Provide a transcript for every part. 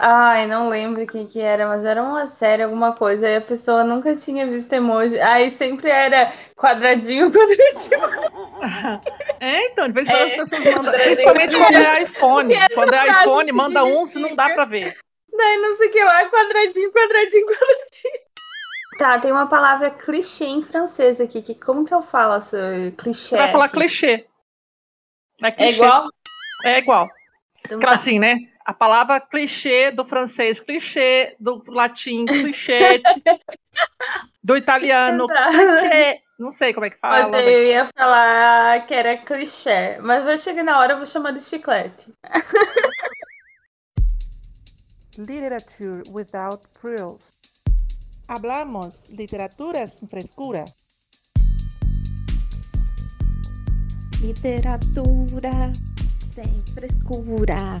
Ai, não lembro o que que era, mas era uma série, alguma coisa. Aí a pessoa nunca tinha visto emoji. Aí sempre era quadradinho, quadradinho. É, então, de vez em quando as pessoas mandam. Principalmente quando é iPhone. Quando é iPhone, manda um, se não dá pra ver. Daí não sei o que lá, quadradinho, quadradinho, quadradinho. Tá, tem uma palavra clichê em francês aqui. Que como que eu falo essa clichê? Você vai falar clichê. É É clichê. igual? É igual. Então tá. assim, né? A palavra clichê do francês, clichê do latim, clichete, do italiano, clichê. Não sei como é que fala. Mas eu ia falar que era clichê. Mas vai chegar na hora, eu vou chamar de chiclete. Literature without frills. Hablamos literatura sin frescura. Literatura sem frescura.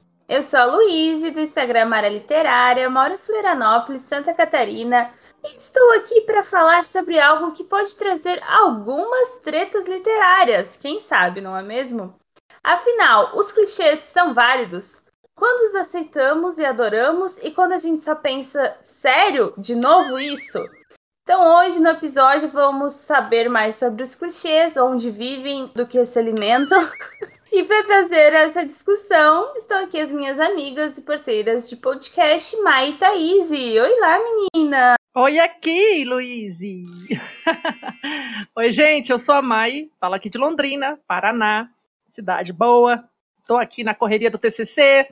Eu sou a Luíse, do Instagram Mara Literária, moro em Florianópolis, Santa Catarina, e estou aqui para falar sobre algo que pode trazer algumas tretas literárias, quem sabe, não é mesmo? Afinal, os clichês são válidos? Quando os aceitamos e adoramos, e quando a gente só pensa, sério? De novo isso? Então, hoje no episódio vamos saber mais sobre os clichês, onde vivem, do que se alimentam. e para trazer essa discussão, estão aqui as minhas amigas e parceiras de podcast, Mai e Thaís. Oi lá, menina! Oi aqui, Luíse! Oi, gente, eu sou a Mai, falo aqui de Londrina, Paraná, cidade boa. Estou aqui na correria do TCC,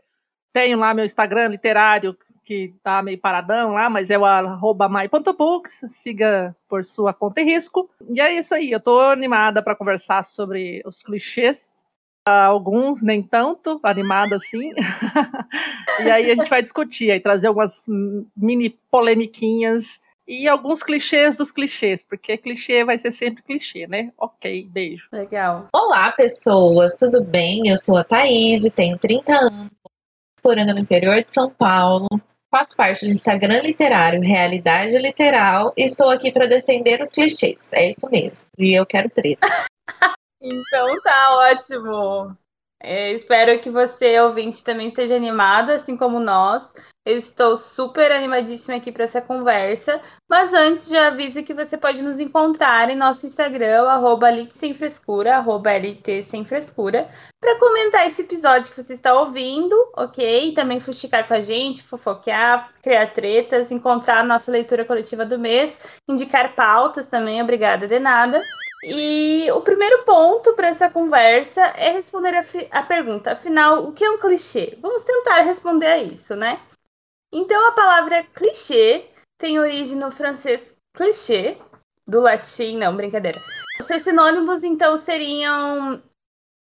tenho lá meu Instagram literário, que tá meio paradão lá, mas é o arroba mai.books, siga por sua conta e risco. E é isso aí, eu tô animada para conversar sobre os clichês, alguns nem tanto, animada assim. e aí a gente vai discutir, aí trazer algumas mini polemiquinhas e alguns clichês dos clichês, porque clichê vai ser sempre clichê, né? Ok, beijo. Legal. Olá, pessoas, tudo bem? Eu sou a Thaís, tenho 30 anos, morando no interior de São Paulo. Faço parte do Instagram literário Realidade Literal e estou aqui para defender os clichês. É isso mesmo. E eu quero treta. Então tá ótimo. É, espero que você, ouvinte, também esteja animado, assim como nós. Eu estou super animadíssima aqui para essa conversa. Mas antes, já aviso que você pode nos encontrar em nosso Instagram, arroba Sem Frescura, arroba LT Sem Frescura, para comentar esse episódio que você está ouvindo, ok? Também fuxicar com a gente, fofoquear, criar tretas, encontrar a nossa leitura coletiva do mês, indicar pautas também, obrigada de nada. E o primeiro ponto para essa conversa é responder a, a, pergunta, afinal, o que é um clichê? Vamos tentar responder a isso, né? Então, a palavra clichê tem origem no francês clichê, do latim, não, brincadeira. Os seus sinônimos, então, seriam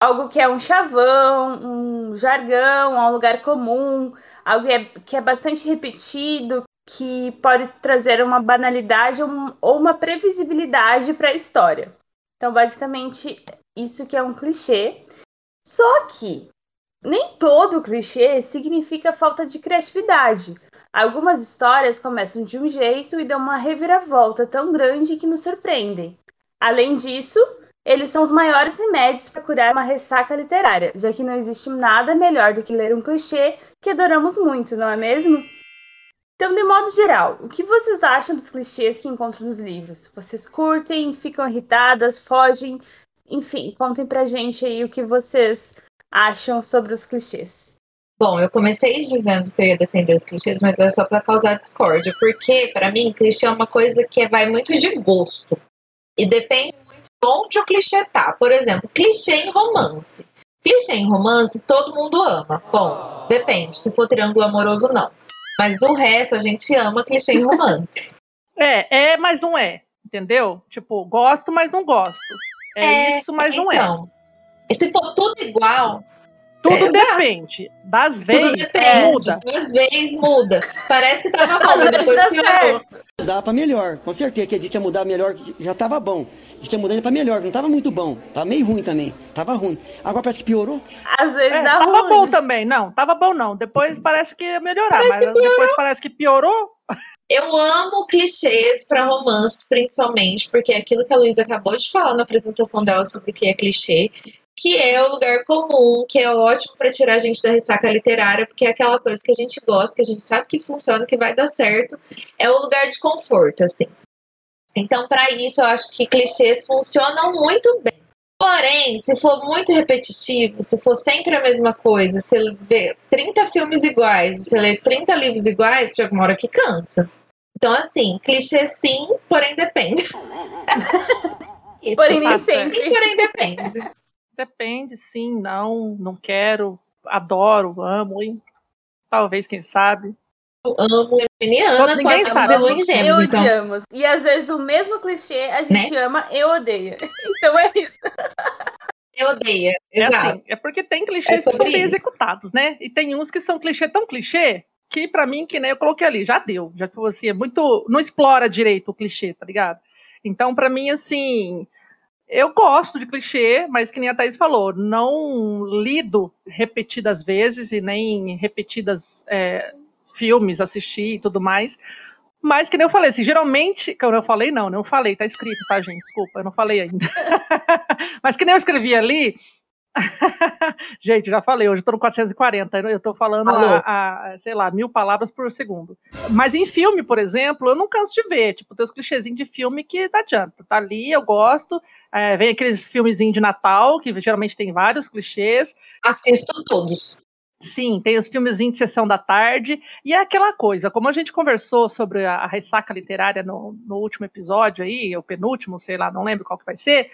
algo que é um chavão, um jargão, um lugar comum, algo que é, é bastante repetido, que pode trazer uma banalidade ou uma previsibilidade para a história. Então, basicamente, isso que é um clichê. Só que nem todo clichê significa falta de criatividade. Algumas histórias começam de um jeito e dão uma reviravolta tão grande que nos surpreendem. Além disso, eles são os maiores remédios para curar uma ressaca literária, já que não existe nada melhor do que ler um clichê que adoramos muito, não é mesmo? Então, de modo geral, o que vocês acham dos clichês que encontram nos livros? Vocês curtem, ficam irritadas, fogem? Enfim, contem pra gente aí o que vocês acham sobre os clichês. Bom, eu comecei dizendo que eu ia defender os clichês, mas é só para causar discórdia, porque para mim clichê é uma coisa que vai muito de gosto. E depende muito de onde o clichê tá. Por exemplo, clichê em romance. Clichê em romance todo mundo ama. Bom, depende, se for triângulo amoroso não. Mas do resto, a gente ama clichê em romance. É, é, mas não é. Entendeu? Tipo, gosto, mas não gosto. É, é isso, mas não então, é. E se for tudo igual, Tudo É, exato. depende. Das Tudo vezes depende. muda. Às vezes muda. Parece que tava bom, mas depois piorou. Mudar pra melhor, com certeza. Que de que ia mudar melhor, já tava bom. De que ia mudar pra melhor, não tava muito bom. Tava meio ruim também. Tava ruim. Agora parece que piorou. Às vezes É, dá tava ruim. bom também. Não, tava bom não. Depois parece que ia melhorar, Parece mas depois parece que piorou. Eu amo clichês pra romances, principalmente, porque é aquilo que a Luísa acabou de falar na apresentação dela sobre o que é clichê, que é o lugar comum, que é ótimo pra tirar a gente da ressaca literária, porque é aquela coisa que a gente gosta, que a gente sabe que funciona, que vai dar certo, é o lugar de conforto, assim. Então, pra isso, eu acho que clichês funcionam muito bem. Porém, se for muito repetitivo, se for sempre a mesma coisa, você vê 30 filmes iguais, você lê 30 livros iguais, chega uma hora que cansa. Então, assim, clichê sim, porém depende. Isso. Porém, sempre. Sim, porém depende. Depende, sim, não, não quero, adoro, amo, hein? Talvez, quem sabe. Eu amo Geminiana ninguém sabe. e Lua em Gêmeos, então. odiamos. E às vezes o mesmo clichê a gente Né? ama e odeia. Então é isso. Eu odeio, É exato. assim, é porque tem clichês É que são bem isso. executados, né? E tem uns que são clichê tão clichê que pra mim, que nem eu coloquei ali, já deu. Já que você é muito. não explora direito o clichê, tá ligado? Então, pra mim, assim. Eu gosto de clichê, mas que nem a Thaís falou, não lido repetidas vezes e nem repetidas é, filmes, assistir e tudo mais. Mas que nem eu falei, assim, geralmente, que eu não falei, não, não falei, tá escrito, tá, gente? Desculpa, eu não falei ainda. mas que nem eu escrevi ali. gente, já falei, hoje eu tô no 440, eu tô falando, a, a, sei lá, mil palavras por segundo. Mas em filme, por exemplo, eu não canso de ver. Tipo, tem os clichêzinhos de filme que não adianta. Tá ali, eu gosto. É, vem aqueles filmezinhos de Natal, que geralmente tem vários clichês. Assisto todos. Sim, tem os filmezinhos de sessão da tarde. E é aquela coisa, como a gente conversou sobre a, a ressaca literária no, no último episódio aí, o penúltimo, sei lá, não lembro qual que vai ser.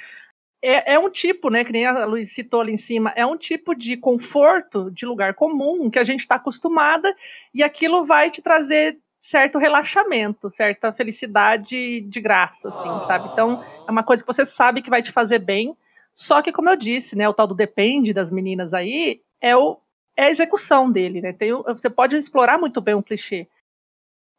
É, é um tipo, né, que nem a Luiz citou ali em cima, é um tipo de conforto, de lugar comum, que a gente está acostumada, e aquilo vai te trazer certo relaxamento, certa felicidade de graça, assim, sabe? Então, é uma coisa que você sabe que vai te fazer bem, só que, como eu disse, né, o tal do depende das meninas aí, é o, é a execução dele, né? Tem, você pode explorar muito bem um clichê,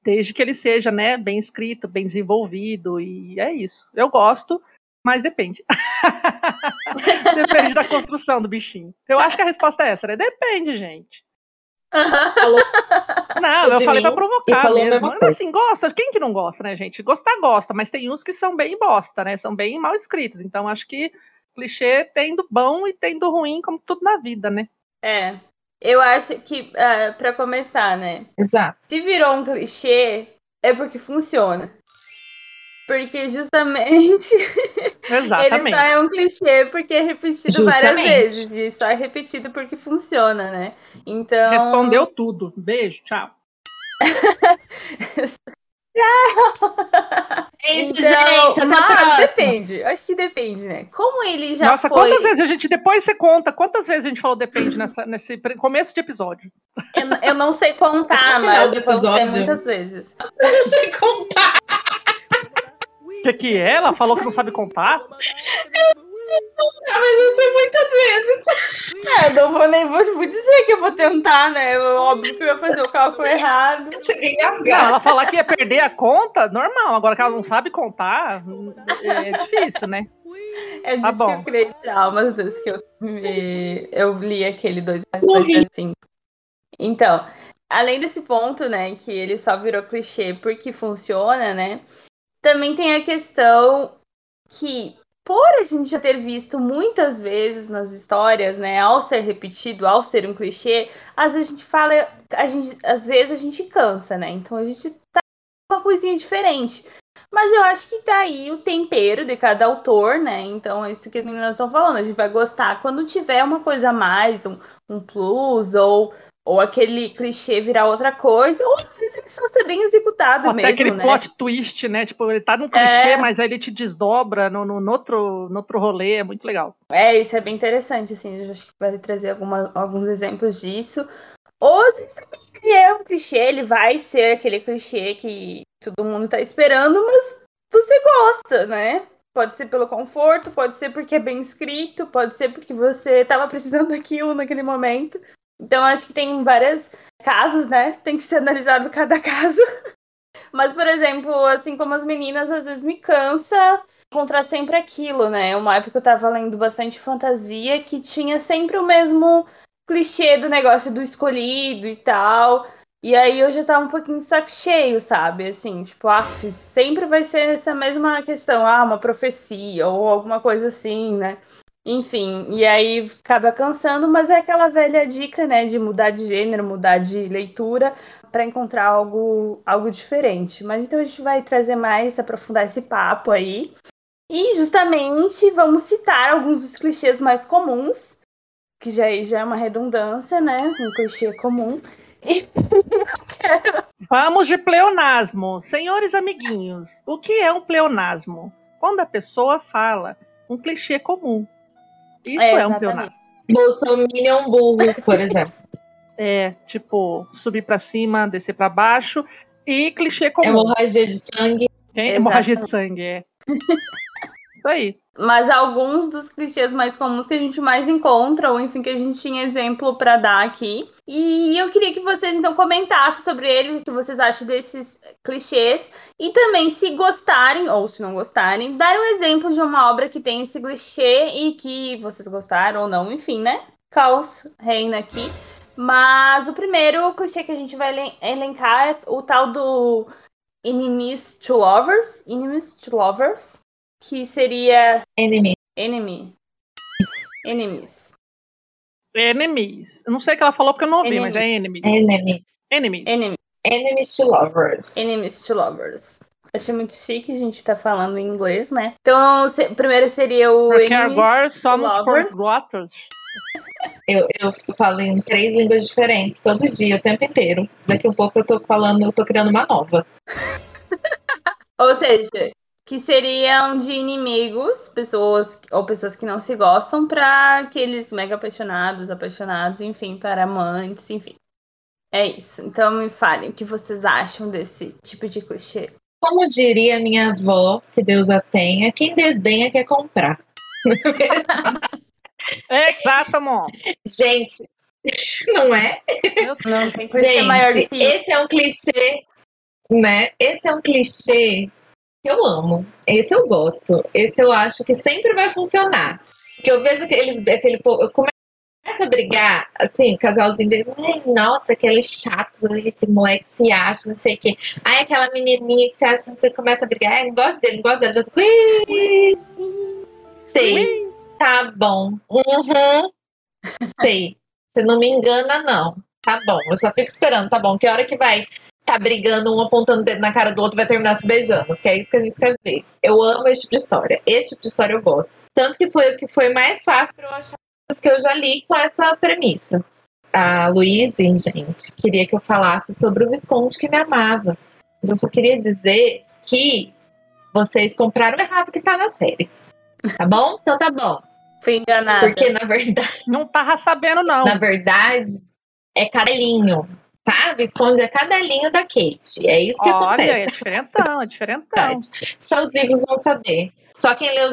desde que ele seja, né, bem escrito, bem desenvolvido, e é isso. Eu gosto, mas depende. depende da construção do bichinho. Eu acho que a resposta é essa, né? Depende, gente. Falou Não, eu falei pra provocar mesmo. Mas, assim, gosta. Quem que não gosta, né, gente? Gostar, gosta, mas tem uns que são bem bosta, né? São bem mal escritos. Então, acho que clichê tem do bom e tem do ruim, como tudo na vida, né? É. Eu acho que, ah, pra começar, né? Exato. Se virou um clichê, é porque funciona. Porque justamente ele Exatamente. só é um clichê porque é repetido várias Justamente. vezes. E só é repetido porque funciona, né? Então. Respondeu tudo. Beijo, tchau. É isso, Então, gente. Até a mas próxima. depende. Acho que depende, né? Como ele já Nossa, foi. quantas vezes a gente. Depois você conta, quantas vezes a gente falou depende nessa, nesse começo de episódio? Eu, eu não sei contar, No final mas do episódio. muitas vezes. Eu sei contar. O que, que é? Ela falou que não sabe contar? Ah, mas eu sei muitas vezes. É, eu não vou nem vou, vou dizer que eu vou tentar, né? Óbvio que eu ia fazer o cálculo errado. Eu cheguei a Não, ela falar que ia perder a conta, normal. Agora que ela não sabe contar, é difícil, né? Eu Tá bom. que eu criei traumas desde que eu, me- eu li aquele 2 mais 2 Morri. é 5. Então, além desse ponto, né, que ele só virou clichê porque funciona, né? Também tem a questão que, por a gente já ter visto muitas vezes nas histórias, né, ao ser repetido, ao ser um clichê, às vezes a gente fala, a gente, às vezes a gente cansa, né? Então a gente tá com uma coisinha diferente. Mas eu acho que tá aí o tempero de cada autor, né? Então é isso que as meninas estão falando. A gente vai gostar quando tiver uma coisa a mais, um, um plus, ou, ou aquele clichê virar outra coisa, ou vezes ele só ser bem executado Até mesmo, aquele né? plot twist, né? Tipo, ele tá num clichê, É. mas aí ele te desdobra no, no, no outro, no outro rolê, é muito legal. É, isso é bem interessante, assim, eu acho que vai trazer alguma, alguns exemplos disso. Ou também ele é um clichê, ele vai ser aquele clichê que todo mundo tá esperando, mas você gosta, né? Pode ser pelo conforto, pode ser porque é bem escrito, pode ser porque você estava precisando daquilo naquele momento. Então, acho que tem vários casos, né? Tem que ser analisado cada caso. Mas, por exemplo, assim como as meninas, às vezes me cansa encontrar sempre aquilo, né? Uma época eu tava lendo bastante fantasia que tinha sempre o mesmo clichê do negócio do escolhido e tal. E aí eu já tava um pouquinho de saco cheio, sabe? Assim, tipo, ah, sempre vai ser essa mesma questão, ah, uma profecia ou alguma coisa assim, né? Enfim, e aí acaba cansando, mas é aquela velha dica, né, de mudar de gênero, mudar de leitura para encontrar algo, algo diferente. Mas então a gente vai trazer mais, aprofundar esse papo aí. E justamente vamos citar alguns dos clichês mais comuns, que já, já é uma redundância, né? Um clichê comum. E Vamos de pleonasmo. Senhores amiguinhos, o que é um pleonasmo? Quando a pessoa fala um clichê comum. Isso é, é um pleonasmo. Bolsominion burro, por exemplo. É, tipo, subir para cima, descer para baixo. E clichê comum. Hemorragia de sangue. Quem? Hemorragia de sangue, é. Aí. Mas alguns dos clichês mais comuns que a gente mais encontra, ou enfim, que a gente tinha exemplo para dar aqui. E eu queria que vocês então comentassem sobre eles, o que vocês acham desses clichês. E também, se gostarem, ou se não gostarem, dar um exemplo de uma obra que tem esse clichê e que vocês gostaram ou não, enfim, né? Caos reina aqui. Mas o primeiro clichê que a gente vai elencar é o tal do Enemies to Lovers. Enemies to Lovers que seria. Enemy. Enemy. Enemies. Enemies. Eu não sei o que ela falou porque eu não ouvi, enemies. mas é enemies. Enemies. Enemies. Enemies. Enemies to lovers. Enemies to lovers. Achei muito chique a gente tá falando em inglês, né? Então, se, primeiro seria o. Porque agora somos portlotters. Eu, eu falo em três línguas diferentes todo dia, o tempo inteiro. Daqui a um pouco eu tô falando, eu tô criando uma nova. Ou seja, que seriam de inimigos, pessoas ou pessoas que não se gostam, para aqueles mega apaixonados, apaixonados, enfim, para amantes, enfim. É isso. Então me falem o que vocês acham desse tipo de clichê. Como diria minha avó, que Deus a tenha, quem desdenha quer comprar. é exato, amor. Gente, não é? Não tem clichê Gente, maior do que esse é um clichê, né? Esse é um clichê eu amo. Esse eu gosto. Esse eu acho que sempre vai funcionar. Porque eu vejo aqueles, aquele povo. Eu começo a brigar, assim, casalzinho dele. Nossa, aquele chato, aquele moleque se acha, não sei o quê. Aí aquela menininha que você acha, você começa a brigar. Ah, não gosto dele, não gosto dela. Já tô. Sei. Tá bom. Uhum. Sei. Você não me engana, não. Tá bom. Eu só fico esperando, tá bom. Que hora que vai tá brigando, um apontando o dedo na cara do outro vai terminar se beijando, porque é isso que a gente quer ver. Eu amo esse tipo de história. Esse tipo de história eu gosto. Tanto que foi o que foi mais fácil pra eu achar os que eu já li com essa premissa. A Luíse, gente, queria que eu falasse sobre o Visconde que me amava. Mas eu só queria dizer que vocês compraram errado que tá na série. Tá bom? Então tá bom. Fui enganada. Porque, na verdade. Não tava sabendo, não. Na verdade, é carinho tá? Visconde é cada linho da Kate. É isso que Olha, acontece. é diferentão, é diferentão. Só os livros vão saber. Só quem lê os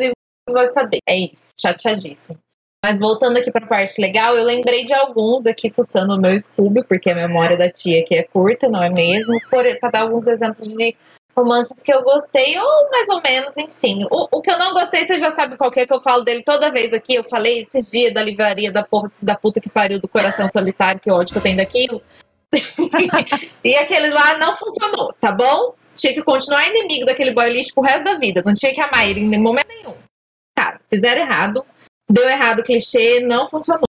livros vai saber. É isso, chateadíssimo. Mas voltando aqui para a parte legal, eu lembrei de alguns aqui fuçando o meu Scooby, porque a memória da tia aqui é curta, não é mesmo? Para dar alguns exemplos de romances que eu gostei, ou mais ou menos, enfim. O, o que eu não gostei, você já sabe qual que é, que eu falo dele toda vez aqui. Eu falei esses dias da livraria da, porra, da puta que pariu do coração solitário, que ódio que eu tenho daquilo. e aquele lá não funcionou, tá bom? Tinha que continuar inimigo daquele boy lixo pro resto da vida. Não tinha que amar ele em momento nenhum. Cara, fizeram errado. Deu errado o clichê, não funcionou.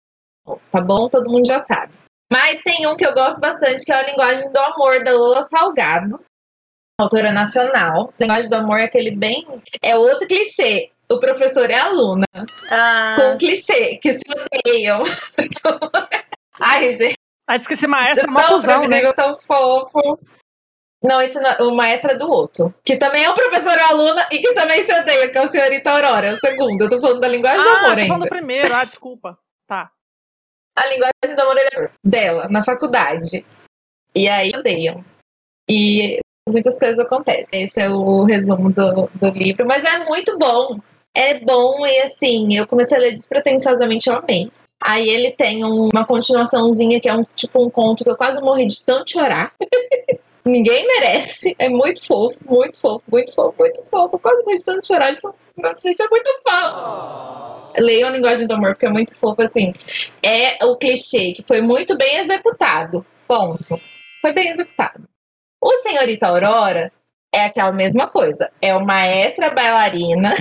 Tá bom? Todo mundo já sabe. Mas tem um que eu gosto bastante, que é a linguagem do amor da Lula Salgado autora nacional. Linguagem do amor é aquele bem. É outro clichê. O professor é aluna. Ah. Com um clichê, que se odeiam. Ai, gente. Ah, diz que esse maestro é uma fusão, né? tão fofo. Não, esse não, o maestro é do outro. Que também é um professor aluna e que também se odeia, que é o senhorita Aurora. É o segundo. Eu tô falando da linguagem ah, do amor ainda. Ah, falando do primeiro. Ah, desculpa. Tá. A linguagem do amor é dela, na faculdade. E aí odeiam. E muitas coisas acontecem. Esse é o resumo do, do livro, mas é muito bom. É bom e assim, eu comecei a ler despretensiosamente, eu amei. Aí ele tem um- uma continuaçãozinha que é um tipo um conto que eu quase morri de tanto chorar. Ninguém merece. É muito fofo, muito fofo, muito fofo, muito fofo. Eu quase morri de tanto chorar de. Gente, é muito fofo. Leiam a linguagem do amor, porque é muito fofo, assim. É o clichê que foi muito bem executado. Ponto. Foi bem executado. O Senhorita Aurora é aquela mesma coisa. É uma extra bailarina,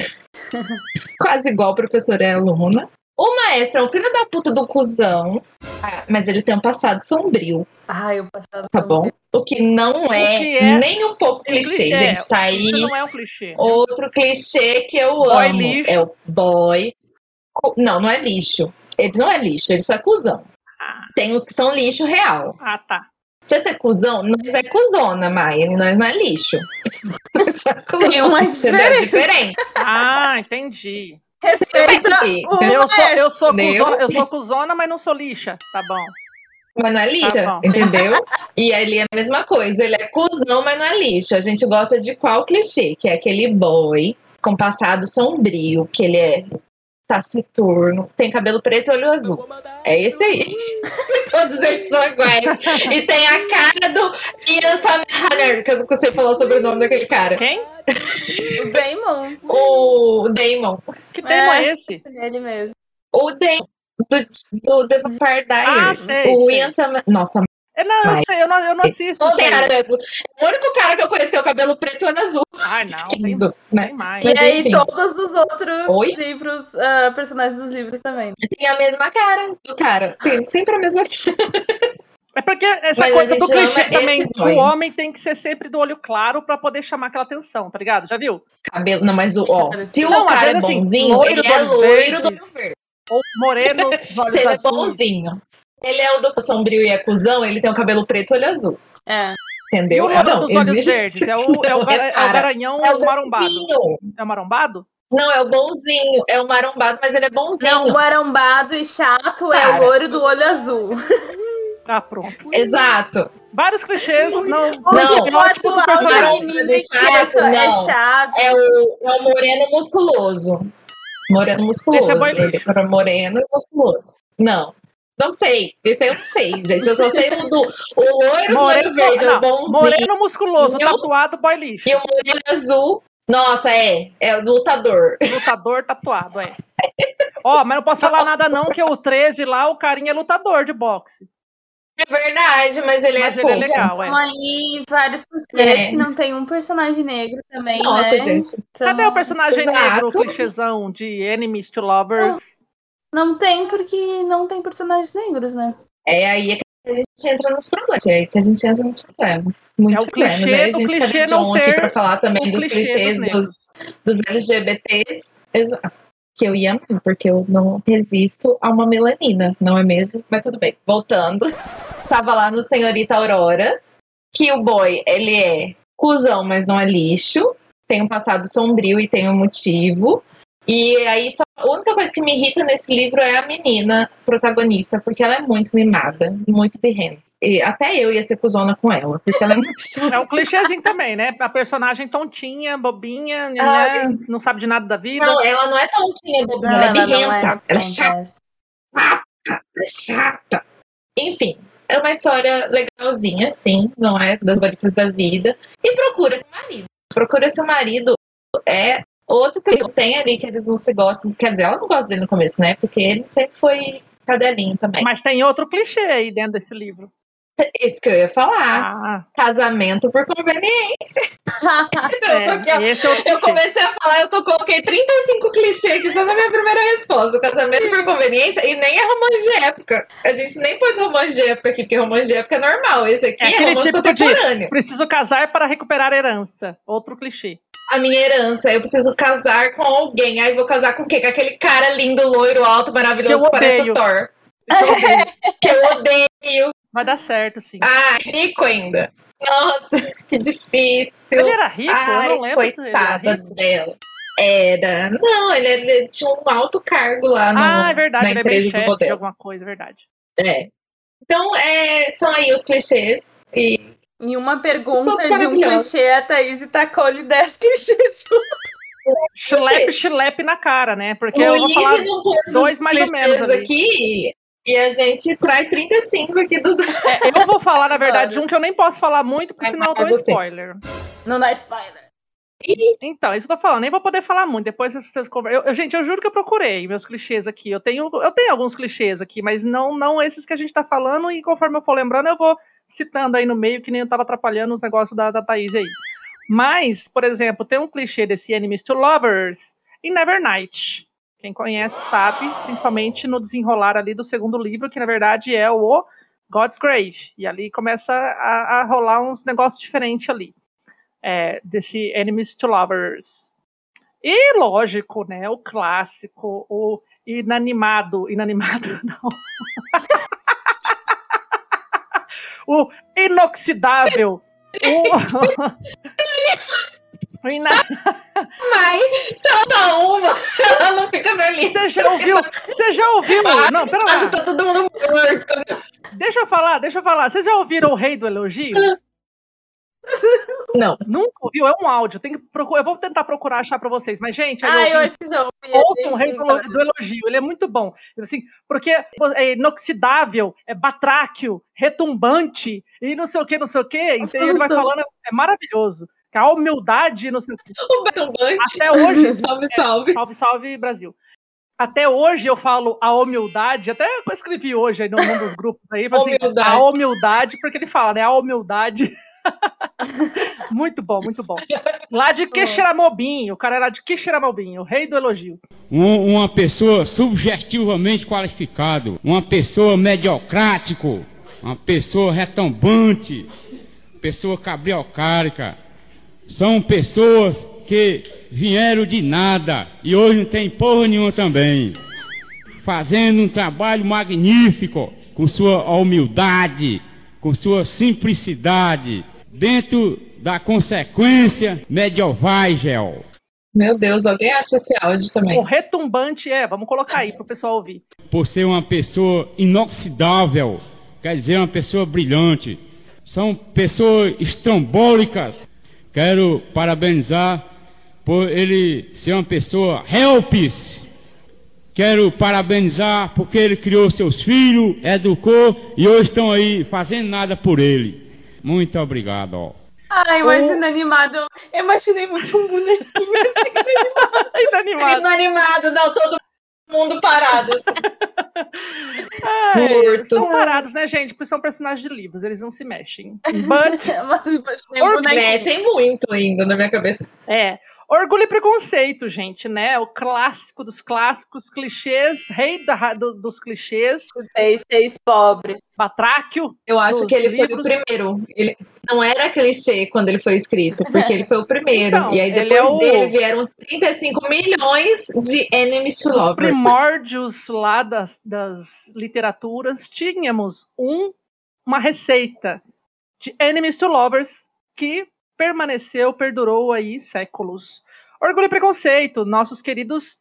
quase igual a professora e aluna. O maestro é um filho da puta do cuzão, ah, mas ele tem um passado sombrio, Ai, o passado tá bom? O que não é, que é nem um pouco clichê, gente. Tá aí Isso não é um clichê. outro clichê que eu Boy amo. lixo. É o boy. Não, não é lixo. Ele não é lixo, ele só é cuzão. Ah. Tem uns que são lixo real. Ah, tá. Se você é cuzão, nós é cuzona, Maia. Nós não é lixo. Nós é cuzão, Tem uma entendeu? É diferente. Ah, entendi. Respeita Sim, o Eu sou, eu, sou cuzona, eu sou cuzona, mas não sou lixa. Tá bom. Mas não é lixa, Tá entendeu? E ele é a mesma coisa. Ele é cuzão, mas não é lixo. A gente gosta de qual clichê? Que é aquele boy com passado sombrio, que ele é taciturno, tem cabelo preto e olho azul. É esse aí. Todos eles são iguais. E tem a cara do Ian Somerhalder, que eu não consigo falar sobre o nome daquele cara. Quem? o Damon. O Damon. Que tema é, É. esse? Ele mesmo. O Damon do, do The Vampire Diaries. sei, o sei. Ian Somerhalder. Nossa, É, Não, eu Mas- sei, eu não, eu não assisto. não isso tem aí. nada. a ver. O único cara que eu conheço tem o cabelo preto e olho azul. Ai, não. Tem, Lindo, né? tem mais. Mas e aí, enfim. todos os outros Oi? livros, ah, personagens dos livros também. Tem a mesma cara do cara. Tem sempre a mesma cara. É porque essa Mas coisa do clichê também, o homem tem que ser sempre do olho claro pra poder chamar aquela atenção, tá ligado? Já viu? Cabelo. Não, mas o. Ó, se o Não, às cara é vezes, assim, bonzinho, loiro ele do é loiro do olho verdes. verde. Ou moreno, os Se olhos ele é bonzinho. Ele é o do sombrio e é cuzão, ele tem o cabelo preto e olho azul. É. E Entendeu? o loiro Não, dos olhos verdes? É o, é o, gar- é o garanhão É o marombado. bonzinho. É o marombado? Não, é o bonzinho. É o marombado, mas ele é bonzinho. Não, o arombado e chato é Para. o loiro do olho azul. Ah, pronto. Exato. Vários clichês, não. Não. O estereótipo do atual personagem. menino É chato, quieto, é não. chato. É o, é o moreno musculoso. Moreno musculoso. Esse é boy ele lixo. é moreno e musculoso. Não. Não sei. Esse aí eu não sei, gente. Eu só sei o do. O loiro do olho verde, é não, o bonzinho. moreno musculoso, Não. tatuado, boy lixo. E o moreno azul. Nossa, é. É o lutador. Lutador tatuado, é. Ó, mas não posso falar nada não, que o 13 lá, o carinha é lutador de boxe. É verdade, mas ele Mas é ele é fofo. legal, é. Aí, vários clichês É. que não tem um personagem negro também, Nossa, né? gente. Então, Cadê o personagem Exato. negro, o clichêzão de enemies to lovers? Não tem porque não tem personagens negros, né? É aí é que a gente entra nos problemas. É aí que a gente entra nos problemas. Muitos É o problemas. clichê Aí a gente clichê cadê não John aqui pra falar também o dos clichê clichês dos dos, dos LGBTs. Exato. Que eu ia amar, porque eu não resisto a uma melanina, não é mesmo? Mas tudo bem. Voltando. Estava lá no Senhorita Aurora, que o boy, ele é cuzão, mas não é lixo. Tem um passado sombrio e tem um motivo. E aí, só, a única coisa que me irrita nesse livro é a menina protagonista, porque ela é muito mimada, muito birrenta. E até eu ia ser cuzona com ela, porque ela é muito chata. É um clichêzinho também, né? A personagem tontinha, bobinha, né, Ai. não sabe de nada da vida. Não, ela não é tontinha, bobinha, Não, ela é ela birrenta. Ela é tonta, chata, ela é chata. Enfim, é uma história legalzinha, assim, não é das bonitas da vida. E procura seu marido. Procura seu marido é outro que tem ali que eles não se gostam. Quer dizer, ela não gosta dele no começo, né? Porque ele sempre foi cadelinho também. Mas tem outro clichê aí dentro desse livro. Isso que eu ia falar. Ah, Casamento por conveniência. eu, tô aqui, é, é Eu comecei a falar, eu tô, coloquei 35 clichês aqui só na minha primeira resposta. Casamento por conveniência e nem é romance de época. A gente nem pôs romance de época aqui, porque romance de época é normal. Esse aqui É é, romance de- contemporâneo. Preciso casar para recuperar a herança. Outro clichê. A minha herança, eu preciso casar com alguém. Aí vou casar com o quê? Com aquele cara lindo, loiro, alto, maravilhoso Que que parece o Thor. Então, eu odeio. Que eu odeio. Vai dar certo, sim. Ah, rico ainda. Nossa, que difícil. Ele era rico? Ai, eu não lembro se ele era rico. dela. Era. Não, ele, ele tinha um alto cargo lá no, Ah, é verdade, na ele é bem do chefe de modelo. alguma coisa, é verdade. É. Então, é, são aí os clichês. E Em uma pergunta de um clichê, a Thaís tacou-lhe 10 clichês. Chulep, chulep na cara, né? Porque o eu vou falar dois mais ou menos ali. aqui e a gente traz 35 aqui dos. É, eu vou falar, na verdade, um que eu nem posso falar muito, porque Vai, senão eu dou você. spoiler. Não dá spoiler. Então, isso que eu tô falando, nem vou poder falar muito. Depois vocês conversam. Eu, eu- gente, eu juro que eu procurei meus clichês aqui. Eu tenho, eu tenho alguns clichês aqui, mas não, não esses que a gente tá falando, e conforme eu for lembrando, eu vou citando aí no meio, que nem eu tava atrapalhando os negócios da, da Thaís aí. Mas, por exemplo, tem um clichê desse Enemies to Lovers em Nevernight. Quem conhece sabe, principalmente no desenrolar ali do segundo livro, que na verdade é o God's Grave. E ali começa a, a rolar uns negócios diferentes ali. É, desse Enemies to Lovers. E lógico, né? O clássico, o inanimado. Inanimado, não. o inoxidável. o, o ina- Mas se ela dá uma, ela não fica feliz. Você já ouviu? Você já ouviu? Não, pera lá. Tá todo mundo morto. Deixa eu falar, deixa eu falar. Vocês já ouviram o Rei do Elogio? Não. Nunca ouviu? É um áudio. Tem que procurar. Eu vou tentar procurar achar pra vocês. Mas, gente, aí Ah, eu ouvi- ouvi. ouçam o Rei do, do Elogio. Ele é muito bom. Assim, porque é inoxidável, é batráquio, retumbante e não sei o que, não sei o que. Então ele vai falando, é maravilhoso. Que a humildade, não sei o que. O Batumbante. Até hoje, Salve, salve. Salve, salve, Brasil. Até hoje eu falo a humildade, até eu escrevi hoje aí num, dos grupos aí, assim, Humildade. a humildade, porque ele fala, né, a humildade. muito bom, muito bom. Lá de Quixeramobim, o cara é lá de Quixeramobim, o rei do elogio. Um- uma pessoa subjetivamente qualificado, uma pessoa mediocrático, uma pessoa retumbante, pessoa cabriocárica. São pessoas que vieram de nada e hoje não tem porra nenhuma também. Fazendo um trabalho magnífico, com sua humildade, com sua simplicidade, dentro da consequência medieval. Meu Deus, alguém acha esse áudio O também? retumbante é, vamos colocar aí pro pessoal ouvir. por ser uma pessoa inoxidável, quer dizer, uma pessoa brilhante. São pessoas estrambólicas. Quero parabenizar por ele ser uma pessoa helpis. Quero parabenizar porque ele criou seus filhos, educou e hoje estão aí fazendo nada por ele. Muito obrigado. ó. Ai, mas inanimado. Eu imaginei muito um bonequinho assim. Inanimado. Menino animado, não, todo mundo parado. assim. Ai, são parados, né, gente? Porque são personagens de livros, eles não se mexem. But, Mas bonequinho. Mexem muito ainda na minha cabeça. é. Orgulho e preconceito, gente, né? O clássico dos clássicos, clichês, rei da- do- dos clichês, Vocês, seis pobres. batráquio. Eu acho que ele foi o livros. primeiro. Ele não era clichê quando ele foi escrito, porque ele foi o primeiro. Então, e aí depois é o- dele vieram 35 milhões de enemies to Os lovers. primórdios lá das, das literaturas, tínhamos um, uma receita de Enemies to Lovers que permaneceu, perdurou aí séculos. Orgulho e Preconceito, nossos queridos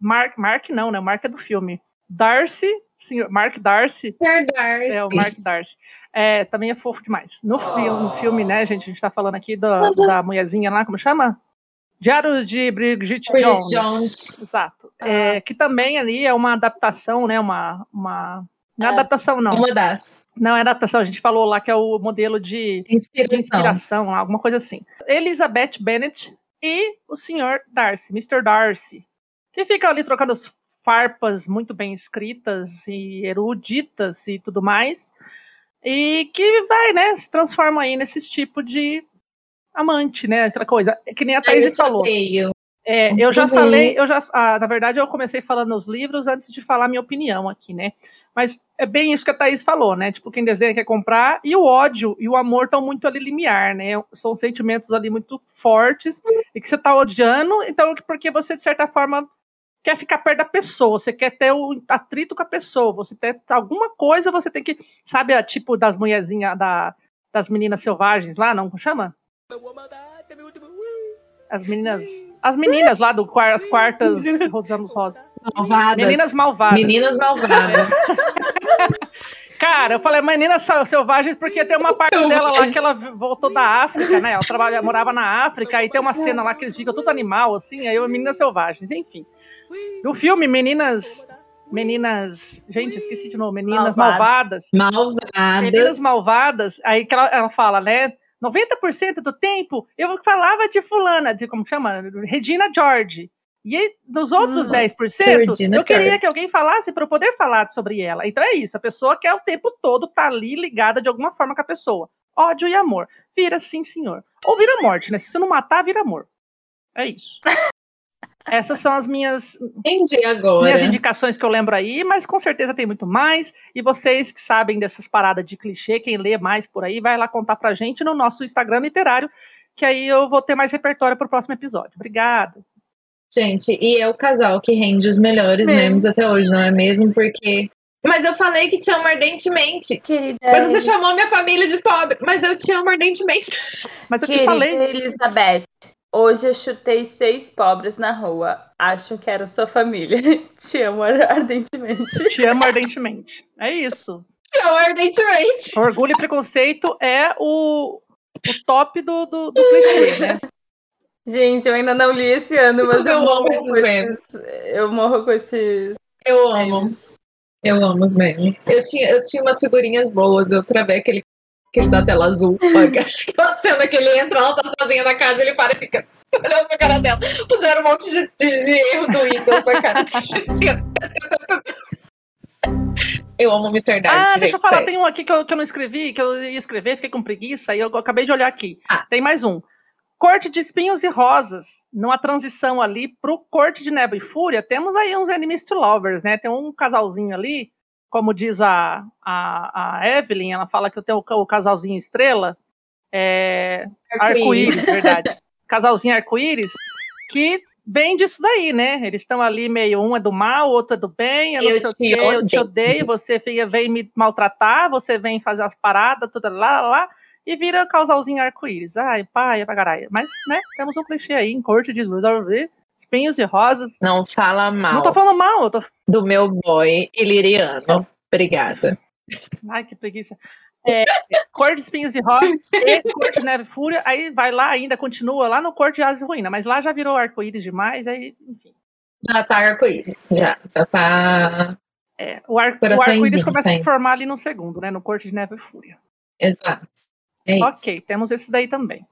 Mark, Mark não, né? Mark é do filme. Darcy, senhor, Mark Darcy, Verdade. é o Mark Darcy. É, também é fofo demais. No, fi- no filme, né, gente, a gente tá falando aqui da, da mulherzinha lá, como chama? Diário de Bridget, Bridget Jones. Jones. Exato. É, que também ali é uma adaptação, né? Uma. uma não é adaptação, não. Uma das. Não é adaptação, a gente falou lá que é o modelo de, de Inspiração. inspiração, alguma coisa assim. Elizabeth Bennet e o senhor Darcy, Mr. Darcy, que ficam ali trocando as farpas muito bem escritas e eruditas e tudo mais, e que vai, né, se transforma aí nesses tipo de amante, né, aquela coisa, que nem a Aí Thaís falou. sorteio. É, eu já falei, eu já, ah, na verdade, eu comecei falando os livros antes de falar minha opinião aqui, né? Mas é bem isso que a Thaís falou, né? Tipo, quem desenha quer comprar, e o ódio e o amor estão muito ali limiar, né? São sentimentos ali muito fortes, e que você tá odiando, então, porque você, de certa forma, quer ficar perto da pessoa, você quer ter o atrito com a pessoa, você tem alguma coisa, você tem que, sabe, a tipo das mulherzinhas, da, das meninas selvagens lá, não chama? As meninas, as meninas lá do as quartas Rosamos Rosa. Malvadas. Meninas malvadas. Meninas malvadas. Cara, eu falei Meninas Selvagens porque tem uma parte Selvagens. dela lá que ela voltou da África, né? Ela trabalha, morava na África e tem uma cena lá que eles ficam tudo animal, assim, aí eu Meninas Selvagens, enfim. No filme, Meninas. Meninas. Gente, esqueci de novo. Meninas Malvadas. Malvadas. Meninas Malvadas, aí que ela, ela fala, né? 90% do tempo eu falava de fulana, de como chama? Regina George. E aí, nos outros Hum, 10%, Regina eu queria que alguém falasse para eu poder falar sobre ela. Então é isso, a pessoa quer o tempo todo estar ali ligada de alguma forma com a pessoa. Ódio e amor. Vira sim, senhor. Ou vira morte, né? Se você não matar, vira amor. É isso. Essas são as minhas Entendi agora. minhas indicações que eu lembro aí, mas com certeza tem muito mais. E vocês que sabem dessas paradas de clichê, quem lê mais por aí, vai lá contar pra gente no nosso Instagram literário, que aí eu vou ter mais repertório pro próximo episódio. Obrigada. Gente, e é o casal que rende os melhores Mesmo. memes até hoje, não é mesmo? Porque. Mas eu falei que te amo ardentemente. Querida, Mas você chamou minha família de pobre. Mas eu te amo ardentemente. Mas eu te querida falei. Elizabeth, hoje eu chutei seis pobres na rua. Acho que era sua família. Te amo ardentemente. Te amo ardentemente. É isso. Te amo ardentemente. Orgulho e preconceito é o, o top do, do, do clichê, né? Gente, eu ainda não li esse ano, mas eu, Eu amo morro esses memes. Eu morro com esses Eu amo. memes. Eu amo os memes. Eu tinha, eu tinha umas figurinhas boas. Eu travei aquele, aquele da tela azul. Aquela cena que ele entra, ela tá sozinha na casa, ele para e fica olhando pra cara dela. Puseram um monte de, de- de erro do Windows pra cara. Eu amo Mr. Darcy, Ah, gente, deixa eu falar, sério. tem um aqui que eu, que eu não escrevi, que eu ia escrever, fiquei com preguiça, e eu acabei de olhar aqui. Ah. Tem mais um. Corte de espinhos e rosas. Numa transição ali pro corte de neve e fúria, temos aí uns enemies to lovers, né? Tem um casalzinho ali, como diz a, a, a Evelyn, ela fala que eu tenho o, o casalzinho estrela. É, arco-íris, verdade. Casalzinho arco-íris, que vem disso daí, né? Eles estão ali meio, um é do mal, o outro é do bem, eu não Eu sei o te quê, eu te odeio. você vem me maltratar, você vem fazer as paradas, tudo lá, lá, lá, e vira casalzinho arco-íris. Ai, pai, é pra caralho. Mas, né, temos um clichê aí, em corte de luz, espinhos e rosas. Não fala mal Não tô falando mal, eu tô... do meu boy iliriano. Obrigada. Ai, que preguiça. É, cor de espinhos e rosas e cor de neve e fúria, aí vai lá ainda, continua lá no cor de asas e ruína, mas lá já virou arco-íris demais, aí, enfim. Já tá arco-íris. Já, já tá. É, o, ar, o arco-íris começa a se formar ali no segundo, né? No corte de neve e fúria. Exato. É. Ok, temos esses daí também.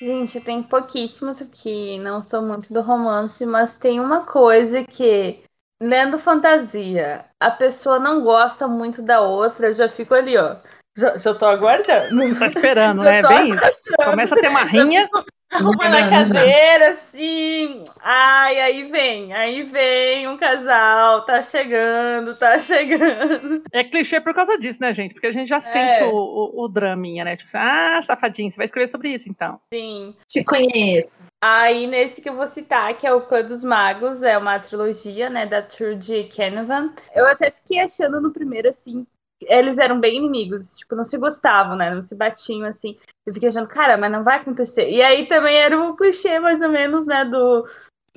Gente, tem pouquíssimos que não são muito do romance, mas tem uma coisa que, lendo fantasia, a pessoa não gosta muito da outra, eu já fico ali, ó. Já, já tô aguardando. Tá esperando, Já né? tô Bem isso. Começa a ter uma rinha. Arrumando a Aguardando cadeira, assim. Ai, aí vem, aí vem um casal, tá chegando, tá chegando. É clichê por causa disso, né, gente? Porque a gente já sente o, o, o draminha, né? Tipo assim, ah, safadinho, você vai escrever sobre isso, então. Sim. Te conheço. Aí, nesse que eu vou citar, que é o Clã dos Magos, é uma trilogia, né, da Trudy Canavan. Eu até fiquei achando no primeiro, assim, eles eram bem inimigos, tipo, não se gostavam, né, não se batiam, assim. Eu fiquei achando, cara, mas não vai acontecer. E aí também era um clichê, mais ou menos, né, do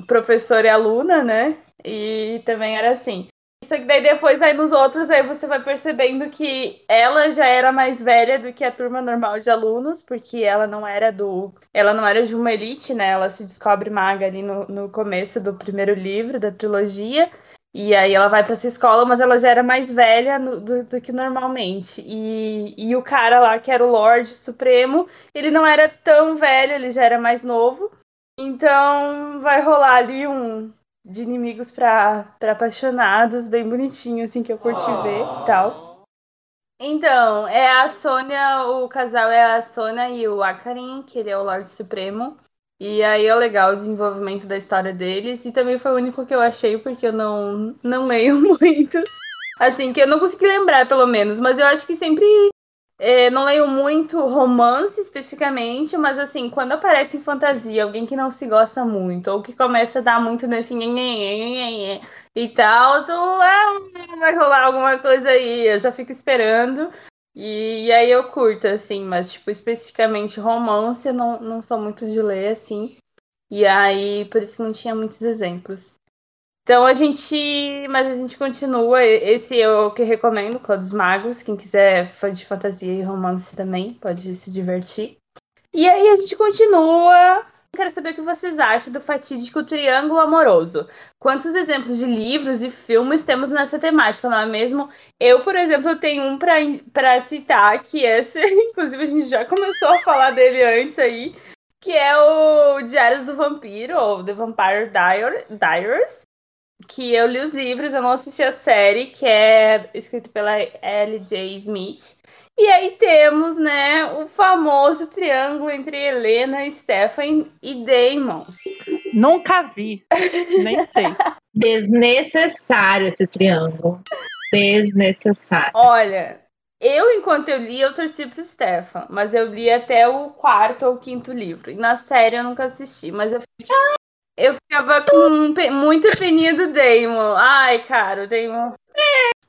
professor e aluna, né, e também era assim. Só que daí depois, aí nos outros, aí você vai percebendo que ela já era mais velha do que a turma normal de alunos, porque ela não era do. Ela não era de uma elite, né? Ela se descobre maga ali no, no começo do primeiro livro da trilogia. E aí ela vai para essa escola, mas ela já era mais velha no- do, do que normalmente. E, e o cara lá, que era o Lorde Supremo, ele não era tão velho, ele já era mais novo. Então vai rolar ali um de inimigos pra, pra apaixonados, bem bonitinho, assim, que eu curti ver e tal. Então, é a Sônia, o casal é a Sônia e o Akarin, que ele é o Lorde Supremo. E aí é legal o desenvolvimento da história deles. E também foi o único que eu achei, porque eu não, não leio muito. Assim, que eu não consegui lembrar, pelo menos. Mas eu acho que sempre. é, não leio muito romance especificamente, mas assim, quando aparece em fantasia alguém que não se gosta muito, ou que começa a dar muito nesse e tal, tu, ah, vai rolar alguma coisa aí, eu já fico esperando. E, e aí eu curto, assim, mas, tipo, especificamente romance, eu não, não sou muito de ler, assim. E aí, por isso não tinha muitos exemplos. Então a gente. Mas a gente continua. Esse eu que recomendo, Clã dos Magos. Quem quiser fã de fantasia e romance também, pode se divertir. E aí a gente continua. Quero saber o que vocês acham do fatídico triângulo amoroso. Quantos exemplos de livros e filmes temos nessa temática, não é mesmo? Eu, por exemplo, tenho um para citar, que esse, inclusive a gente já começou a falar dele antes aí, que é o Diários do Vampiro, ou The Vampire Diaries, que eu li os livros, eu não assisti a série, que é escrito pela L.J. Smith. E aí temos, né, o famoso triângulo entre Helena, Stefan e Damon. Nunca vi, nem sei. Desnecessário esse triângulo. Desnecessário. Olha, eu, enquanto eu li, eu torci pro Stefan, mas eu li até o quarto ou quinto livro. E na série eu nunca assisti, mas eu eu ficava com muita peninha do Damon. Ai, cara, o Damon.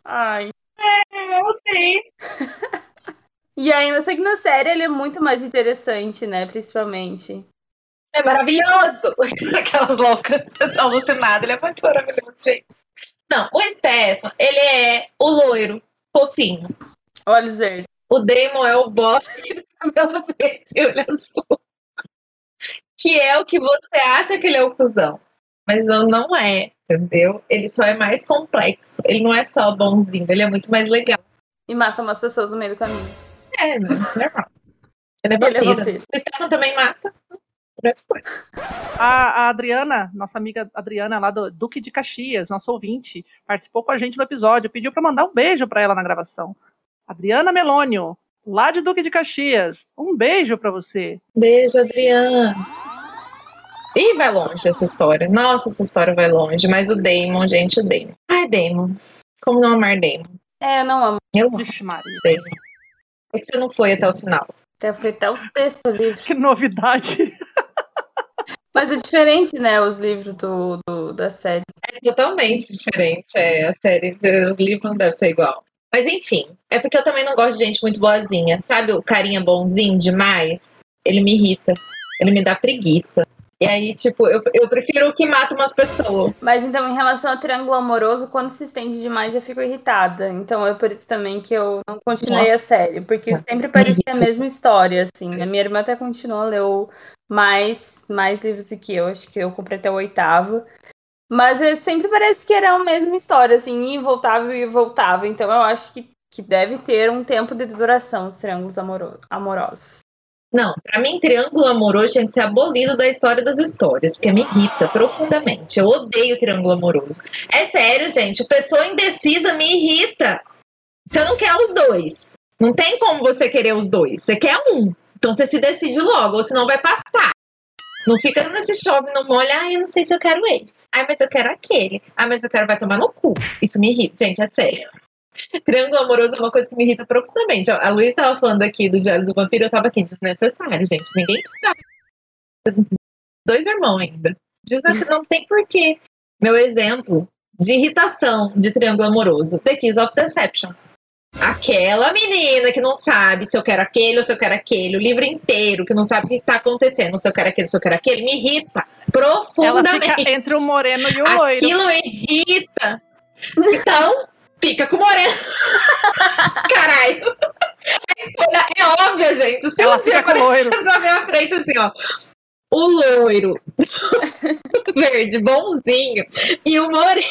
Ai. É, eu sei. e ainda sei que na série ele é muito mais interessante, né? Principalmente. É maravilhoso! Aquelas loucas alucinadas. Ele é muito maravilhoso, gente. Não, o Stefan, ele é o loiro, fofinho. Olhos verdes. O Damon é o boss cabelo preto e olho azul que é o que você acha que ele é o cuzão. Mas não, não é, entendeu? Ele só é mais complexo. Ele não é só bonzinho, ele é muito mais legal. E mata umas pessoas no meio do caminho. É, não, normal. Ele é vampiro. Ele é vampiro. O Stefan também mata. A, a, Adriana, nossa amiga Adriana lá do Duque de Caxias, nosso ouvinte, participou com a gente no episódio, pediu para mandar um beijo para ela na gravação. Adriana Melônio, lá de Duque de Caxias, um beijo para você. Beijo, Adriana. E vai longe essa história. Nossa, essa história vai longe. Mas o Damon, gente, o Damon. Ai, Damon. Como não amar Damon? É, eu não amo. Eu amo. Vixe, Maria. Damon. Por que você não foi até o final? Até foi até os textos livros. Que novidade. Mas é diferente, né, os livros do, do, da série. É totalmente diferente. É, a série, o livro não deve ser igual. Mas enfim, é porque eu também não gosto de gente muito boazinha. Sabe o carinha bonzinho demais? Ele me irrita. Ele me dá preguiça. E aí, tipo, eu, eu prefiro o que mata umas pessoas. Mas então, em relação ao triângulo amoroso, quando se estende demais, eu fico irritada. Então é por isso também que eu não continuei Nossa. a série. Porque tá. sempre parecia a mesma história, assim. A minha irmã até continuou, leu mais, mais livros do que eu. Acho que eu comprei até o oitavo. Mas é, sempre parece que era a mesma história, assim, e voltava e voltava. Então eu acho que, que deve ter um tempo de duração os triângulos amoro amorosos. Não, para mim, triângulo amoroso tinha que ser abolido da história das histórias, porque me irrita profundamente. Eu odeio triângulo amoroso. É sério, gente, pessoa indecisa me irrita. Você não quer os dois. Não tem como você querer os dois. Você quer um. Então você se decide logo, ou senão vai passar. Não fica nesse chove, não molha. Ai, eu não sei se eu quero esse. Ai, mas eu quero aquele. Ai, mas eu quero vai tomar no cu. Isso me irrita. Gente, é sério. Triângulo amoroso é uma coisa que me irrita profundamente. A Luísa estava falando aqui do Diário do Vampiro, eu estava aqui, desnecessário, gente. Ninguém precisava. Dois irmãos ainda. Desnecessário, não tem porquê. Meu exemplo de irritação de triângulo amoroso: The Kiss of Deception. Aquela menina que não sabe se eu quero aquele ou se eu quero aquele, o livro inteiro, que não sabe o que está acontecendo, se eu quero aquele, se eu quero aquele, me irrita profundamente. Ela fica entre o moreno e o loiro. Aquilo me irrita. Então, fica com o moreno. Caralho. A escolha é óbvia, gente. Se Ela um dia aparecer na minha frente assim, ó. O loiro verde bonzinho e o moreno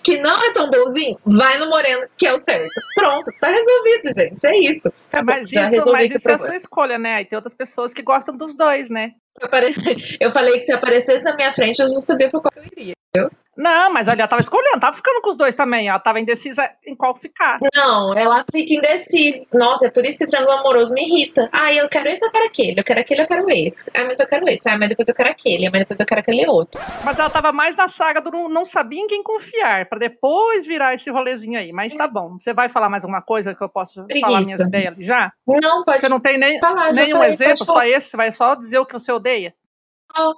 que não é tão bonzinho, vai no moreno que é o certo. Pronto, tá resolvido, gente. É isso. Tá mas Já isso, mas isso é a sua escolha, né? Aí tem outras pessoas que gostam dos dois, né? Eu, eu falei que se aparecesse na minha frente, eu não sabia por qual eu iria, entendeu? Não, mas ela tava escolhendo, tava ficando com os dois também. Ela tava indecisa em qual ficar. Não, ela fica indecisa. Nossa, é por isso que o triângulo amoroso me irrita. Ah, eu quero esse, eu quero aquele. Eu quero aquele, eu quero esse. Ah, mas eu quero esse. Ah, mas depois eu quero aquele. Ah, mas depois eu quero aquele outro. Mas ela tava mais na saga do não, não sabia em quem confiar, pra depois virar esse rolezinho aí. Mas tá bom. Você vai falar mais alguma coisa que eu posso Preguiça. falar minhas ideias já? Não, pode Você não tem nem, falar, nenhum falei, exemplo, só esse? Você vai só dizer o que você odeia? Não.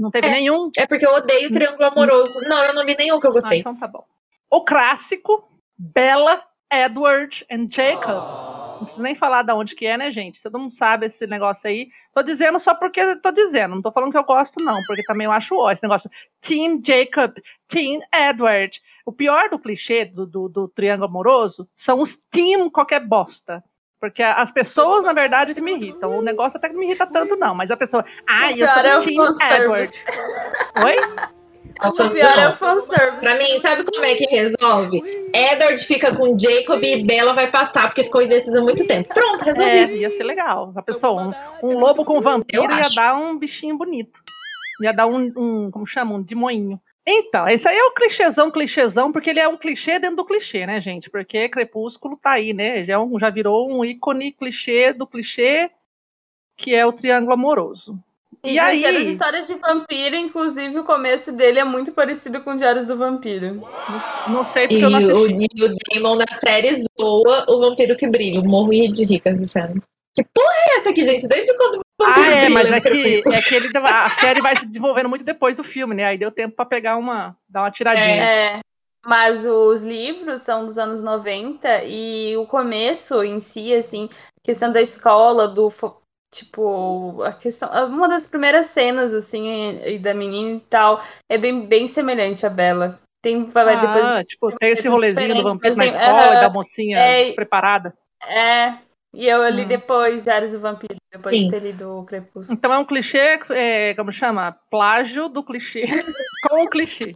Não teve é, nenhum? É porque eu odeio triângulo amoroso. Não, eu não vi nenhum que eu gostei. Ah, então tá bom. O clássico, Bella, Edward and Jacob. Não preciso nem falar de onde que é, né, gente? Todo mundo sabe esse negócio aí. Tô dizendo só porque tô dizendo, não tô falando que eu gosto, não, porque também eu acho ó, esse negócio. Team Jacob, Team Edward. O pior do clichê do, do, do triângulo amoroso são os team qualquer bosta. Porque as pessoas, na verdade, que me irritam. O negócio até que não me irrita tanto, não. Mas a pessoa. Ah, eu sou é do o Team fanservice. Edward. Oi? O pior é o fanservice. Pra mim, sabe como é que resolve? Edward fica com Jacob e Bella vai pastar, porque ficou indecisa há muito tempo. Pronto, É, resolvido. ia ser legal. A pessoa, um, um lobo com vampiro ia dar um bichinho bonito. Ia dar um, um como chama? Um demoinho. Então, esse aí é o clichêzão, clichêzão, porque ele é um clichê dentro do clichê, né, gente? Porque Crepúsculo tá aí, né? Já, é um- já virou um ícone clichê do clichê, que é o triângulo amoroso. E, E aí- aí... histórias de vampiro, inclusive o começo dele é muito parecido com Diários do Vampiro. Não, não sei porque E eu não o, assisti. e o Damon na série zoa o vampiro que brilha. Morri de rica essa cena. Que porra é essa aqui, gente? Desde quando o Ah, vampiro é, mas no é que, é que ele, a série vai se desenvolvendo muito depois do filme, né? Aí deu tempo pra pegar uma. dar uma tiradinha. É, mas os livros são dos anos 90 e o começo em si, assim, questão da escola, do tipo, a questão, uma das primeiras cenas assim e da menina e tal, é bem, bem semelhante à Bela. Tem vai depois Ah, tipo, tem esse tudo rolezinho do vampiro na mas tem- escola e aham. da mocinha É, despreparada. é, e eu li Hum. depois Diários do Vampiro, depois Sim. de ter lido o Crepúsculo. Então é um clichê, é, como chama? Plágio do clichê com o clichê.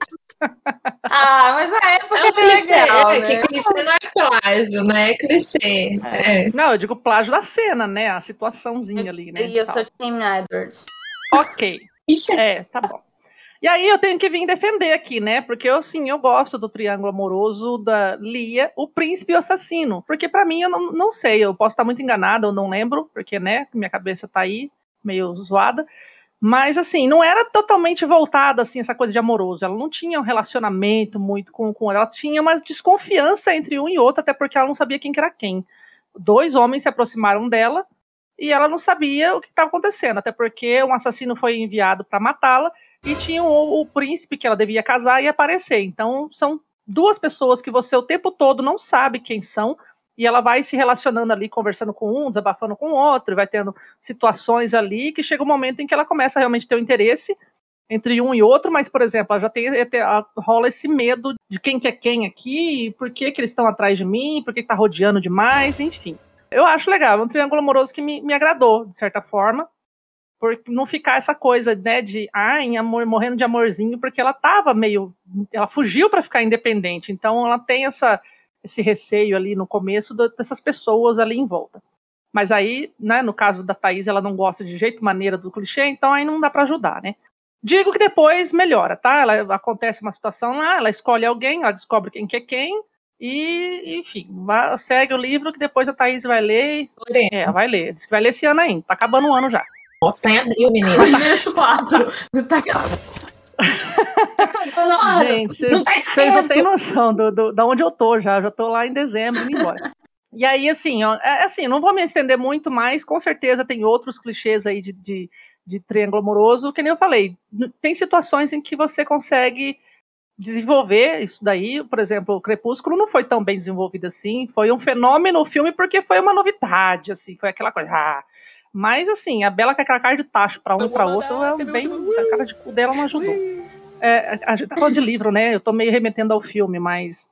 Ah, mas a época É uns é clichê, legal, é, né? que clichê não é plágio, né? É clichê. É. Não, eu digo plágio da cena, né? A situaçãozinha ali, né? E eu tal. sou Team Edward. Ok. Ixi, É, tá bom. E aí eu tenho que vir defender aqui, né? Porque eu sim, eu gosto do triângulo amoroso da Lia, o príncipe e o assassino. Porque pra mim eu não, não sei, eu posso estar muito enganada, eu não lembro, porque né, minha cabeça tá aí meio zoada. Mas assim, não era totalmente voltada assim essa coisa de amoroso. Ela não tinha um relacionamento muito com com ela tinha uma desconfiança entre um e outro, até porque ela não sabia quem que era quem. Dois homens se aproximaram dela e ela não sabia o que estava acontecendo, até porque um assassino foi enviado para matá-la e tinha o, o príncipe que ela devia casar e aparecer. Então, são duas pessoas que você o tempo todo não sabe quem são, e ela vai se relacionando ali, conversando com um, desabafando com o outro, vai tendo situações ali que chega um momento em que ela começa a realmente ter o interesse entre um e outro, mas, por exemplo, ela já tem, ela rola esse medo de quem que é quem aqui, por que, que eles estão atrás de mim, por que está rodeando demais, enfim. Eu acho legal, é um triângulo amoroso que me, me agradou, de certa forma, por não ficar essa coisa, né, de, em amor, morrendo de amorzinho, porque ela tava meio, ela fugiu para ficar independente, então ela tem essa, esse receio ali no começo dessas pessoas ali em volta. Mas aí, né, no caso da Thaís, ela não gosta de jeito maneira do clichê, então aí não dá para ajudar, né. Digo que depois melhora, tá? Ela acontece uma situação lá, ela escolhe alguém, ela descobre quem que é quem, e, enfim, vai- segue o livro que depois a Thaís vai ler. Lorena. É, vai ler. Diz que vai ler esse ano ainda. Tá acabando o ano já. Nossa, tá em abril. Mês 4. Tá... Gente, cês- não vai vocês não certo. têm noção do, do, da onde eu tô já. Já tô lá em dezembro indo embora. E aí, assim, ó, é, assim, não vou me estender muito, mas com certeza tem outros clichês aí de, de, de triângulo amoroso, que nem eu falei. Tem situações em que você consegue desenvolver isso daí. Por exemplo, o Crepúsculo não foi tão bem desenvolvido assim. Foi um fenômeno o filme porque foi uma novidade, assim, foi aquela coisa. Ah. Mas assim, a Bela com aquela cara de tacho pra um e pra outro, é bem. A cara de cu dela não ajudou. É, a gente tá falando de livro, né? Eu tô meio remetendo ao filme, mas.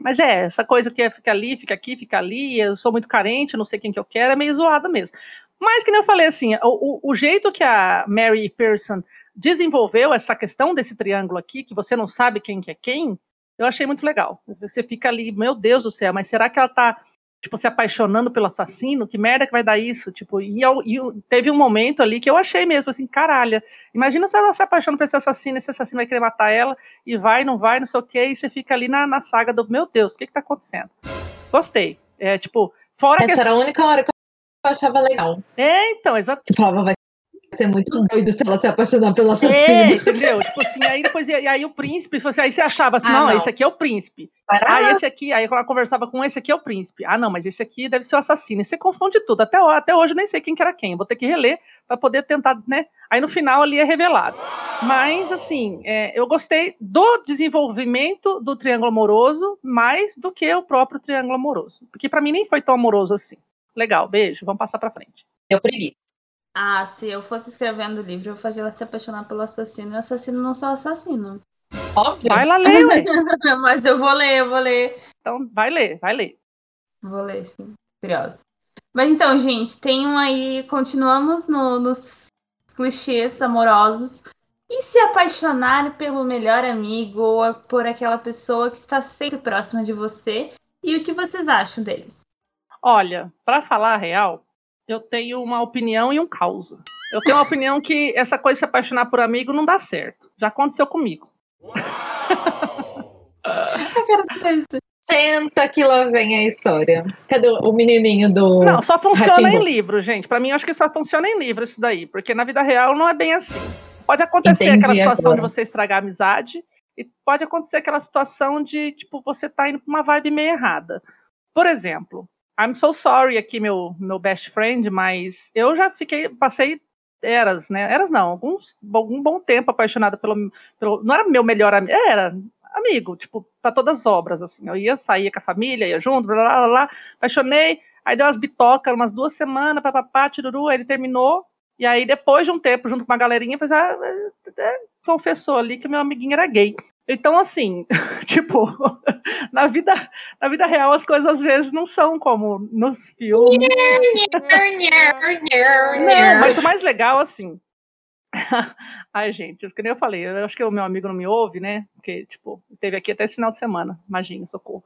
Mas é, essa coisa que é, fica ali, fica aqui, fica ali, eu sou muito carente, não sei quem que eu quero, é meio zoada mesmo. Mas que nem eu falei assim, o, o, jeito que a Mary Pearson desenvolveu essa questão desse triângulo aqui, que você não sabe quem que é quem, eu achei muito legal. Você fica ali, meu Deus do céu, mas será que ela tá, tipo, se apaixonando pelo assassino? Que merda que vai dar isso? Tipo, e, eu, e teve um momento ali que eu achei mesmo assim, caralho, imagina se ela se apaixona por esse assassino, esse assassino vai querer matar ela, e vai, não vai, não sei o que, e você fica ali na, na saga do, meu Deus, o que que tá acontecendo? Gostei. É, tipo, fora Essa que... era a única hora que eu achava legal. É, então, exato. Eu falava, vai ser muito doido se ela se apaixonar pelo É, assassino. entendeu? tipo assim, aí depois, e aí o príncipe, você, aí você achava assim, Ah, não, não. esse aqui é o príncipe. Para. Ah, esse aqui, aí ela conversava com esse aqui é o príncipe. Ah, não, mas esse aqui deve ser o assassino. E você confunde tudo. Até, até hoje eu nem sei quem que era quem. Eu vou ter que reler para poder tentar, né? Aí no final ali é revelado. Mas, assim, é, eu gostei do desenvolvimento do triângulo amoroso mais do que o próprio triângulo amoroso. Porque para mim nem foi tão amoroso assim. Legal, beijo, vamos passar pra frente. Deu preguiça. Ah, se eu fosse escrevendo o livro, eu fazia ela se apaixonar pelo assassino e o assassino não o assassino. Óbvio. Vai lá ler, ué. Mas eu vou ler, eu vou ler. Então, vai ler, vai ler. Vou ler, sim. Curiosa. Mas então, gente, tem um aí. Continuamos no- nos clichês amorosos. E se apaixonar pelo melhor amigo ou por aquela pessoa que está sempre próxima de você? E o que vocês acham deles? Olha, pra falar a real, eu tenho uma opinião e um caos. Eu tenho uma opinião que essa coisa de se apaixonar por amigo não dá certo. Já aconteceu comigo. Senta que lá vem a história. Cadê o menininho do. Não, só funciona Ratinho. em livro, gente. Pra mim, eu acho que só funciona em livro isso daí, porque na vida real não é bem assim. Pode acontecer Entendi aquela situação agora. de você estragar a amizade e pode acontecer aquela situação de, tipo, você tá indo pra uma vibe meio errada. Por exemplo, I'm so sorry aqui, meu, meu best friend, mas eu já fiquei, passei eras, né? Eras não, alguns, algum bom tempo apaixonada pelo, pelo. Não era meu melhor amigo, era amigo, tipo, pra todas as obras, assim. Eu ia, saía com a família, ia junto, blá, blá, blá, blá, apaixonei, aí deu umas bitocas, umas duas semanas, papapá, tiruru, aí ele terminou, e aí depois de um tempo, junto com uma galerinha, já eh, eh, confessou ali que meu amiguinho era gay. Então, assim, tipo, na vida, na vida real as coisas às vezes não são como nos filmes. Não, mas o mais legal, assim. Ai, gente, que nem eu falei, eu acho que o meu amigo não me ouve, né? Porque, tipo, teve aqui até esse final de semana. Imagina, socorro.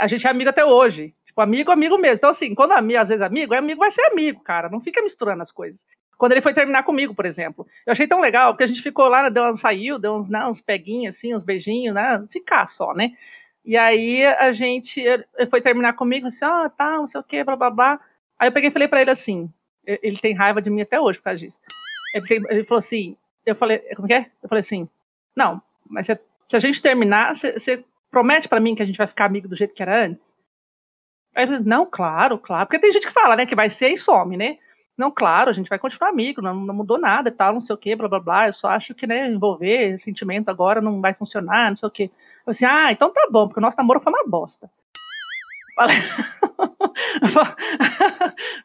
A gente é amigo até hoje. Tipo, amigo, amigo mesmo. Então, assim, quando amigo, às vezes amigo, é amigo, vai ser amigo, cara. Não fica misturando as coisas. Quando ele foi terminar comigo, por exemplo. Eu achei tão legal, porque a gente ficou lá, deu, saiu, deu uns, né, uns peguinhos, assim, uns beijinhos, né? Ficar só, né? E aí a gente foi terminar comigo, assim, ó, ah, tá, não sei o quê, blá, blá, blá. Aí eu peguei e falei pra ele assim, ele tem raiva de mim até hoje por causa disso. Ele, tem- ele falou assim, eu falei, como que é? Eu falei assim, não, mas se, se a gente terminar, você promete pra mim que a gente vai ficar amigo do jeito que era antes? Aí falou, não, claro, claro, porque tem gente que fala, né, que vai ser e some, né? Não, claro, a gente vai continuar amigo, não, não mudou nada e tal, não sei o quê, blá, blá, blá, eu só acho que, né, envolver sentimento agora não vai funcionar, não sei o quê. Eu assim, ah, então tá bom, porque o nosso namoro foi uma bosta. Falei,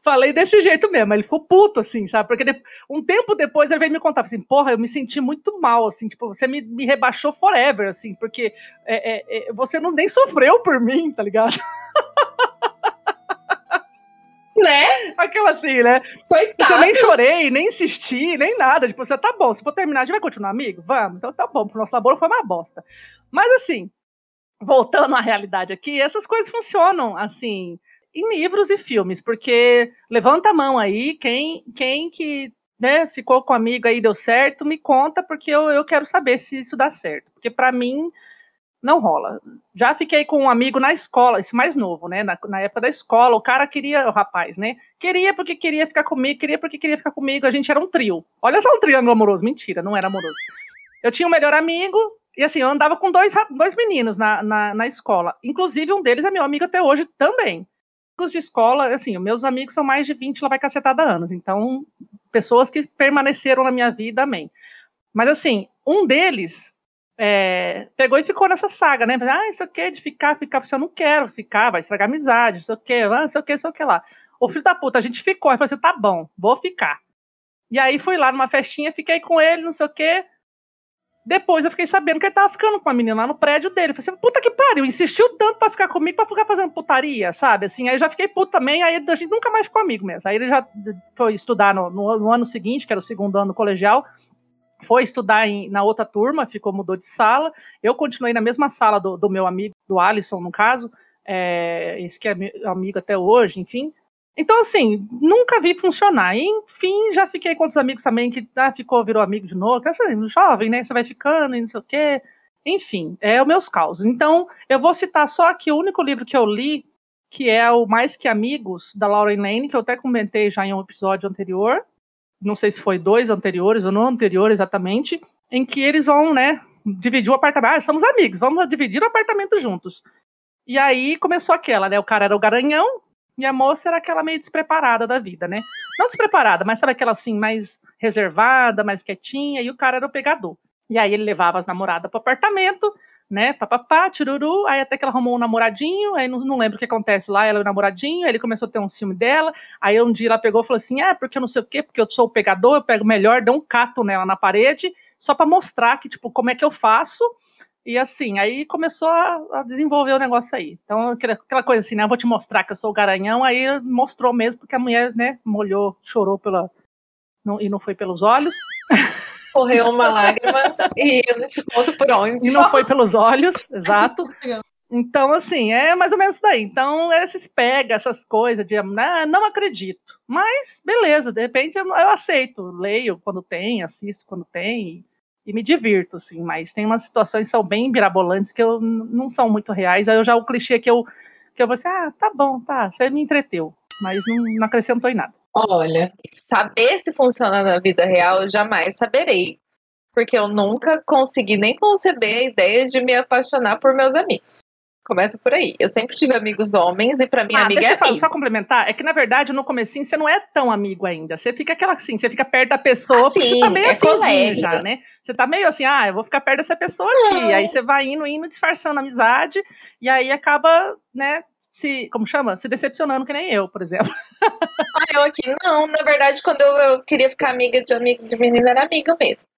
Falei desse jeito mesmo, ele ficou puto, assim, sabe? Porque de- um tempo depois ele veio me contar, assim, porra, eu me senti muito mal, assim, tipo, você me, me rebaixou forever, assim, porque é, é, é, você não nem sofreu por mim, tá ligado? Né? Aquela assim, né? Eu Coitado. nem chorei, nem insisti, nem nada. Tipo, você tá bom, se for terminar, a gente vai continuar amigo? Vamos, então tá bom, porque o nosso namoro foi uma bosta. Mas assim, voltando à realidade aqui, essas coisas funcionam, assim, em livros e filmes, porque levanta a mão aí, quem, quem que né, ficou com amigo aí deu certo, me conta, porque eu, eu quero saber se isso dá certo. Porque pra mim, não rola. Já fiquei com um amigo na escola, esse mais novo, né? Na, na época da escola, o cara queria, o rapaz, né? Queria porque queria ficar comigo, queria porque queria ficar comigo. A gente era um trio. Olha só um triângulo amoroso. Mentira, não era amoroso. Eu tinha um melhor amigo, e assim, eu andava com dois, dois meninos na, na, na escola. Inclusive, um deles é meu amigo até hoje também. Amigos de escola, assim, meus amigos são mais de 20, lá vai cacetada anos. Então, pessoas que permaneceram na minha vida, amém. Mas assim, um deles é, pegou e ficou nessa saga, né? Ah, isso aqui de ficar, ficar, eu não quero ficar, vai estragar amizade, isso aqui, ah, isso aqui, isso aqui lá. O filho da puta, a gente ficou, aí falou assim, tá bom, vou ficar. E aí fui lá numa festinha, fiquei com ele, não sei o quê. Depois eu fiquei sabendo que ele tava ficando com uma menina lá no prédio dele. Eu falei assim, puta que pariu, insistiu tanto pra ficar comigo, pra ficar fazendo putaria, sabe? Assim, aí já fiquei puto também, aí a gente nunca mais ficou amigo mesmo. Aí ele já foi estudar no, no- no ano seguinte, que era o segundo ano colegial, foi estudar em- na outra turma, ficou, mudou de sala. Eu continuei na mesma sala do, do meu amigo, do Alisson, no caso, é, esse que é meu amigo até hoje, enfim. Então, assim, nunca vi funcionar. Enfim, já fiquei com outros amigos também que ah, ficou, virou amigo de novo. Assim, jovem, né? Você vai ficando e não sei o quê. Enfim, é os meus causos. Então, eu vou citar só aqui o único livro que eu li, que é o Mais Que Amigos, da Lauren Lane, que eu até comentei já em um episódio anterior. Não sei se foi dois anteriores ou não anterior exatamente, em que eles vão, né, dividir o apartamento. Ah, somos amigos, vamos dividir o apartamento juntos. E aí começou aquela, né? O cara era o garanhão, E a moça era aquela meio despreparada da vida, né? Não despreparada, mas sabe aquela assim, mais reservada, mais quietinha, e o cara era o pegador. E aí ele levava as namoradas pro apartamento, né? Papapá, tiruru, aí até que ela arrumou um namoradinho, aí não, não lembro o que acontece lá, ela e o namoradinho, aí ele começou a ter um ciúme dela, aí um dia ela pegou e falou assim, ah, porque eu não sei o quê, porque eu sou o pegador, eu pego melhor, deu um cato nela na parede, só para mostrar que, tipo, como é que eu faço, e assim, aí começou a, a, desenvolver o negócio aí. Então, aquela coisa assim, né? Eu vou te mostrar que eu sou o garanhão, aí mostrou mesmo, porque a mulher, né, molhou, chorou pela. Não, e não foi pelos olhos. Correu uma lágrima e eu não te conto por onde. E não foi pelos olhos, exato. Então, assim, é mais ou menos isso daí. Então, esses pega, essas coisas de ah, não acredito. Mas, beleza, de repente eu, eu aceito. Leio quando tem, assisto quando tem e me divirto, assim, mas tem umas situações que são bem mirabolantes que eu não são muito reais, aí eu já o clichê que eu que eu vou assim, ah, tá bom, tá, você me entreteu, mas não, não acrescentou em nada. Olha, saber se funciona na vida real eu jamais saberei, porque eu nunca consegui nem conceber a ideia de me apaixonar por meus amigos. Começa por aí. Eu sempre tive amigos homens e para mim ah, amiga deixa é eu falar, só complementar, é que na verdade no comecinho você não é tão amigo ainda. Você fica aquela assim, você fica perto da pessoa, ah, porque você tá meio é já, né? Você tá meio assim, ah, eu vou ficar perto dessa pessoa aqui. Aí você vai indo, indo, disfarçando a amizade e aí acaba, né, se, como chama? Se decepcionando que nem eu, por exemplo. Ah, eu aqui não, na verdade quando eu, eu queria ficar amiga de amigo de menina era amiga mesmo.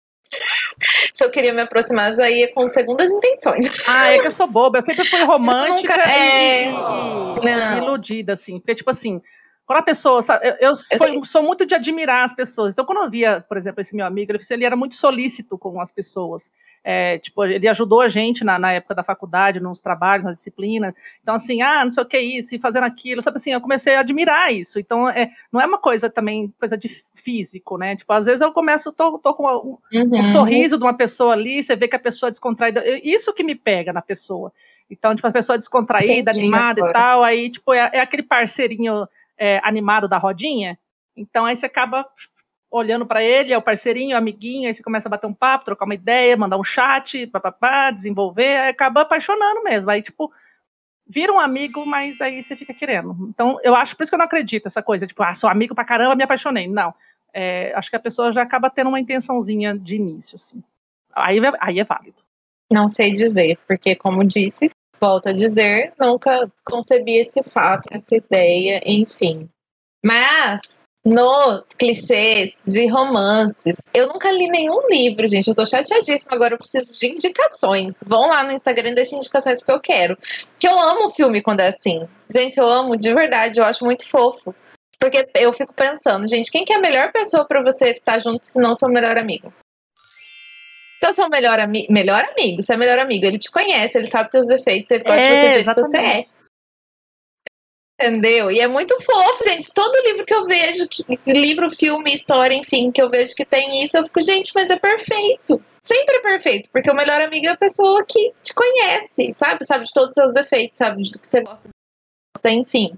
Se eu queria me aproximar, já ia com segundas intenções. Ah, é que eu sou boba. Eu sempre fui romântica nunca, é... e, e, iludida, assim. Porque, tipo assim, quando a pessoa. Sabe, eu, eu sou, sou, muito de admirar as pessoas. Então, quando eu via, por exemplo, esse meu amigo, ele, ele era muito solícito com as pessoas. É, tipo, ele ajudou a gente na, na, época da faculdade, nos trabalhos, nas disciplinas. Então, assim, ah, não sei o que é isso, e fazendo aquilo, sabe assim, eu comecei a admirar isso. Então, é, não é uma coisa também, coisa de físico, né? Tipo, às vezes eu começo, tô, tô com um, uhum. um sorriso de uma pessoa ali, você vê que a pessoa é descontraída. Isso que me pega na pessoa. Então, tipo, a pessoa é descontraída, Entendi, animada agora. e tal, aí, tipo, é, é aquele parceirinho é, animado da rodinha. Então, aí você acaba olhando para ele, é o parceirinho, o amiguinho, aí você começa a bater um papo, trocar uma ideia, mandar um chat, papapá, desenvolver, aí acaba apaixonando mesmo. Aí, tipo, vira um amigo, mas aí você fica querendo. Então, eu acho, por isso que eu não acredito essa coisa, tipo, ah, sou amigo pra caramba, me apaixonei. Não. É, acho que a pessoa já acaba tendo uma intençãozinha de início, assim. Aí, aí é válido. Não sei dizer, porque, como disse, volto a dizer, nunca concebi esse fato, essa ideia, enfim. Mas nos clichês de romances. Eu nunca li nenhum livro, gente. Eu tô chateadíssima. Agora eu preciso de indicações. Vão lá no Instagram e deixem indicações porque eu quero. Que eu amo filme quando é assim. Gente, eu amo de verdade. Eu acho muito fofo. Porque eu fico pensando, gente, quem que é a melhor pessoa para você estar junto se não seu melhor amigo? Então, seu melhor, ami melhor amigo, seu é melhor amigo, ele te conhece, ele sabe teus defeitos, ele pode é, você que você é. Entendeu? E é muito fofo, gente. Todo livro que eu vejo, que, livro, filme, história, enfim, que eu vejo que tem isso, eu fico, gente, mas é perfeito. Sempre é perfeito, porque o melhor amigo é a pessoa que te conhece, sabe? Sabe de todos os seus defeitos, sabe do que você gosta, enfim.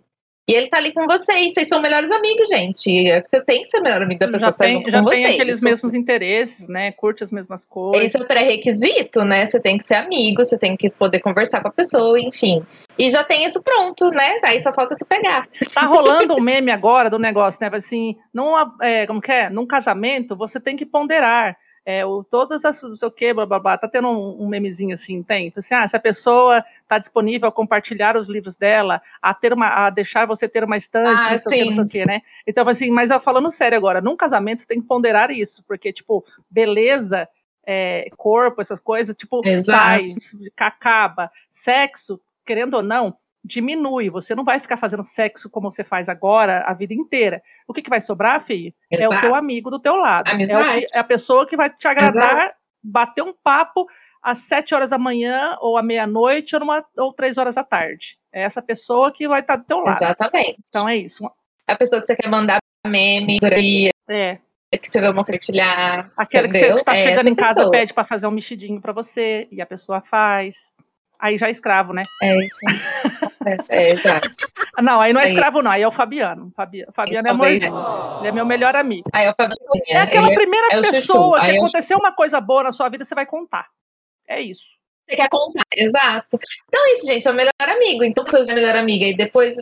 E ele tá ali com vocês, vocês são melhores amigos, gente. É você tem que ser melhor amigo da pessoa já que tá tem, tá já com tem vocês. aqueles mesmos interesses, né? Curte as mesmas coisas. Esse é o pré-requisito, né? Você tem que ser amigo, você tem que poder conversar com a pessoa, enfim. E já tem isso pronto, né? Aí só falta se pegar. Tá rolando um meme agora do negócio, né? Assim, num, é, como que é? Num casamento, você tem que ponderar é, o, todas as, não sei o que, blá, blá, blá, tá tendo um, um memezinho assim, tem, assim, ah, se a pessoa tá disponível a compartilhar os livros dela, a ter uma, a deixar você ter uma estante, ah, não sei o que, não sei o que, né, então assim, mas eu falando sério agora, num casamento tem que ponderar isso, porque, tipo, beleza, é, corpo, essas coisas, tipo, Exato. sai, acaba, sexo, querendo ou não, diminui. Você não vai ficar fazendo sexo como você faz agora a vida inteira. O que, que vai sobrar, filho? É o teu amigo do teu lado. É, que, é, a pessoa que vai te agradar, Exato. bater um papo às sete horas da manhã, ou à meia-noite, ou, numa, ou três horas da tarde. É essa pessoa que vai estar do teu lado. Exatamente. Então é isso. A pessoa que você quer mandar meme, é. que você vai compartilhar. Aquela entendeu? que você está é chegando em casa pessoa. pede para fazer um mexidinho para você, e a pessoa faz. Aí já é escravo, né? É isso. é, exato. Não, aí não é escravo, não. Aí é o Fabiano. Fabiano, Fabiano é amorzinho. Ele é meu melhor amigo. Aí é o Fabiano. É aquela primeira é pessoa que aconteceu uma coisa boa na sua vida, você vai contar. É isso. Você quer contar, exato. Então é isso, gente, é o melhor amigo. Então, você é melhor amiga. E depois,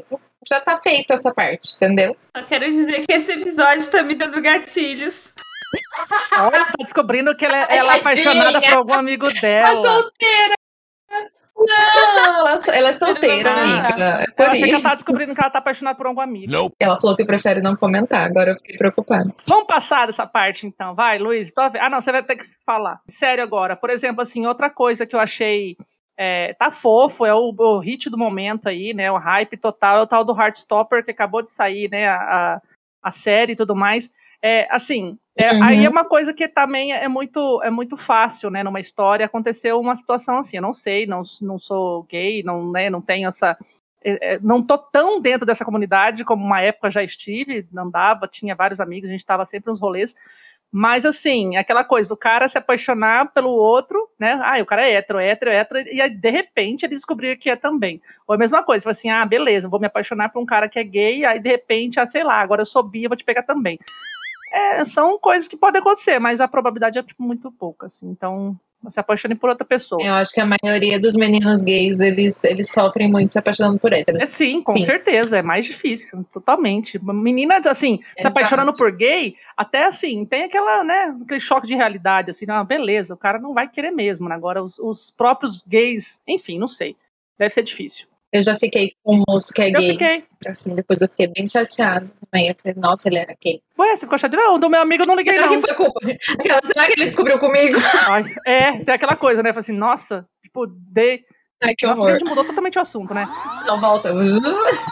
já tá feito essa parte, entendeu? Só quero dizer que esse episódio tá me dando gatilhos. Olha, tá descobrindo que ela, é- ela é apaixonada por algum amigo Tá dela. solteira! Não, ela, ela é solteira, Ah, amiga. É Eu por achei que ela tá descobrindo que ela tá apaixonada por algum amigo. Ela falou que prefere não comentar, agora eu fiquei preocupada. Vamos passar dessa parte então, vai, Luiz. Ah, não, você vai ter que falar. Sério agora. Por exemplo, assim, outra coisa que eu achei. é, tá fofo, é o, o hit do momento aí, né? O hype total, é o tal do Heartstopper que acabou de sair, né? A, a, a série e tudo mais. É, assim, é, Uhum. aí é uma coisa que também é muito, é muito fácil, né? Numa história aconteceu uma situação assim. Eu não sei, não, não sou gay, não, né, não tenho essa. é, é, não tô tão dentro dessa comunidade como uma época já estive, andava, tinha vários amigos, a gente estava sempre nos rolês. Mas assim, aquela coisa do cara se apaixonar pelo outro, né? Ah, o cara é hétero, hétero, hétero, e aí, de repente ele descobrir que é também. Ou a mesma coisa, assim, ah, beleza, vou me apaixonar por um cara que é gay, aí de repente, ah, sei lá, agora eu sou bi, eu vou te pegar também. É, são coisas que podem acontecer, mas a probabilidade é tipo, muito pouca, assim. Então, se apaixone por outra pessoa. Eu acho que a maioria dos meninos gays, eles, eles sofrem muito se apaixonando por héteros. É, sim, com Sim. certeza, é mais difícil, totalmente. Meninas, assim, se Exato. apaixonando por gay, até assim, tem aquela, né, aquele choque de realidade, assim, não, beleza, o cara não vai querer mesmo, né? Agora, os, os próprios gays, enfim, não sei, deve ser difícil. Eu já fiquei com um moço que é Eu gay. fiquei, Assim, depois eu fiquei bem chateada também. Eu falei, nossa, ele era gay. ué, você ficou chateado? Não, do meu amigo eu não liguei, Será não. que foi culpa? Aquela, Será que ele descobriu comigo? Ai, é, tem aquela coisa, né, Fala assim, nossa, tipo, de... Ai, que Nossa, a horror. gente mudou totalmente o assunto, né? Não, volta.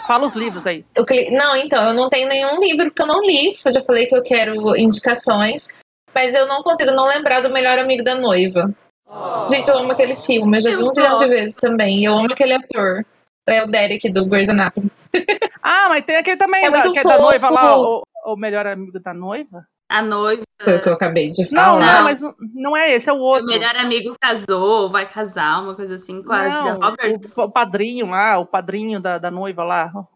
Fala os livros aí. Eu cli- Não, então, eu não tenho nenhum livro que eu não li. Eu já falei que eu quero indicações. Mas eu não consigo não lembrar do melhor amigo da noiva. Gente, eu amo aquele filme. Eu já vi Eu um zilhão de vezes também. Eu amo aquele ator. É o Derek do Grey's Anatomy. Ah, mas tem aquele também, É da, que é da noiva lá, o, o melhor amigo da noiva. A noiva, Foi o que eu acabei de falar. não, Não. mas não- é esse, é o o outro. melhor amigo casou, vai casar, uma coisa assim, com a Julia Não, Roberts. o, o padrinho lá, o padrinho da, da noiva lá. O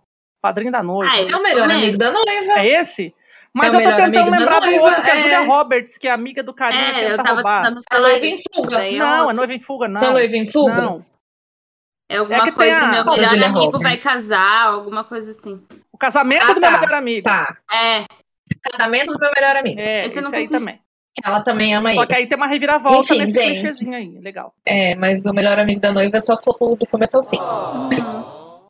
padrinho da noiva. Ah, É o melhor amigo da noiva. É esse? Mas É o eu tô tentando lembrar do outro, que é a é. Julia Roberts, que é amiga do carinha que É, eu tenta tava roubar. tentando A falar noiva em fuga. é Não, a noiva em fuga, não. Da noiva em fuga? Não. É alguma É que tem coisa, a- meu melhor Julia amigo Roberts. vai casar, alguma coisa assim. O casamento Ah, do meu tá. melhor amigo. Tá. É, Casamento do meu melhor amigo. É, Esse não aí também. Ela também ama Só ele. que aí tem uma reviravolta Enfim, nesse clichêzinho aí. Legal. É, mas o melhor amigo da noiva é só fofo do começo ao fim.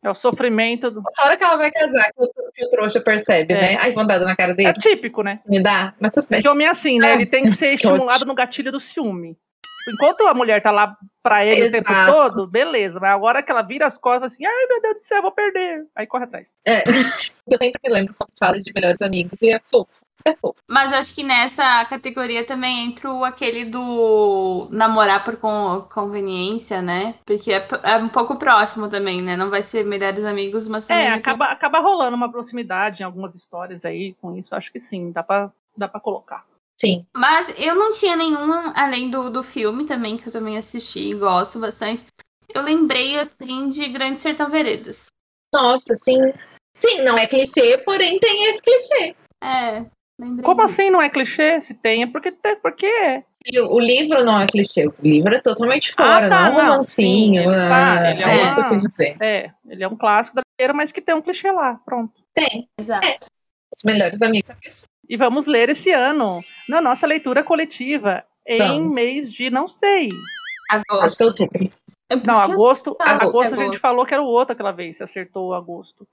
É o sofrimento do. Só hora que ela vai casar, que o, que o trouxa percebe, É. né? Ai, vontade na cara É dele. típico, né? Me dá, mas tudo bem. Porque homem é assim, né? Ah, Ele tem que ser estimulado ótimo. no gatilho do ciúme. Tipo, Enquanto a mulher tá lá pra ele o tempo Exato. todo, beleza. Mas agora que ela vira as costas assim, ai meu Deus do céu, vou perder. Aí corre atrás. É. Eu sempre me lembro quando fala de melhores amigos e é fofo. É fofo. mas acho que nessa categoria também entra o aquele do namorar por con- conveniência, né? Porque é, é um pouco próximo também, né? Não vai ser melhores amigos, mas É, acaba, acaba rolando uma proximidade em algumas histórias aí com isso. Acho que sim, dá pra, dá pra colocar. Sim. Mas eu não tinha nenhuma, além do, do filme também, que eu também assisti e gosto bastante. Eu lembrei, assim, de Grande Sertão Veredas. Nossa, sim. Sim, não é clichê, porém tem esse clichê. É, lembrei. Como disso. assim não é clichê? Se tem, é porque, tem, porque é. E o, o livro não é clichê, o livro é totalmente fora, Ah, tá, não é um romancinho. sim, ele tá, ah, ele é é isso que eu quis dizer. É, ele é um clássico da mas que tem um clichê lá. Pronto. Tem. Exato. Os melhores amigos. E vamos ler esse ano, na nossa leitura coletiva, em Vamos. mês de não sei. Agosto. Acho que é outubro. É Não, porque- agosto, Ah, agosto, agosto. a gente falou que era o outro aquela vez, se acertou o agosto.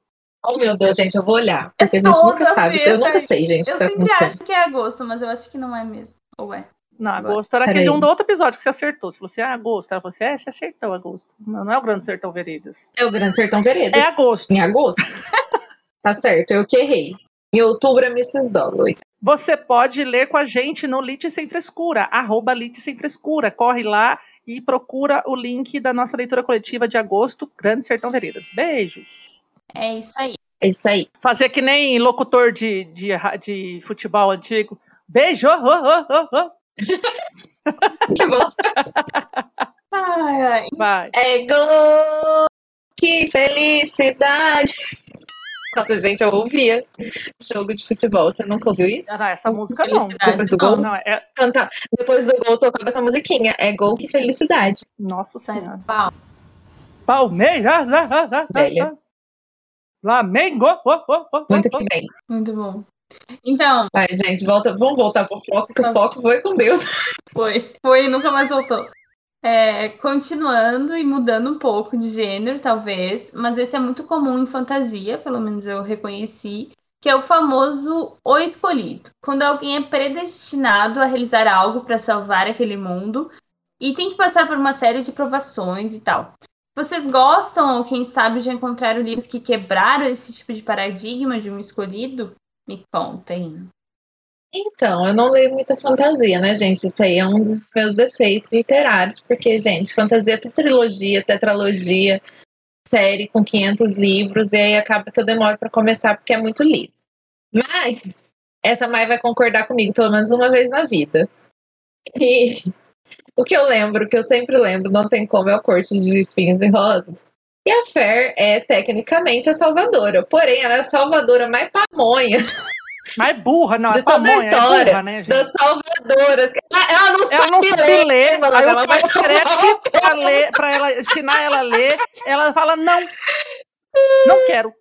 Oh, meu Deus, gente, eu vou olhar. Porque a gente nunca sabe. vez, Eu nunca sei, gente, o Eu tá sempre acho que é agosto, mas eu acho que não é mesmo. Ou é? Não, Agora. agosto era Peraí. aquele um do outro episódio que você acertou. Você falou assim, ah, agosto. Ela falou assim, é, você acertou agosto. Não, não é o Grande Sertão Veredas. É o Grande Sertão Veredas. É agosto. Em agosto. tá certo, eu que errei. Em outubro é Mrs. Dalloway. Você pode ler com a gente no Lite Sem Frescura, arroba Lite Sem Frescura. Corre lá e procura o link da nossa leitura coletiva de agosto, Grande Sertão Veredas. Beijos. É isso aí. É isso aí. Fazer que nem locutor de, de, de futebol antigo. Beijo! oh, oh, oh. Que bosta. Ai, ai. Vai. É gol! Que felicidade! Nossa, gente, eu ouvia jogo de futebol. Você nunca ouviu isso? Ah, não, essa música não. Depois do Não, gol? não, é. Canta. Depois do gol, tocava essa musiquinha. É gol, que felicidade. Nossa Senhora. Palmeiras! ah, ah, ah, ah, Velha. ah. Flamengo! Oh, oh, oh, Muito oh. que bem. Muito bom. Então, Ai, gente, volta, vamos voltar pro foco, que o foco foi com Deus. foi. Foi e nunca mais voltou. É, continuando e mudando um pouco de gênero, talvez, mas esse é muito comum em fantasia, pelo menos eu reconheci, que é o famoso O Escolhido. Quando alguém é predestinado a realizar algo para salvar aquele mundo e tem que passar por uma série de provações e tal. Vocês gostam, ou quem sabe já encontraram livros que quebraram esse tipo de paradigma de um escolhido? Me contem. Então, eu não leio muita fantasia, né, gente? Isso aí é um dos meus defeitos literários, porque, gente, fantasia é trilogia, tetralogia, série com 500 livros, e aí acaba que eu demoro para começar porque é muito livro. Mas essa mãe vai concordar comigo pelo menos uma vez na vida. E o que eu lembro, que eu sempre lembro, não tem como, é o Corte de Espinhos e Rosas. E a Fer é tecnicamente a salvadora, porém ela é a salvadora mais pamonha Mas burra, não. de é toda a pamonha, história é burra, né, gente? das salvadoras. Ela, não Ela não sabe sabe ler. Aí eu ela vai pego o creche pra, ler, pra ela, ensinar ela a ler. Ela fala, não. Não quero.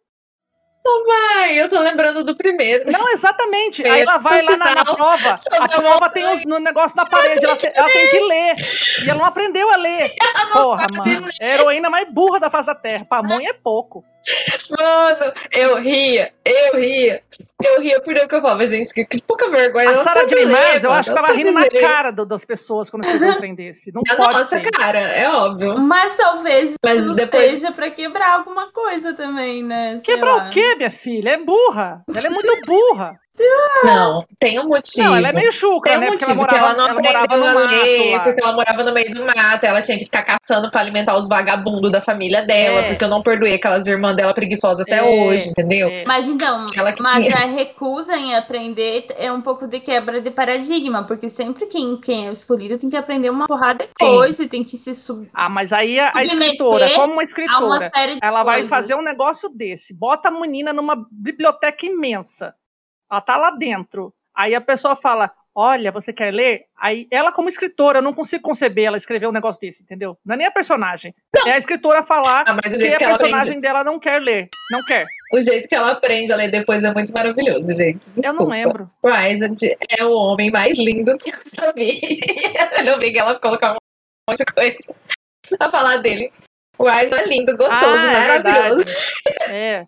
Ai, eu tô lembrando do primeiro. Não, exatamente. É, Aí ela vai lá na, na prova. A prova tem os, no negócio na parede. Ela, te- ela tem que ler. E ela não aprendeu a ler. Porra, mano. É a heroína mais burra da face da terra. Pamonha é pouco. Mano, eu ria, eu ria. Eu ria por que eu falava, gente, que, que pouca vergonha. A ler, Maas, eu acho que ela rindo na cara do- das pessoas quando escreveu um trem desse. Não Na pode nossa ser. cara, é óbvio. Mas talvez Mas isso depois- seja pra quebrar alguma coisa também, né? Sei Quebrar lá. o quê, minha filha? É burra. Ela é muito burra. Não, tem um motivo. Não, ela é meio chucra, Tem um né? Porque motivo ela que morava, ela não ela morava aprendeu no a ler, porque ela morava no meio do mato, ela tinha que ficar caçando pra alimentar os vagabundos da família dela, É. porque eu não perdoei aquelas irmãs dela preguiçosas até É, hoje, entendeu? é. Mas então, Ela que mas tinha. a recusa em aprender é um pouco de quebra de paradigma, porque sempre quem, quem é escolhido tem que aprender uma porrada de Sim. coisa e tem que se sub Ah, mas aí a, a escritora, como uma a uma escritora, de ela vai coisas. fazer um negócio desse. Bota a menina numa biblioteca imensa. Ela tá lá dentro. Aí a pessoa fala: Olha, você quer ler? Aí ela, como escritora, eu não consigo conceber ela escrever um negócio desse, entendeu? Não é nem a personagem. É a escritora falar Ah, mas o que jeito a que ela personagem aprende, dela não quer ler. Não quer. o jeito que ela aprende a ler depois é muito maravilhoso, gente. Eu não Desculpa. lembro. Wysant é o homem mais lindo que eu já vi. eu vi que ela colocou um monte de coisa pra falar dele. O Wysant é lindo, gostoso, Ah, é maravilhoso. É.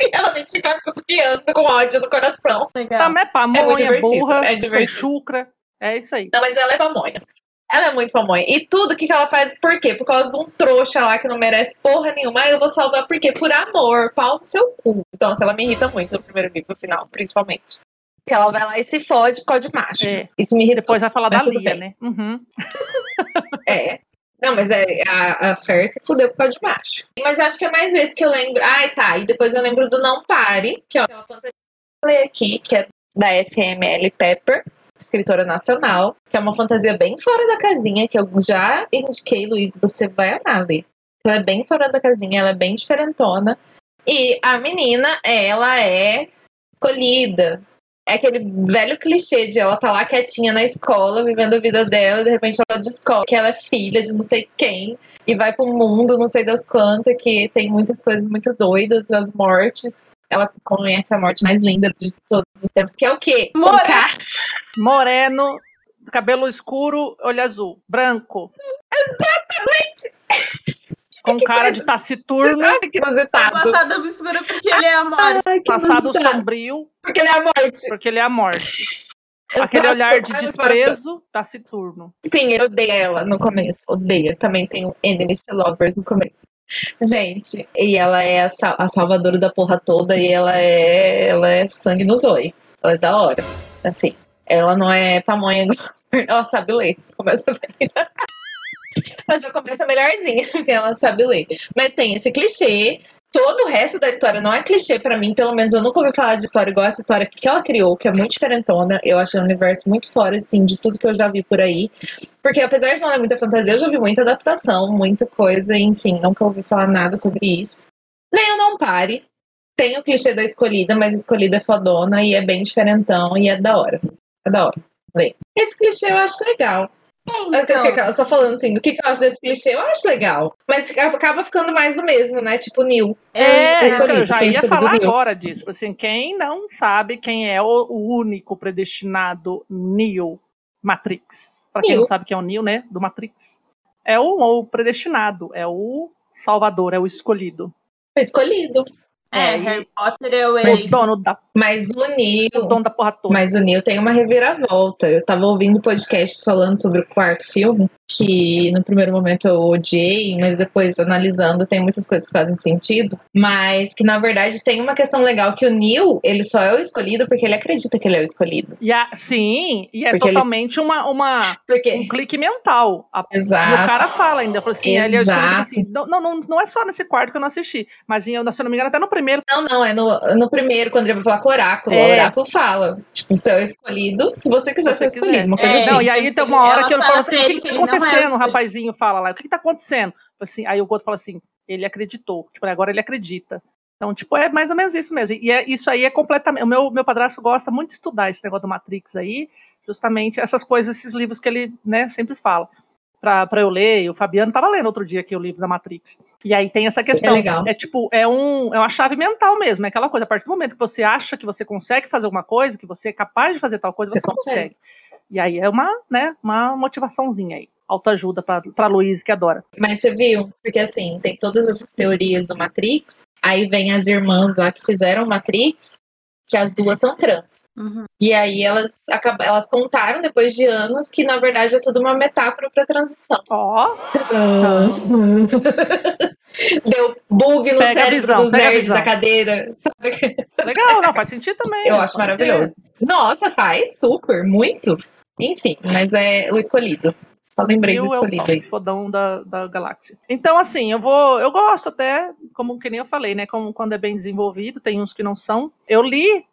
E ela tem que ficar copiando com ódio no coração. legal. Também é É pamonha, muito divertido, burra, é é divertido. chucra. É isso aí. Não, mas ela é pamonha. Ela é muito pamonha. E tudo que, que ela faz, por quê? Por causa de um trouxa lá que não merece porra nenhuma. Aí eu vou salvar por quê? Por amor, pau no seu cu. Então, ela me irrita muito no primeiro livro, no final, principalmente. Que ela vai lá e se fode por causa de macho. É. Isso me irrita. Depois vai falar Mas da tudo Lia, bem. né? Uhum. É. Não, mas é, a, a Fer se fudeu por causa de macho. Mas acho que é mais esse que eu lembro. Ai, tá. E depois eu lembro do Não Pare, que é uma fantasia que eu falei aqui, que é da FML Pepper, escritora nacional, que é uma fantasia bem fora da casinha, que eu já indiquei, Luiz, você vai amar ler. Ela é bem fora da casinha, ela é bem diferentona. E a menina, ela é escolhida. É aquele velho clichê de ela tá lá quietinha na escola, vivendo a vida dela, e de repente ela descobre que ela é filha de não sei quem, e vai pro mundo, não sei das quantas, que tem muitas coisas muito doidas, as mortes. Ela conhece a morte mais linda de todos os tempos, que é o quê? Cara Moreno, cabelo escuro, olho azul. Branco. Com cara de taciturno, Sabe que inusitado. Passado obscura porque ele é a morte. Que passado inusitado. sombrio, Porque ele é a morte. porque ele é a morte. Aquele Exato. olhar de desprezo, taciturno. Sim, eu odeio ela no começo. Odeio. Também tenho enemies to lovers no começo. Gente, e ela é a, sal- a salvadora da porra toda e ela é, ela é sangue no zóio. Ela é da hora. Assim, ela não é pamonha, ela sabe ler. Começa bem. Ela já começa melhorzinha, porque ela sabe ler. Mas tem esse clichê. Todo o resto da história não é clichê pra mim, pelo menos eu nunca ouvi falar de história igual essa história que ela criou, que é muito diferentona. Eu achei um universo muito fora, assim, de tudo que eu já vi por aí. Porque apesar de não ler muita fantasia, eu já vi muita adaptação, muita coisa, enfim, nunca ouvi falar nada sobre isso. Leiam Não Pare. Tem o clichê da escolhida, mas escolhida é fodona e é bem diferentão e é da hora. É da hora. Lê. Esse clichê eu acho legal. Eu, então, eu só falando assim, o que, que eu acho desse clichê? Eu acho legal. Mas acaba ficando mais do mesmo, né? Tipo, Neil. É, eu já ia falar agora disso. Assim, quem não sabe quem é o, o único predestinado Neo Matrix? Pra quem Neo. não sabe quem é o Neo, né? Do Matrix. É o, o predestinado, é o salvador, é o escolhido. Foi escolhido. é, é, Harry Potter é o O dono da, Mas o o Neil. dono da porra toda. Mas o Neil tem uma reviravolta. Eu tava ouvindo podcast falando sobre o quarto filme, que no primeiro momento eu odiei, mas depois analisando tem muitas coisas que fazem sentido. Mas que na verdade tem uma questão legal que o Neil, ele só é o escolhido porque ele acredita que ele é o escolhido. E a- sim, e é Porque ele- totalmente uma, uma, Porque. um clique mental. A- E o Exato. cara fala ainda, falou assim, ele é o escolhido, Exato. assim, não, não, não, não é só nesse quarto que eu não assisti, mas em, se eu não me engano, até no primeiro. Não, não, é no, no primeiro, quando ele vai falar com o oráculo. É. O oráculo fala: tipo, você é o escolhido se você quiser Se ser escolhido. Uma coisa É, assim. Não, e aí tem uma hora Ela que ele fala assim, o que, que que tá é o acontecendo? O rapazinho fala lá, o que, que tá acontecendo? Assim, aí o outro fala assim, ele acreditou. Tipo, agora ele acredita. Então, tipo, é mais ou menos isso mesmo. E é, isso aí é completamente. O meu, meu padrasto gosta muito de estudar esse negócio do Matrix aí, justamente essas coisas, esses livros que ele né, sempre fala. Pra eu ler, e o Fabiano tava lendo outro dia aqui o livro da Matrix. E aí tem essa questão. É legal. É tipo, é, um, é uma chave mental mesmo, é aquela coisa. A partir do momento que você acha que você consegue fazer alguma coisa, que você é capaz de fazer tal coisa, Você você, consegue. consegue. E aí é uma, né, uma motivaçãozinha aí. Autoajuda pra Luiz, que adora. Mas você viu? Porque assim, tem todas essas teorias do Matrix. Aí vem as irmãs lá que fizeram Matrix, que as duas são trans. Uhum. E aí elas, elas contaram depois de anos que na verdade é tudo uma metáfora pra transição. Ó, Deu bug no Pega cérebro visão, dos nerds da cadeira. Sabe? legal, não, faz sentido também. Eu acho maravilhoso. Nossa, faz super, muito. Enfim, mas é o escolhido. Só lembrei Rio do é o fodão da, da galáxia. Então, assim, eu vou. Eu gosto até, como que nem eu falei, né? Como, quando é bem desenvolvido, tem uns que não são. Eu li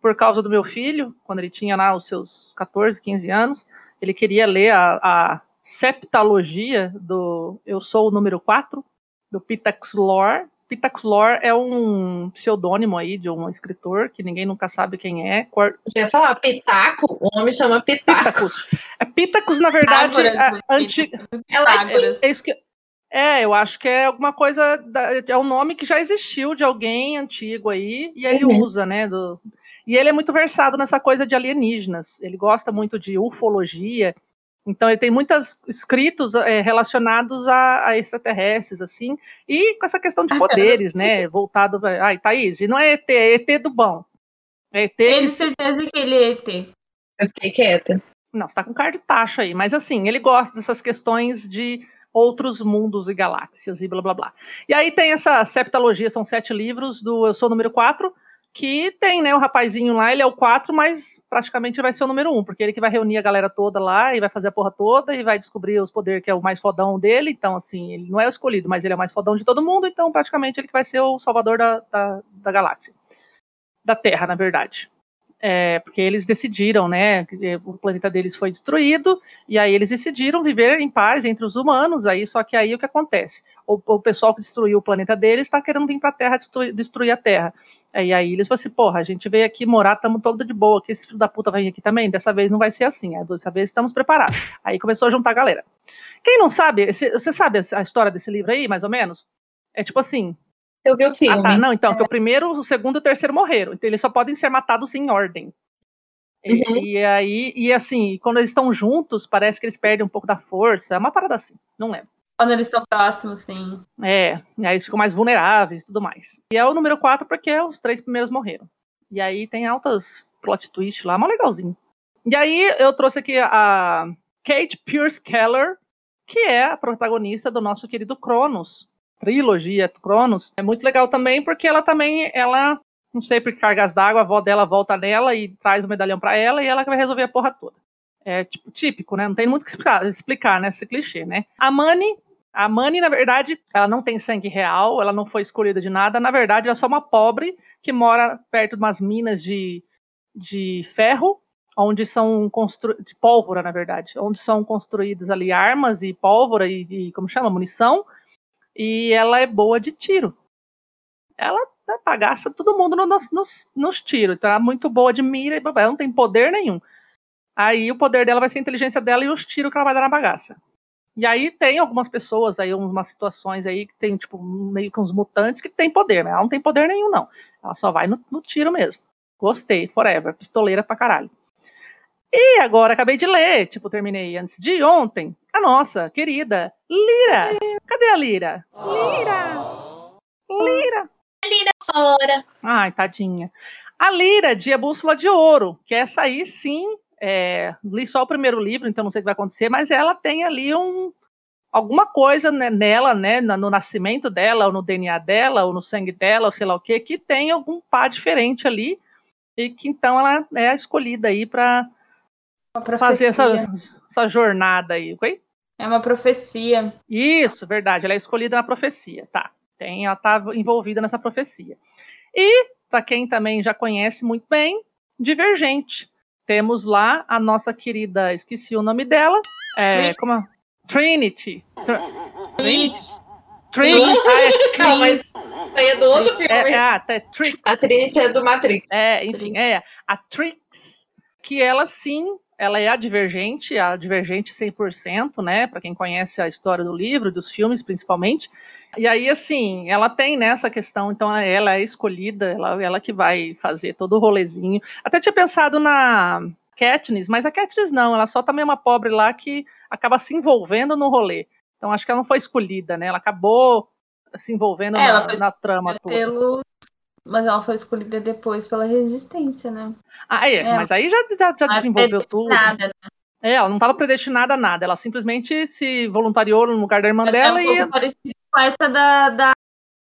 por causa do meu filho, quando ele tinha lá os seus 14, 15 anos. Ele queria ler a, a septalogia do Eu Sou o Número 4, do Pitax Lore. Pitax Lore é um pseudônimo aí de um escritor que ninguém nunca sabe quem é. Você ia falar pitaco? O homem chama pitaco. Pitacus. É Pitacus, na verdade, Ágoras, é né? antiga. É. É isso que. É, eu acho que é alguma coisa. da- é um nome que já existiu de alguém antigo aí, e ele Uhum. usa, né? do- e ele é muito versado nessa coisa de alienígenas. Ele gosta muito de ufologia. Então ele tem muitos escritos é, relacionados a, a extraterrestres, assim, e com essa questão de poderes, né? Voltado. pra- Ai, Thaís, e não é ET, é ET do bom. É ET Tenho que certeza que ele é ET. Eu fiquei quieta. não, você tá com cara de tacho aí, mas assim, ele gosta dessas questões de outros mundos e galáxias e blá blá blá. E aí tem essa septalogia, são sete livros do Eu Sou Número 4, que tem, né, o rapazinho lá, ele é o 4, mas praticamente vai ser o número 1, porque ele que vai reunir a galera toda lá e vai fazer a porra toda e vai descobrir os poderes que é o mais fodão dele, então assim, ele não é o escolhido, mas ele é o mais fodão de todo mundo, então praticamente ele que vai ser o salvador da, da, da galáxia. Da Terra, na verdade. É, porque eles decidiram, né, o planeta deles foi destruído, e aí eles decidiram viver em paz entre os humanos, aí só que aí o que acontece? O, o pessoal que destruiu o planeta deles está querendo vir para a Terra destruir, destruir a Terra. E aí eles falam assim, porra, a gente veio aqui morar, estamos todo de boa, que esse filho da puta vai vir aqui também, dessa vez não vai ser assim, aí dessa vez estamos preparados. Aí começou a juntar a galera. Quem não sabe, você sabe a história desse livro aí, mais ou menos? É tipo assim, Eu vi o filme. ah, tá. Não, então, que o primeiro, o segundo e o terceiro morreram. Então, eles só podem ser matados em ordem. E- Uhum. E, aí, e assim, quando eles estão juntos, parece que eles perdem um pouco da força. É uma parada assim, não lembro. Quando eles são próximos, sim. É, e aí eles ficam mais vulneráveis e tudo mais. E é o número 4 porque os três primeiros morreram. E aí tem altas plot twist lá, mó legalzinho. E aí eu trouxe aqui a Kate Pierce Keller, que é a protagonista do nosso querido Cronos, trilogia Cronos. É muito legal também porque ela também, ela, não sei por cargas d'água, a avó dela volta nela e traz o medalhão pra ela e ela que vai resolver a porra toda. É tipo típico, né? Não tem muito o que explicar, explicar né? Esse clichê, né? A Mani a Mani, na verdade, ela não tem sangue real, ela não foi escolhida de nada. Na verdade, ela é só uma pobre que mora perto de umas minas de, de ferro, onde são constru... de pólvora, na verdade, onde são construídas ali armas e pólvora e, e como chama, munição. E ela é boa de tiro. Ela né, bagaça todo mundo no- nos, nos, nos tiros. Então, ela é muito boa de mira ela não tem poder nenhum. Aí o poder dela vai ser a inteligência dela e os tiros que ela vai dar na bagaça. E aí tem algumas pessoas aí, umas situações aí que tem, tipo, meio que uns mutantes que tem poder, mas ela não tem poder nenhum, não. Ela só vai no, no tiro mesmo. Gostei, forever, pistoleira pra caralho. E agora acabei de ler, tipo, terminei antes de ontem, a nossa querida Lira. Cadê a Lira? Lira! Lira! Lira fora. Ai, tadinha. A Lira de A Bússola de Ouro, que essa aí sim é, li só o primeiro livro, então não sei o que vai acontecer, mas ela tem ali um alguma coisa né, nela, né, no nascimento dela, ou no DNA dela, ou no sangue dela, ou sei lá o que, que tem algum pá diferente ali, e que então ela é a escolhida aí para fazer essa, essa jornada aí, ok? É uma profecia. Isso, verdade, ela é escolhida na profecia, tá. Tem, ela tá envolvida nessa profecia. E, para quem também já conhece muito bem, Divergente, temos lá a nossa querida, esqueci o nome dela, é, como é? Trinity. Tr Trinity. Trinity. Ah, é Não, mas aí é do outro filme. É, é, ah, é Trix. A Trinity é do Matrix. É, enfim, é a Trix, que ela sim, ela é a Divergente, a Divergente 100%, né, para quem conhece a história do livro, dos filmes principalmente. E aí, assim, ela tem nessa questão, então ela é escolhida, ela, ela que vai fazer todo o rolezinho. Até tinha pensado na Katniss, mas a Katniss não, ela só também é uma pobre lá que acaba se envolvendo no rolê. Então acho que ela não foi escolhida, né? Ela acabou se envolvendo É, na, na trama toda. Pelo... Mas ela foi escolhida depois pela resistência, né? Ah, é, É. mas aí já, já, já Ela desenvolveu tudo. Nada, né? É, ela não estava predestinada a nada, ela simplesmente se voluntariou no lugar da irmã Mas dela é um e. parecido com essa da, da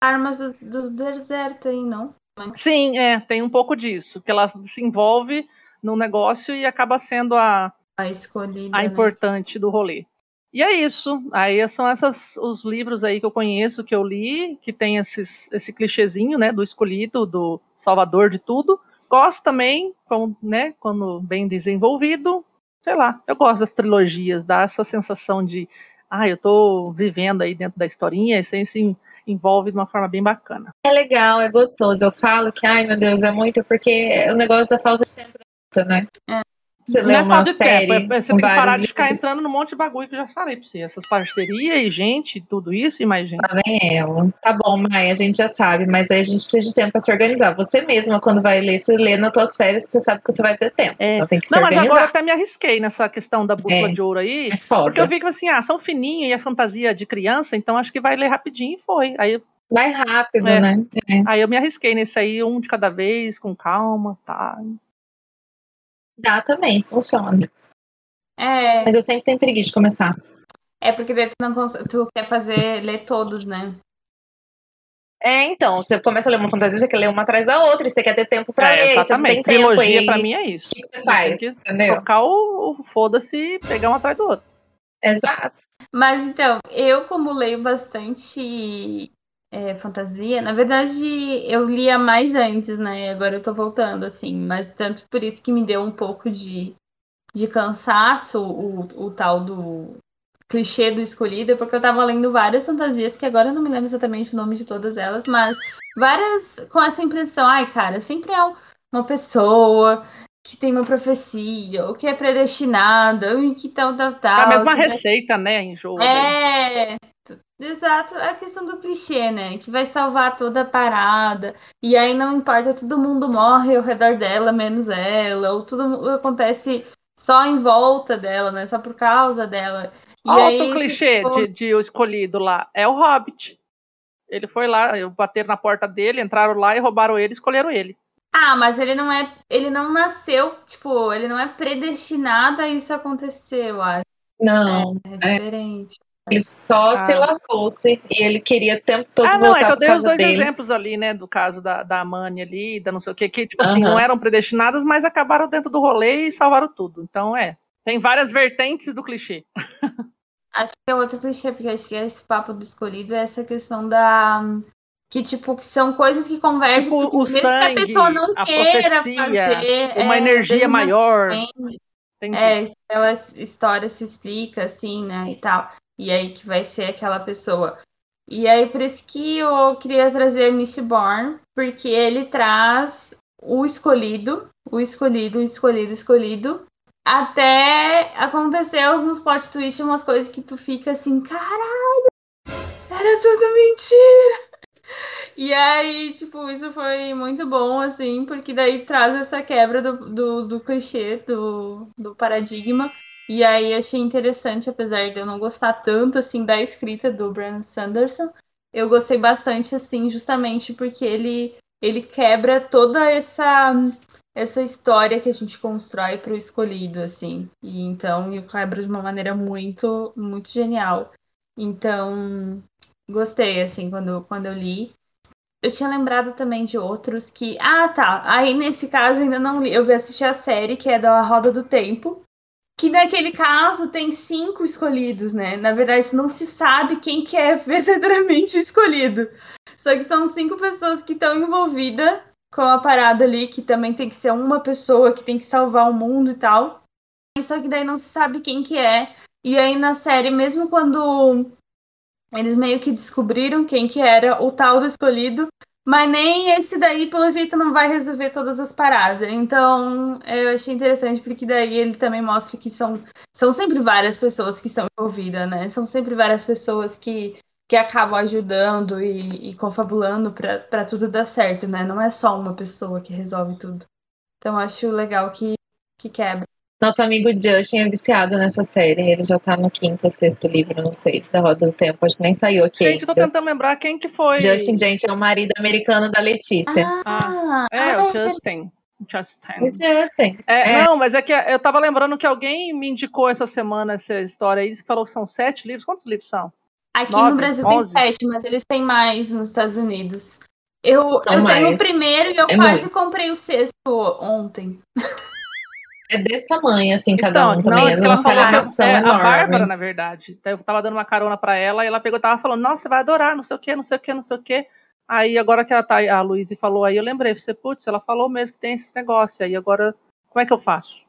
armas do, do deserto aí, não? Sim, é, tem um pouco disso, que ela se envolve no negócio e acaba sendo a, A escolhida. a né? importante do rolê. E é isso. Aí são essas os livros aí que eu conheço, que eu li, que tem esses, esse clichêzinho, né, do escolhido, do salvador de tudo. Gosto também, com, né, quando bem desenvolvido. Sei lá, eu gosto das trilogias, dá essa sensação de, ah, eu tô vivendo aí dentro da historinha, e você se envolve de uma forma bem bacana. É legal, é gostoso. Eu falo que, ai meu Deus, é muito porque o negócio da falta de tempo da luta, né? É. Você Não lê é uma série. tempo, é- você com tem que parar de ficar livros. entrando num monte de bagulho que eu já falei pra você. Essas parcerias e gente, tudo isso e mais gente. Lá vem ela. Tá bom, Maia, a gente já sabe, mas aí a gente precisa de tempo pra se organizar. Você mesma, quando vai ler, você lê nas tuas férias, você sabe que você vai ter tempo. É. Então tem que se Não, mas agora eu até me arrisquei nessa questão da bússola É. de ouro aí. É foda. Porque eu vi que assim, ah, são fininhas e a fantasia de criança, então acho que vai ler rapidinho e foi. Aí, Vai rápido, É. né? É. aí eu me arrisquei nesse aí, um de cada vez, com calma, tá. Dá também, funciona. É, Mas eu sempre tenho preguiça de começar. é porque daí tu, não cons- tu quer fazer, ler todos, né? É, então, você começa a ler uma fantasia, você quer ler uma atrás da outra, e você quer ter tempo pra É, ler, exatamente. você não tem Trilogia aí. pra mim é isso. O que que você faz? Tem Entendeu? tocar o, o foda-se e pegar um atrás do outro. Exato. Mas então, eu como leio bastante é, fantasia, na verdade eu lia mais antes, né? Agora eu tô voltando, assim, mas tanto por isso que me deu um pouco de, de cansaço o, o tal do clichê do escolhido, porque eu tava lendo várias fantasias, que agora eu não me lembro exatamente o nome de todas elas, mas várias com essa impressão, ai, cara, sempre é um- uma pessoa que tem uma profecia, ou que é predestinada, ou que tal, tal, tal. É a mesma receita, né, em jogo. é, exato, é a questão do clichê, né? Que vai salvar toda a parada. E aí não importa, todo mundo morre ao redor dela, menos ela, ou tudo acontece só em volta dela, né? Só por causa dela. E Outro aí, esse clichê de, de o escolhido lá é o Hobbit. Ele foi lá, eu bateram na porta dele, entraram lá e roubaram ele, escolheram ele. Ah, mas ele não é. Ele não nasceu, tipo, ele não é predestinado a isso acontecer, eu acho. Não, É diferente. Ele só se Ah. lascou-se e ele queria o tempo todo Ah, não, é que eu dei os dois dele. exemplos ali, né, do caso da, da Amani ali, da não sei o que, que, tipo assim, Aham. não eram predestinadas, mas acabaram dentro do rolê e salvaram tudo. Então, é. Tem várias vertentes do clichê. Acho que é outro clichê, porque acho que esse papo do escolhido é essa questão da. Que, tipo, que são coisas que convergem Tipo, o mesmo que a sangue, pessoa não a queira profecia, fazer. Uma é, energia mesmo maior. assim, Entendi. É, aquela história se explica assim, né, e tal. E aí que vai ser aquela pessoa. E aí por isso que eu queria trazer Mistborn, porque ele traz o escolhido, o escolhido, o escolhido, escolhido, Até acontecer alguns plot twists, umas coisas que tu fica assim, caralho, era tudo mentira. E aí, tipo, isso foi muito bom, assim, porque daí traz essa quebra do, do, do clichê, do, do paradigma. E aí achei interessante, apesar de eu não gostar tanto, assim, da escrita do Brandon Sanderson. Eu gostei bastante, assim, justamente porque ele, ele quebra toda essa essa história que a gente constrói para o escolhido, assim. E então eu quebra de uma maneira muito, muito genial. Então, gostei, assim, quando, quando eu li. Eu tinha lembrado também de outros que. Ah, tá. Aí nesse caso ainda não li. Eu vi assistir a série, que é da Roda do Tempo. Que naquele caso tem cinco escolhidos, né? Na verdade, não se sabe quem que é verdadeiramente o escolhido. Só que são cinco pessoas que estão envolvidas com a parada ali, que também tem que ser uma pessoa que tem que salvar o mundo e tal. Só que daí não se sabe quem que é. E aí na série, mesmo quando eles meio que descobriram quem que era o tal do escolhido, mas nem esse daí, pelo jeito, não vai resolver todas as paradas. Então, eu achei interessante, porque daí ele também mostra que são, são sempre várias pessoas que estão envolvidas, né? São sempre várias pessoas que, que acabam ajudando e, e confabulando para tudo dar certo, né? Não é só uma pessoa que resolve tudo. Então, acho legal que, que quebra. Nosso amigo Justin é viciado nessa série. Ele já tá no quinto ou sexto livro, não sei, da Roda do Tempo. Acho que nem saiu aqui. Gente, tô tentando lembrar quem que foi. Justin, gente, é o marido americano da Letícia. Ah, é, o Justin. Justin. O Justin. É, É. Não, mas é que eu tava lembrando que alguém me indicou essa semana essa história aí, que falou que são sete livros. Quantos livros são? Aqui Nove, no Brasil onze. tem sete, mas eles têm mais nos Estados Unidos. Eu, São eu tenho o primeiro e eu É quase muito. comprei o sexto ontem. É desse tamanho, assim, cada Então, um não, também. é É que ela uma falou que narração é, a. Bárbara, na verdade. Eu tava dando uma carona pra ela e ela pegou, tava falando, nossa, você vai adorar, não sei o que, não sei o que, não sei o que. Aí agora que ela tá, a Luísa falou aí, eu lembrei, você, putz, ela falou mesmo que tem esses negócios. Aí agora, como é que eu faço?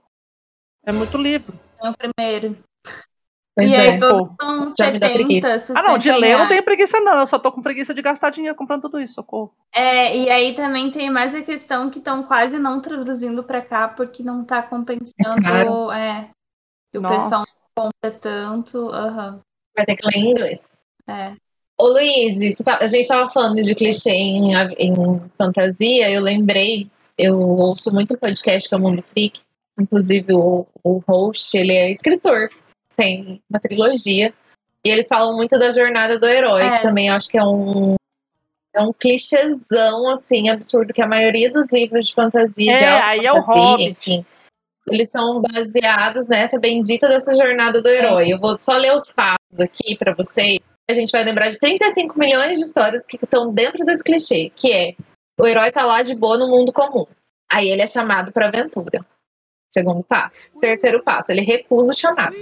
É muito livro. Tem o primeiro. Pois e é. aí todos são já me dá 70, preguiça. 60 Ah, não, de ler eu não tenho preguiça, não. Eu só tô com preguiça de gastar dinheiro comprando tudo isso, socorro. É, e aí também tem mais a questão que estão quase não traduzindo pra cá porque não tá compensando. caro. É, o Nossa. pessoal não compra tanto. aham, Vai ter que ler em inglês. é. Ô Luiz, tá- a gente tava falando de clichê em, em fantasia, eu lembrei, eu ouço muito podcast que é o Mundo Freak, inclusive o, o host, ele é escritor, tem uma trilogia, e eles falam muito da jornada do herói, É. que também acho que é um é um clichêzão, assim, absurdo, que a maioria dos livros de fantasia, de É, alta aí é o fantasia, Hobbit. enfim, eles são baseados nessa bendita dessa jornada do herói. Eu vou só ler os passos aqui pra vocês. A gente vai lembrar de 35 milhões de histórias que estão dentro desse clichê, que é o herói tá lá de boa no mundo comum. Aí ele é chamado pra aventura. Segundo passo. Terceiro passo, ele recusa o chamado.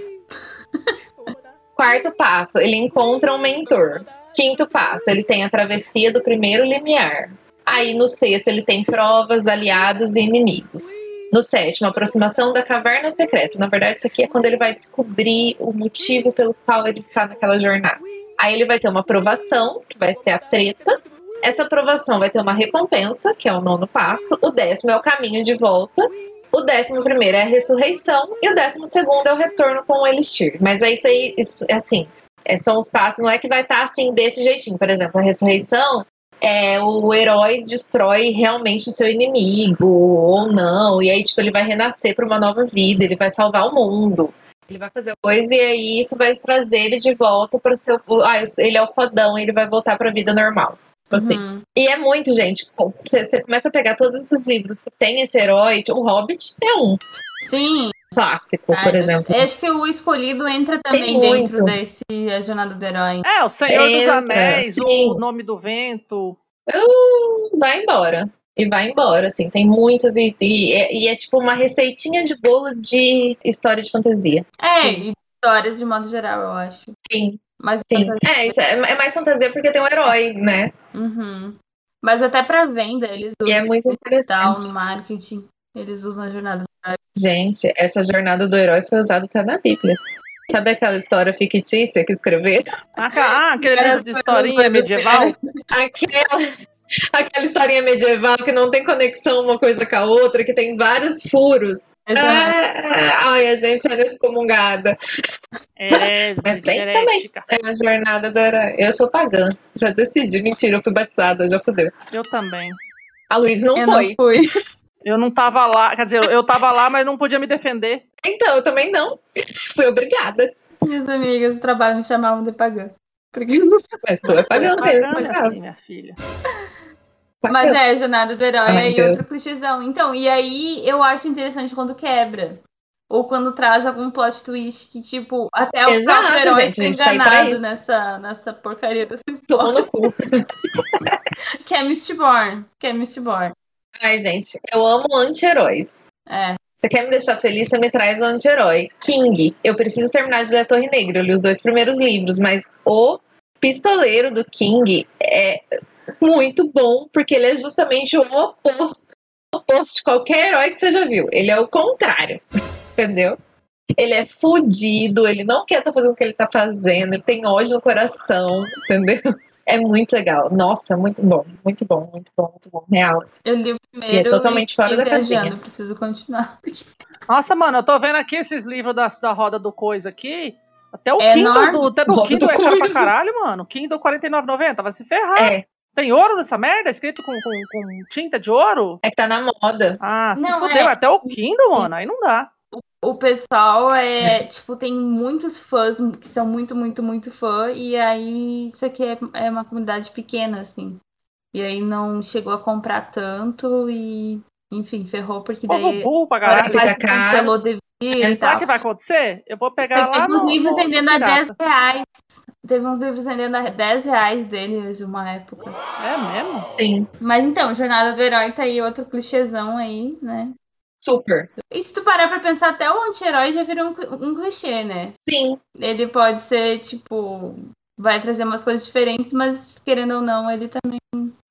Quarto passo, ele encontra um mentor. Quinto passo, ele tem a travessia do primeiro limiar. Aí no sexto, ele tem provas, aliados e inimigos. No sétimo, aproximação da caverna secreta. Na verdade, isso aqui é quando ele vai descobrir o motivo pelo qual ele está naquela jornada. Aí ele vai ter uma aprovação, que vai ser a treta. Essa aprovação vai ter uma recompensa, que é o nono passo. O décimo é o caminho de volta. O décimo primeiro é a ressurreição. E o décimo segundo é o retorno com o elixir. Mas é isso aí, isso, assim, é, são os passos, não é que vai estar assim desse jeitinho. Por exemplo, a ressurreição é o herói destrói realmente o seu inimigo ou não, e aí tipo ele vai renascer para uma nova vida, ele vai salvar o mundo. Ele vai fazer coisa e aí isso vai trazer ele de volta para seu, ah, ele é o fodão, ele vai voltar para a vida normal. Tipo assim. Uhum. E é muito, gente. Você você começa a pegar todos esses livros que tem esse herói, o Hobbit é um Sim, clássico, Ah, por exemplo. Acho que o escolhido entra também dentro desse A Jornada do Herói. É, o Senhor dos Entra, Anéis, sim. o Nome do Vento. Uh, vai embora. E vai embora, assim, tem muitos e, e, é- e é tipo uma receitinha de bolo de história de fantasia. É, Sim. e histórias de modo geral, eu acho. Sim, Mas. É, isso é, é mais fantasia porque tem um herói, né? Uhum. Mas até pra venda, eles E usam é muito interessante. no marketing. Eles usam a jornada. Gente, essa jornada do herói foi usada até na Bíblia. Sabe aquela história fictícia que escreveram? Ah, ca- ah, de historinha medieval. Aquela, Aquela historinha medieval que não tem conexão uma coisa com a outra, que tem vários furos. É, ai, a gente é excomungada. É, Mas tem também. É a jornada do herói. Eu sou pagã. Já decidi. Mentira, eu fui batizada, já fudeu. Eu também. A Luiz não Eu foi. não fui. Eu não tava lá, quer dizer, eu tava lá, mas não podia me defender. Então, eu também não. Fui obrigada. Minhas amigas do trabalho me chamavam de pagã. Porque Mas tu é pagã mesmo. Mas, assim, minha filha. Mas é, jornada do herói Ai, e Deus. outro clichêzão. Então, e aí eu acho interessante quando quebra. Ou quando traz algum plot twist que, tipo, até o Exato, próprio herói gente, fica tá enganado isso. nessa, nessa porcaria dessa história. Que é Mistborn. Que é Mistborn. Ai, gente, eu amo anti-heróis. É. Você quer me deixar feliz, você me traz o anti-herói. King, eu preciso terminar de ler a Torre Negra. Eu li os dois primeiros livros, mas o pistoleiro do King é muito bom, porque ele é justamente o oposto, o oposto de qualquer herói que você já viu. Ele é o contrário, entendeu? Ele é fudido, ele não quer estar fazendo o que ele tá fazendo, ele tem ódio no coração, entendeu? É muito legal. Nossa, muito bom, muito bom, muito bom, muito bom. Real. assim. Eu li o E primeiro. é totalmente fora e da casinha. Preciso continuar. Nossa, mano, eu tô vendo aqui esses livros da, da roda do coisa aqui. Até o É Kindle enorme. do, até do Kindle do é caro pra caralho, mano. Kindle 49,90, vai se ferrar. É, Tem ouro nessa merda? Escrito com, com, com tinta de ouro? é que tá na moda. Ah, se Não, fudeu. é. Até o Kindle, mano, aí não dá. O pessoal é, tipo, tem muitos fãs que são muito, muito, muito fã, e aí isso aqui é, é uma comunidade pequena, assim. E aí não chegou a comprar tanto e, enfim, ferrou, porque Povo daí burro pra caralho. fica mais caro. Sabe o que vai acontecer? Eu vou pegar lá Teve uns no, livros vendendo a pirata. 10 reais. Teve uns livros vendendo a 10 reais deles uma época. É mesmo? Sim, Mas então, Jornada do Herói tá aí, outro clichêzão aí, né? super. E se tu parar pra pensar, até o anti-herói já virou um, um clichê, né? Sim, Ele pode ser, tipo, vai trazer umas coisas diferentes, mas querendo ou não, ele também.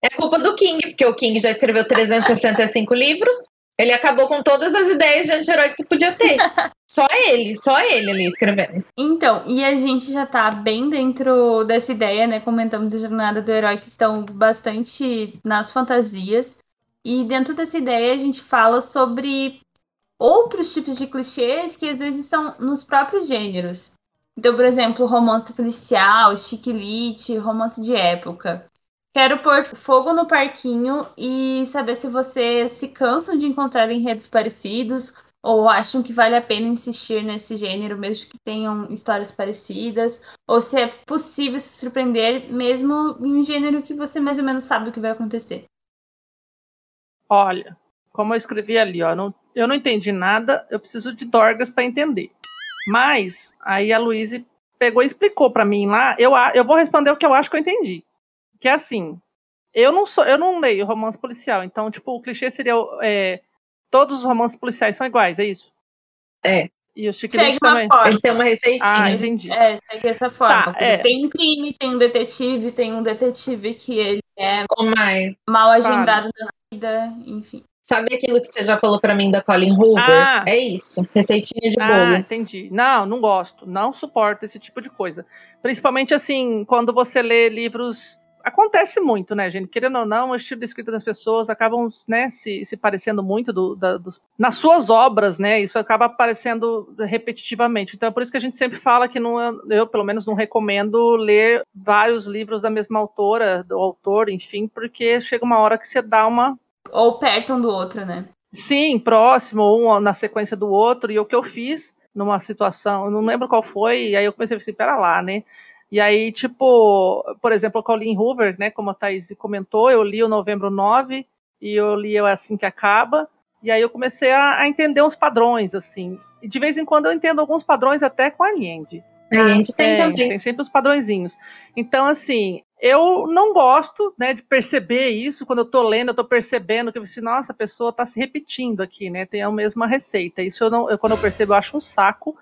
é culpa do King, porque o King já escreveu 365 livros. Ele acabou com todas as ideias de anti-herói que você podia ter. Só ele, só ele ali escrevendo. Então, e a gente já tá bem dentro dessa ideia, né? Comentamos da jornada do herói que estão bastante nas fantasias. E dentro dessa ideia a gente fala sobre outros tipos de clichês que às vezes estão nos próprios gêneros. Então, por exemplo, romance policial, chiquilite, romance de época. Quero pôr fogo no parquinho e saber se vocês se cansam de encontrar enredos parecidos ou acham que vale a pena insistir nesse gênero, mesmo que tenham histórias parecidas, ou se é possível se surpreender mesmo em um gênero que você mais ou menos sabe o que vai acontecer. Olha, como eu escrevi ali, ó, não, eu não entendi nada, eu preciso de Dorgas para entender. Mas aí a Luíse pegou e explicou para mim lá, eu, eu vou responder o que eu acho que eu entendi. Que é assim, eu não sou, eu não leio romance policial, então tipo, o clichê seria é, todos os romances policiais são iguais, é isso? É. E os Segue chiquilites uma também. forma. Eles têm uma receitinha. Ah, entendi. É, segue essa forma. Tá, é. Tem um crime, tem um detetive, tem um detetive que ele é Mai, mal Fala. agendrado na vida, enfim. sabe aquilo que você já falou pra mim da Colin Hoover? Ah. É isso. Receitinha de Ah, bolo. entendi. Não, não gosto. Não suporto esse tipo de coisa. Principalmente assim, quando você lê livros. Acontece muito, né, gente? Querendo ou não, o estilo de escrita das pessoas acabam né, se, se parecendo muito do, da- dos- nas suas obras, né? Isso acaba aparecendo repetitivamente. Então é por isso que a gente sempre fala que não, eu, pelo menos, não recomendo ler vários livros da mesma autora, do autor, enfim, porque chega uma hora que você dá uma Ou perto um do outro, né? Sim, próximo, um na sequência do outro. E o que eu fiz numa situação, eu não lembro qual foi, e aí eu comecei a assim, pera lá, né? E aí, tipo, por exemplo, o Colin Hoover, né, como a Thaís comentou, eu li o Novembro 9 e eu li o Assim Que Acaba, e aí eu comecei a, a entender uns padrões, assim. E de vez em quando eu entendo alguns padrões até com a Allende. A gente tem Tem, também. tem sempre os padrõezinhos. Então, assim, eu não gosto, né, de perceber isso. Quando eu tô lendo, eu tô percebendo que eu assim, nossa, a pessoa tá se repetindo aqui, né? Tem a mesma receita. Isso eu não, eu, quando eu percebo, eu acho um saco.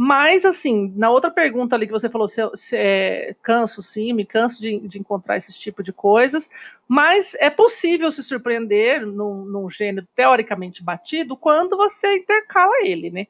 Mas, assim, na outra pergunta ali que você falou, se, se é, canso sim, me canso de, de encontrar esse tipo de coisas, mas é possível se surpreender num, num gênero teoricamente batido quando você intercala ele, né?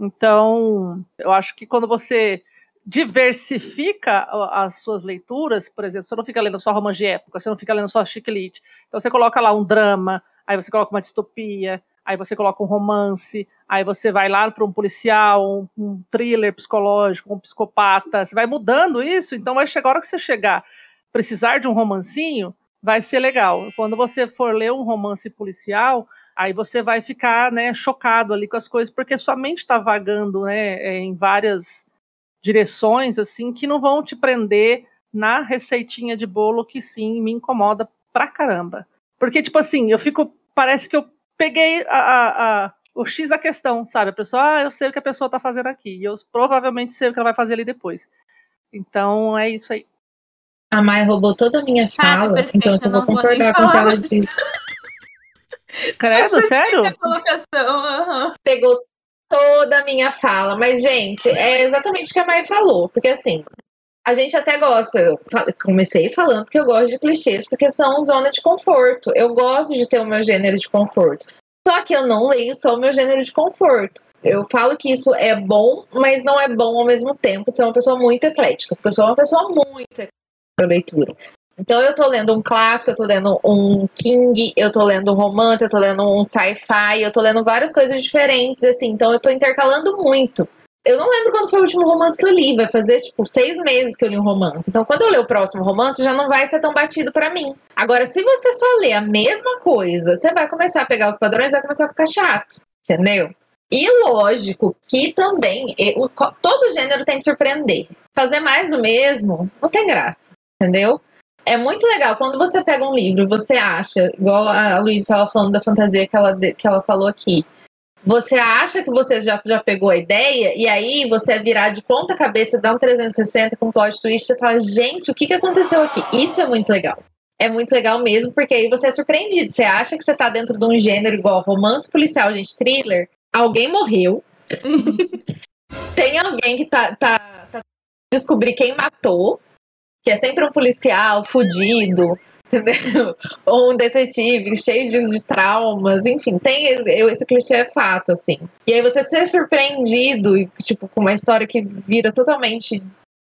Então, eu acho que quando você diversifica as suas leituras, por exemplo, você não fica lendo só romance de época, você não fica lendo só chiclete. Então você coloca lá um drama, aí você coloca uma distopia, aí você coloca um romance, aí você vai lá para um policial, um, um, thriller psicológico, um psicopata, você vai mudando isso, então vai chegar a hora que você chegar, precisar de um romancinho, vai ser legal. Quando você for ler um romance policial, aí você vai ficar, né, chocado ali com as coisas, porque sua mente está vagando, né, é, em várias direções, assim, que não vão te prender na receitinha de bolo que sim me incomoda pra caramba. Porque, tipo assim, eu fico, parece que eu peguei a, a, a o X da questão, sabe? A pessoa, ah, eu sei o que a pessoa tá fazendo aqui, e eu provavelmente sei o que ela vai fazer ali depois. Então, é isso aí. A Mai roubou toda a minha fala, ah, então eu só vou concordar com o que ela disse. Credo, sério? Uhum. Pegou toda a minha fala, mas, gente, é exatamente o que a Mai falou, porque assim, a gente até gosta, eu comecei falando que eu gosto de clichês porque são zona de conforto. Eu gosto de ter o meu gênero de conforto. Só que eu não leio só o meu gênero de conforto. Eu falo que isso é bom, mas não é bom ao mesmo tempo. É uma pessoa muito eclética, porque eu sou uma pessoa muito eclética para leitura. Então eu tô lendo um clássico, eu tô lendo um King, eu tô lendo um romance, eu tô lendo um sci-fi, eu tô lendo várias coisas diferentes, assim. Então eu tô intercalando muito. Eu não lembro quando foi o último romance que eu li, vai fazer tipo seis meses que eu li um romance. Então, quando eu ler o próximo romance, já não vai ser tão batido para mim. Agora, se você só lê a mesma coisa, você vai começar a pegar os padrões e vai começar a ficar chato, entendeu? E lógico que também eu, todo gênero tem que surpreender. Fazer mais o mesmo não tem graça, entendeu? É muito legal quando você pega um livro, você acha, igual a Luísa estava falando da fantasia que ela, que ela falou aqui você acha que você já, já pegou a ideia, e aí você é virar de ponta cabeça, dá um 360 com um plot twist e fala, gente, o que, que aconteceu aqui? Isso é muito legal. É muito legal mesmo, porque aí você é surpreendido. Você acha que você tá dentro de um gênero igual romance policial, gente, thriller. Alguém morreu. Tem alguém que tá, tá, tá descobrir quem matou, que é sempre um policial fudido entendeu? Ou um detetive cheio de, de, traumas, enfim, tem esse clichê é fato, assim. E aí você ser surpreendido, tipo, com uma história que vira totalmente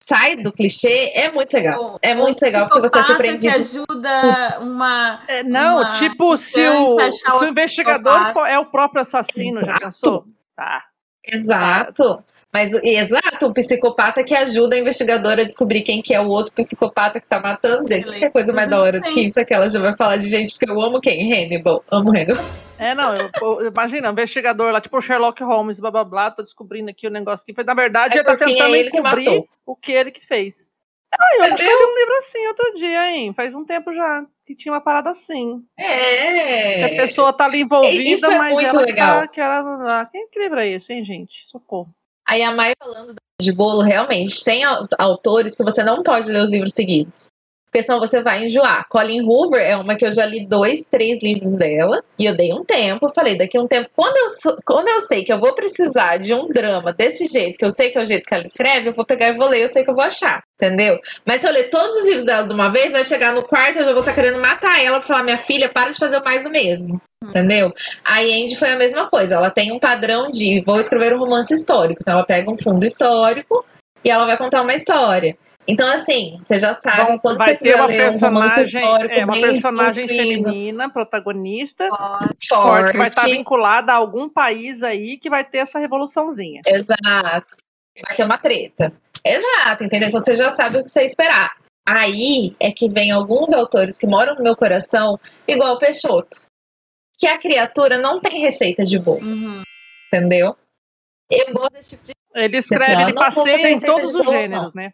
sai do clichê é muito legal. É muito legal porque você é surpreendido. que ajuda uma. É, não, uma tipo, se o, se o investigador for, é o próprio assassino, Exato. já pensou? Tá. Exato. Mas, exato, um psicopata que ajuda a investigadora a descobrir quem que é o outro psicopata que tá matando, gente. Isso que é coisa mais da hora do que isso, que ela já vai falar de gente, porque eu amo quem? Hannibal. Amo Hannibal. É, não, eu, eu, imagina, investigador lá, tipo o Sherlock Holmes, blá blá blá, tô descobrindo aqui o negócio que foi. Na verdade, é, ele tá tentando é ele encobrir o que ele que fez. Ah, eu que li um livro assim outro dia, hein? Faz um tempo já que tinha uma parada assim. É. Que a pessoa tá ali envolvida, é mas ela legal. tá. Que ela, quem que livro é esse, hein, gente? Socorro. Aí a Mai falando de bolo, realmente, tem autores que você não pode ler os livros seguidos. Porque senão você vai enjoar. Colin Hoover é uma que eu já li dois, três livros dela. E eu dei um tempo. Falei, daqui a um tempo, quando eu, quando eu sei que eu vou precisar de um drama desse jeito, que eu sei que é o jeito que ela escreve, eu vou pegar e vou ler, eu sei que eu vou achar. Entendeu? Mas se eu ler todos os livros dela de uma vez, vai chegar no quarto, eu já vou estar querendo matar ela pra falar, minha filha, para de fazer mais o mesmo. Entendeu? A Andy foi a mesma coisa. Ela tem um padrão de vou escrever um romance histórico. Então ela pega um fundo histórico e ela vai contar uma história. Então, assim, você já sabe, Bom, quando vai você ter uma personagem, um é, uma personagem feminina, protagonista, forte, forte, que vai estar vinculada a algum país aí que vai ter essa revoluçãozinha. Exato. Vai ter uma treta. Exato, entendeu? Então você já sabe o que você esperar. Aí é que vem alguns autores que moram no meu coração, igual o Peixoto. Que a criatura não tem receita de bolo. Uhum. Entendeu? Eu gosto desse tipo de. Ele escreve, assim, ele passeia em todos os gêneros, não. né?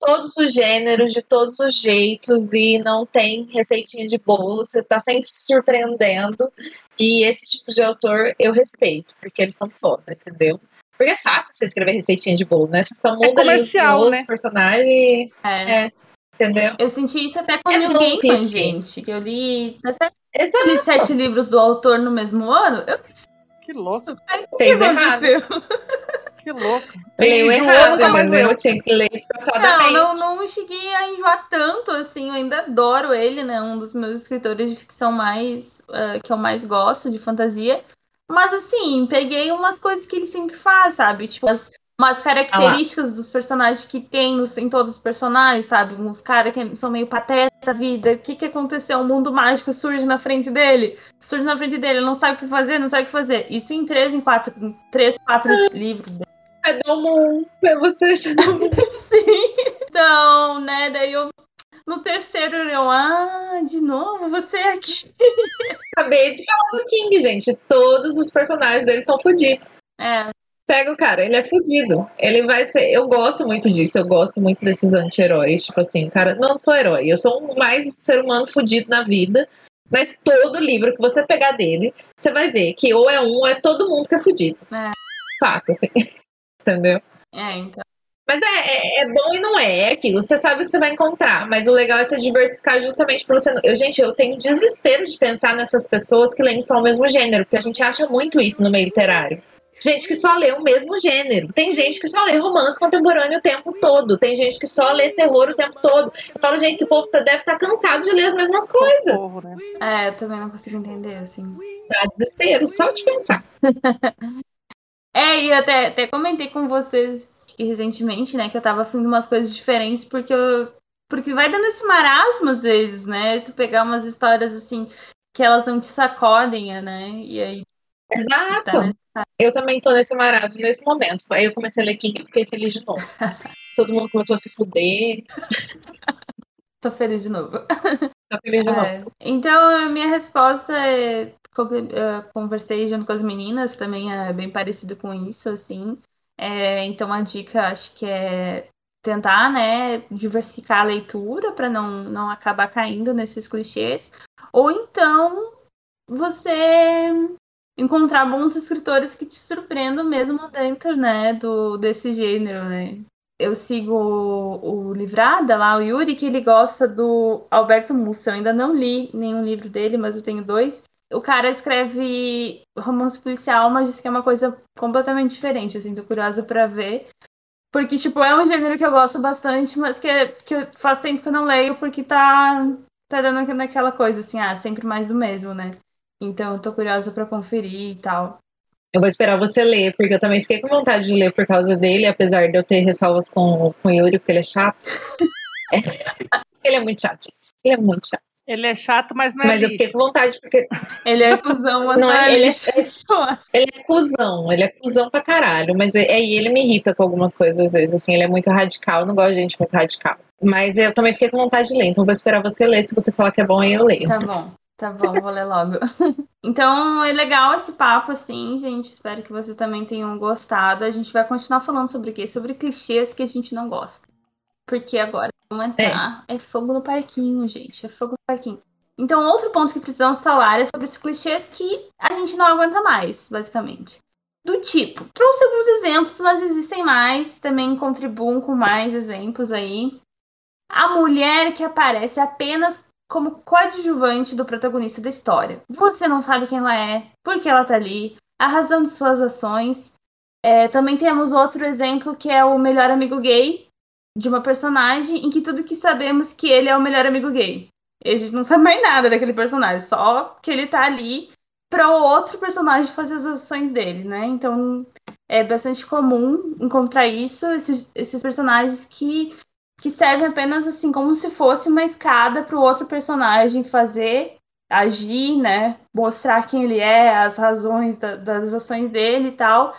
Todos os gêneros, de todos os jeitos, e não tem receitinha de bolo, você tá sempre se surpreendendo. E esse tipo de autor eu respeito, porque eles são foda, entendeu? Porque é fácil você escrever receitinha de bolo, né? Você só é muda é os outros né? personagens. É. é. Entendeu? Eu senti isso até com é New Gaiman, gente. Que eu li. Eu li sete livros do autor no mesmo ano. Eu... Que louco. Ai, Fez errado. Que louco. Leu errado, mas eu tinha que ler espaçadamente. Não, não, não cheguei a enjoar tanto, assim, eu ainda adoro ele, né? Um dos meus escritores de ficção mais uh, que eu mais gosto, de fantasia. Mas assim, peguei umas coisas que ele sempre faz, sabe? Tipo, umas, umas características ah dos personagens que tem nos, em todos os personagens, sabe? Uns caras que são meio pateta da vida. O que, que aconteceu? Um mundo mágico surge na frente dele. Surge na frente dele, ele não sabe o que fazer, não sabe o que fazer. Isso em três, em quatro, em três, quatro livros. É Domon. É você, Domon. Sim. Então, né, daí eu no terceiro, eu, ah, de novo, você aqui. Acabei de falar do King, gente. Todos os personagens dele são fodidos. É. Pega o cara, ele é fodido. Ele vai ser. Eu gosto muito disso, eu gosto muito desses anti-heróis. Tipo assim, cara, não sou herói, eu sou um mais ser humano fodido na vida. Mas todo livro que você pegar dele, você vai ver que ou é um, ou é todo mundo que é fodido. É. Fato, assim. Entendeu? É, então. Mas é, é, é, bom e não é, é aquilo. Você sabe o que você vai encontrar, mas o legal é você diversificar justamente para você. Eu, gente, eu tenho desespero de pensar nessas pessoas que leem só o mesmo gênero, porque a gente acha muito isso no meio literário. Gente que só lê o mesmo gênero. Tem gente que só lê romance contemporâneo o tempo todo. Tem gente que só lê terror o tempo todo. Eu falo, gente, esse povo tá, deve estar tá cansado de ler as mesmas coisas. Socorro, né? É, eu também não consigo entender, assim. Dá desespero só de pensar. é, e até, até comentei com vocês recentemente, né, que eu tava afim de umas coisas diferentes, porque eu. Porque vai dando esse marasmo às vezes, né? Tu pegar umas histórias assim que elas não te sacodem, né? E aí. Exato. Tá eu também tô nesse marasmo nesse momento. Aí eu comecei a ler King e fiquei feliz de novo. Todo mundo começou a se fuder. tô feliz de novo. Tô feliz de é. novo. Então, a minha resposta é. Conversei junto com as meninas, também é bem parecido com isso, assim. É, então a dica acho que é tentar, né, diversificar a leitura para não, não acabar caindo nesses clichês. Ou então você encontrar bons escritores que te surpreendam mesmo dentro, né, do, desse gênero, né. Eu sigo o, o Livrada lá, o Yuri, que ele gosta do Alberto Mussa. Eu ainda não li nenhum livro dele, mas eu tenho dois o cara escreve romance policial, mas diz que é uma coisa completamente diferente, assim, tô curiosa pra ver. Porque, tipo, é um gênero que eu gosto bastante, mas que, que faz tempo que eu não leio, porque tá, tá dando naquela coisa, assim, ah, sempre mais do mesmo, né? Então, tô curiosa pra conferir e tal. Eu vou esperar você ler, porque eu também fiquei com vontade de ler por causa dele, apesar de eu ter ressalvas com, com o Yuri, porque ele é chato. ele é muito chato, gente. Ele é muito chato. Ele é chato, mas não é Mas lixo. eu fiquei com vontade, porque. Ele é cuzão, mas não, é, ele, é, ele é cuzão, ele é cuzão pra caralho. Mas aí é, ele me irrita com algumas coisas, às vezes. Assim, ele é muito radical, eu não gosto de gente muito radical. Mas eu também fiquei com vontade de ler, então vou esperar você ler. Se você falar que é bom, aí eu leio. Tá bom. Tá bom, vou ler logo. então, é legal esse papo, assim, gente. Espero que vocês também tenham gostado. A gente vai continuar falando sobre o quê? Sobre clichês que a gente não gosta. Porque agora entrar. É. é fogo no parquinho, gente. É fogo no parquinho. Então, outro ponto que precisamos falar é sobre os clichês que a gente não aguenta mais, basicamente. Do tipo, trouxe alguns exemplos, mas existem mais, também contribuam com mais exemplos aí. A mulher que aparece apenas como coadjuvante do protagonista da história. Você não sabe quem ela é, por que ela tá ali, a razão de suas ações. É, também temos outro exemplo que é o melhor amigo gay, de uma personagem em que tudo que sabemos que ele é o melhor amigo gay. E a gente não sabe mais nada daquele personagem, só que ele tá ali para o outro personagem fazer as ações dele, né? Então é bastante comum encontrar isso, esses, esses personagens que, que servem apenas assim como se fosse uma escada para o outro personagem fazer, agir, né? Mostrar quem ele é, as razões da, das ações dele e tal.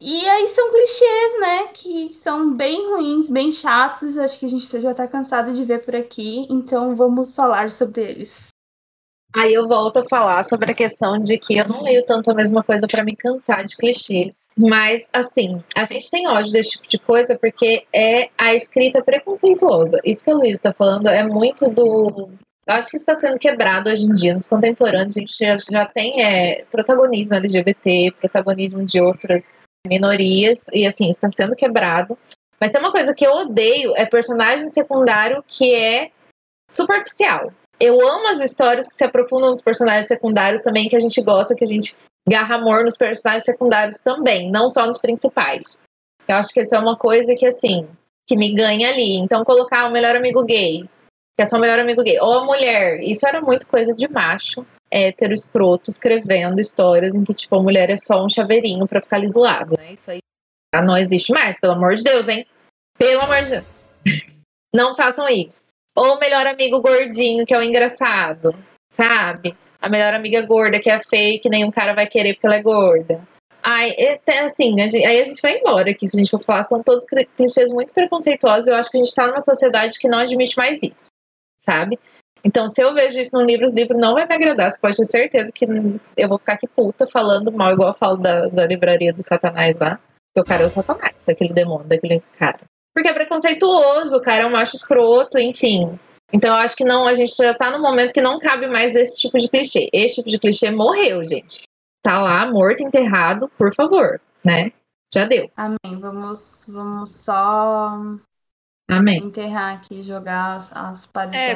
E aí são clichês, né? Que são bem ruins, bem chatos. Acho que a gente já tá cansado de ver por aqui. Então vamos falar sobre eles. Aí eu volto a falar sobre a questão de que eu não leio tanto a mesma coisa para me cansar de clichês. Mas, assim, a gente tem ódio desse tipo de coisa porque é a escrita preconceituosa. Isso que a Luísa está falando é muito do. Eu acho que está sendo quebrado hoje em dia. Nos contemporâneos, a gente já, já tem é, protagonismo LGBT, protagonismo de outras minorias, e assim, está sendo quebrado. Mas tem uma coisa que eu odeio, é personagem secundário que é superficial. Eu amo as histórias que se aprofundam nos personagens secundários também, que a gente gosta, que a gente garra amor nos personagens secundários também, não só nos principais. Eu acho que isso é uma coisa que, assim, que me ganha ali. Então, colocar o melhor amigo gay, que é só o melhor amigo gay, ou a mulher, isso era muito coisa de macho hétero escroto escrevendo histórias em que, tipo, a mulher é só um chaveirinho para ficar ali do lado, né? Isso aí? Não existe mais, pelo amor de Deus, hein? Pelo amor de Deus. Não façam isso. Ou o melhor amigo gordinho, que é o engraçado, sabe? A melhor amiga gorda, que é fake, nenhum cara vai querer porque ela é gorda. Ai, até assim, a gente, aí a gente vai embora aqui, se a gente for falar, são todos clichês muito preconceituosos. Eu acho que a gente tá numa sociedade que não admite mais isso, sabe? Então, se eu vejo isso num livro, o livro não vai me agradar. Você pode ter certeza que eu vou ficar aqui puta falando mal, igual eu falo da, da livraria do Satanás lá. Porque o cara é o Satanás, aquele demônio, daquele cara. Porque é preconceituoso, o cara é um macho escroto, enfim. Então, eu acho que não, a gente já tá no momento que não cabe mais esse tipo de clichê. Esse tipo de clichê morreu, gente. Tá lá, morto, enterrado, por favor, né? Já deu. Amém. Vamos, vamos só Amém. enterrar aqui, jogar as, as de É,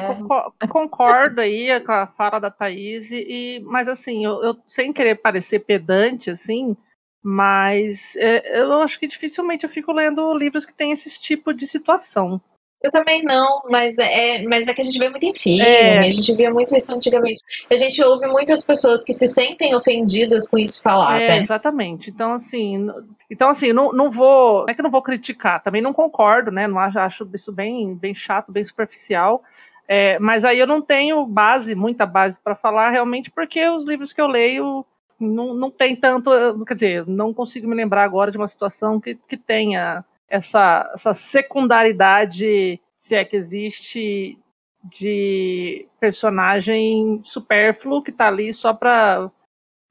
concordo aí com a fala da Thaís, e, mas assim, eu, eu- sem querer parecer pedante, assim, mas é, eu acho que dificilmente eu fico lendo livros que têm esse tipo de situação. Eu também não, mas é, mas é que a gente vê muito em filme, É. a gente via muito isso antigamente. A gente ouve muitas pessoas que se sentem ofendidas com isso falar, É, né? exatamente. Então, assim, então, assim, não, não vou. Não é que eu não vou criticar, também não concordo, né? Não acho, acho isso bem, bem chato, bem superficial. É, mas aí eu não tenho base, muita base para falar realmente, porque os livros que eu leio não, não tem tanto. Quer dizer, não consigo me lembrar agora de uma situação que, que tenha essa, essa secundaridade, se é que existe, de personagem supérfluo que tá ali só pra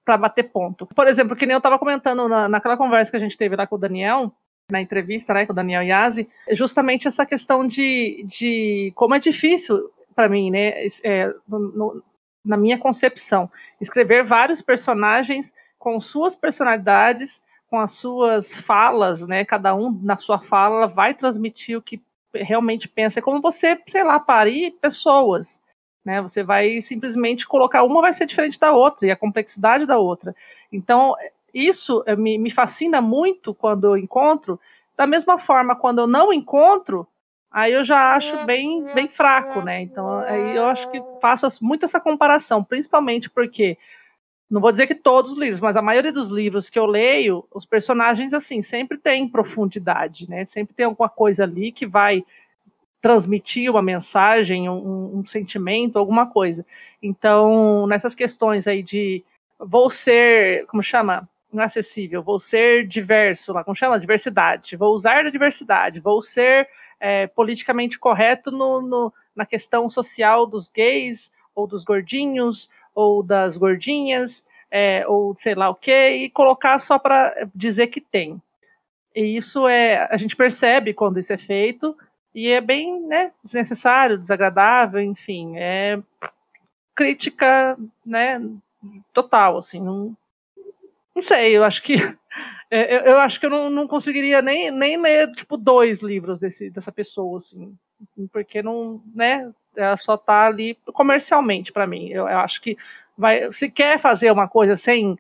para bater ponto. Por exemplo, que nem eu estava comentando na, naquela conversa que a gente teve lá com o Daniel, na entrevista, né, com o Daniel Yazzi, justamente essa questão de, de como é difícil para mim, né, é, no- na minha concepção, escrever vários personagens com suas personalidades, com as suas falas, né, cada um na sua fala vai transmitir o que realmente pensa. É como você, sei lá, parir pessoas, né? Você vai simplesmente colocar uma vai ser diferente da outra e a complexidade da outra. Então isso eh, me, me fascina muito quando eu encontro. Da mesma forma, quando eu não encontro, aí eu já acho bem bem fraco, né? Então aí eu acho que faço muito essa comparação, principalmente porque não vou dizer que todos os livros, mas a maioria dos livros que eu leio, os personagens assim sempre têm profundidade, né? Sempre tem alguma coisa ali que vai transmitir uma mensagem, um, um sentimento, alguma coisa. Então, nessas questões aí de vou ser, como chama? Inacessível, vou ser diverso, lá, como chama? Diversidade. Vou usar da diversidade, vou ser é, politicamente correto no, no, na questão social dos gays, ou dos gordinhos, ou das gordinhas, é, ou sei lá o que, e colocar só para dizer que tem. E isso é, a gente percebe quando isso é feito, e é bem né, desnecessário, desagradável, enfim, é crítica né, total, assim, não, não sei, eu acho que é, eu, eu acho que eu não, não conseguiria nem, nem ler tipo dois livros desse, dessa pessoa, assim, porque não, né, ela só tá ali comercialmente para mim. Eu, eu acho que vai, se quer fazer uma coisa sem